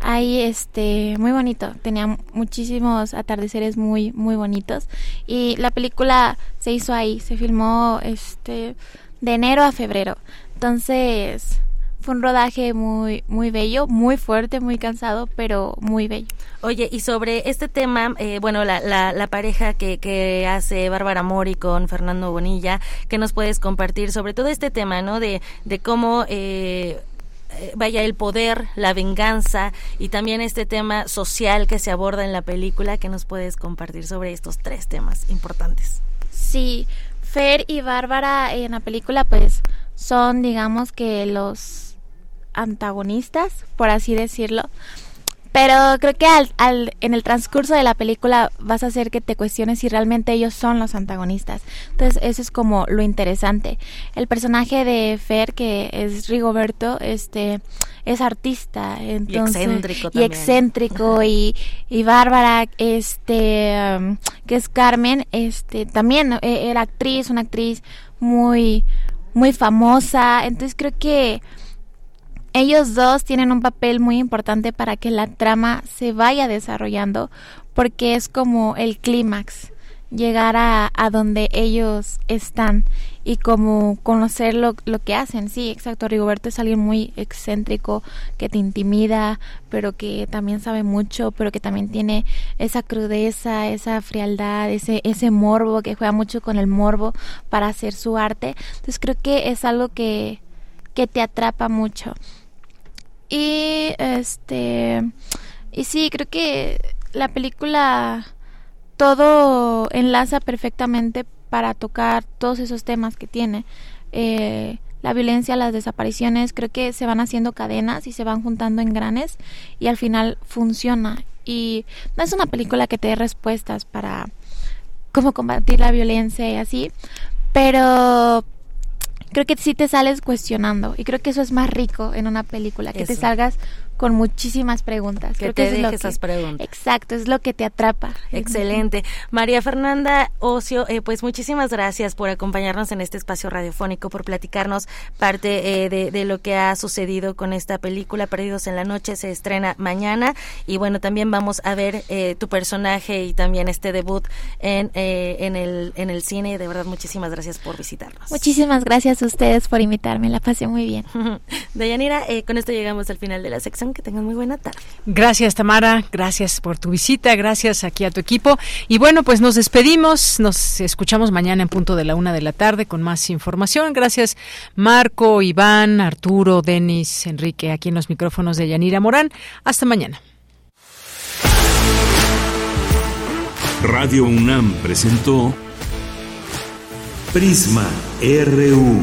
[SPEAKER 37] ahí este muy bonito. Tenía muchísimos atardeceres muy muy bonitos. Y la película se hizo ahí se filmó este de enero a febrero. Entonces fue un rodaje muy muy bello muy fuerte muy cansado pero muy bello.
[SPEAKER 36] Oye, y sobre este tema, eh, bueno, la, la, la pareja que, que hace Bárbara Mori con Fernando Bonilla, ¿qué nos puedes compartir sobre todo este tema, ¿no? De, de cómo eh, vaya el poder, la venganza y también este tema social que se aborda en la película que nos puedes compartir sobre estos tres temas importantes.
[SPEAKER 37] Sí, Fer y Bárbara en la película pues son digamos que los antagonistas, por así decirlo. Pero creo que al, al, en el transcurso de la película vas a hacer que te cuestiones si realmente ellos son los antagonistas. Entonces eso es como lo interesante. El personaje de Fer, que es Rigoberto, este es artista. Entonces,
[SPEAKER 36] y excéntrico
[SPEAKER 37] Y excéntrico y, y Bárbara, este, um, que es Carmen, este, también e, era actriz, una actriz muy, muy famosa. Entonces creo que ellos dos tienen un papel muy importante para que la trama se vaya desarrollando porque es como el clímax llegar a, a, donde ellos están y como conocer lo, lo, que hacen. Sí, exacto. Rigoberto es alguien muy excéntrico que te intimida, pero que también sabe mucho, pero que también tiene esa crudeza, esa frialdad, ese, ese morbo, que juega mucho con el morbo para hacer su arte. Entonces creo que es algo que, que te atrapa mucho. Y este y sí, creo que la película todo enlaza perfectamente para tocar todos esos temas que tiene. Eh, la violencia, las desapariciones, creo que se van haciendo cadenas y se van juntando en granes y al final funciona. Y no es una película que te dé respuestas para cómo combatir la violencia y así, pero creo que sí te sales cuestionando y creo que eso es más rico en una película, que te salgas con muchísimas preguntas.
[SPEAKER 36] Que te dejes esas preguntas.
[SPEAKER 37] Exacto, es lo que te atrapa.
[SPEAKER 36] Excelente. María Fernanda Ocio, eh, pues muchísimas gracias por acompañarnos en este espacio radiofónico, por platicarnos parte eh, de, de, lo que ha sucedido con esta película, Perdidos en la Noche, se estrena mañana y bueno, también vamos a ver eh, tu personaje y también este debut en, en, el, en el cine. De verdad, muchísimas gracias por visitarnos.
[SPEAKER 37] Muchísimas gracias a ustedes por invitarme, la pasé muy bien.
[SPEAKER 36] Dayanira, con esto llegamos al final de la sección que tengan muy buena tarde.
[SPEAKER 2] Gracias, Tamara. Gracias por tu visita. Gracias aquí a tu equipo. Y bueno, pues nos despedimos. Nos escuchamos mañana en punto de la una de la tarde con más información. Gracias, Marco, Iván, Arturo, Denis, Enrique, aquí en los micrófonos de Yanira Morán. Hasta mañana.
[SPEAKER 3] Radio UNAM presentó Prisma RU.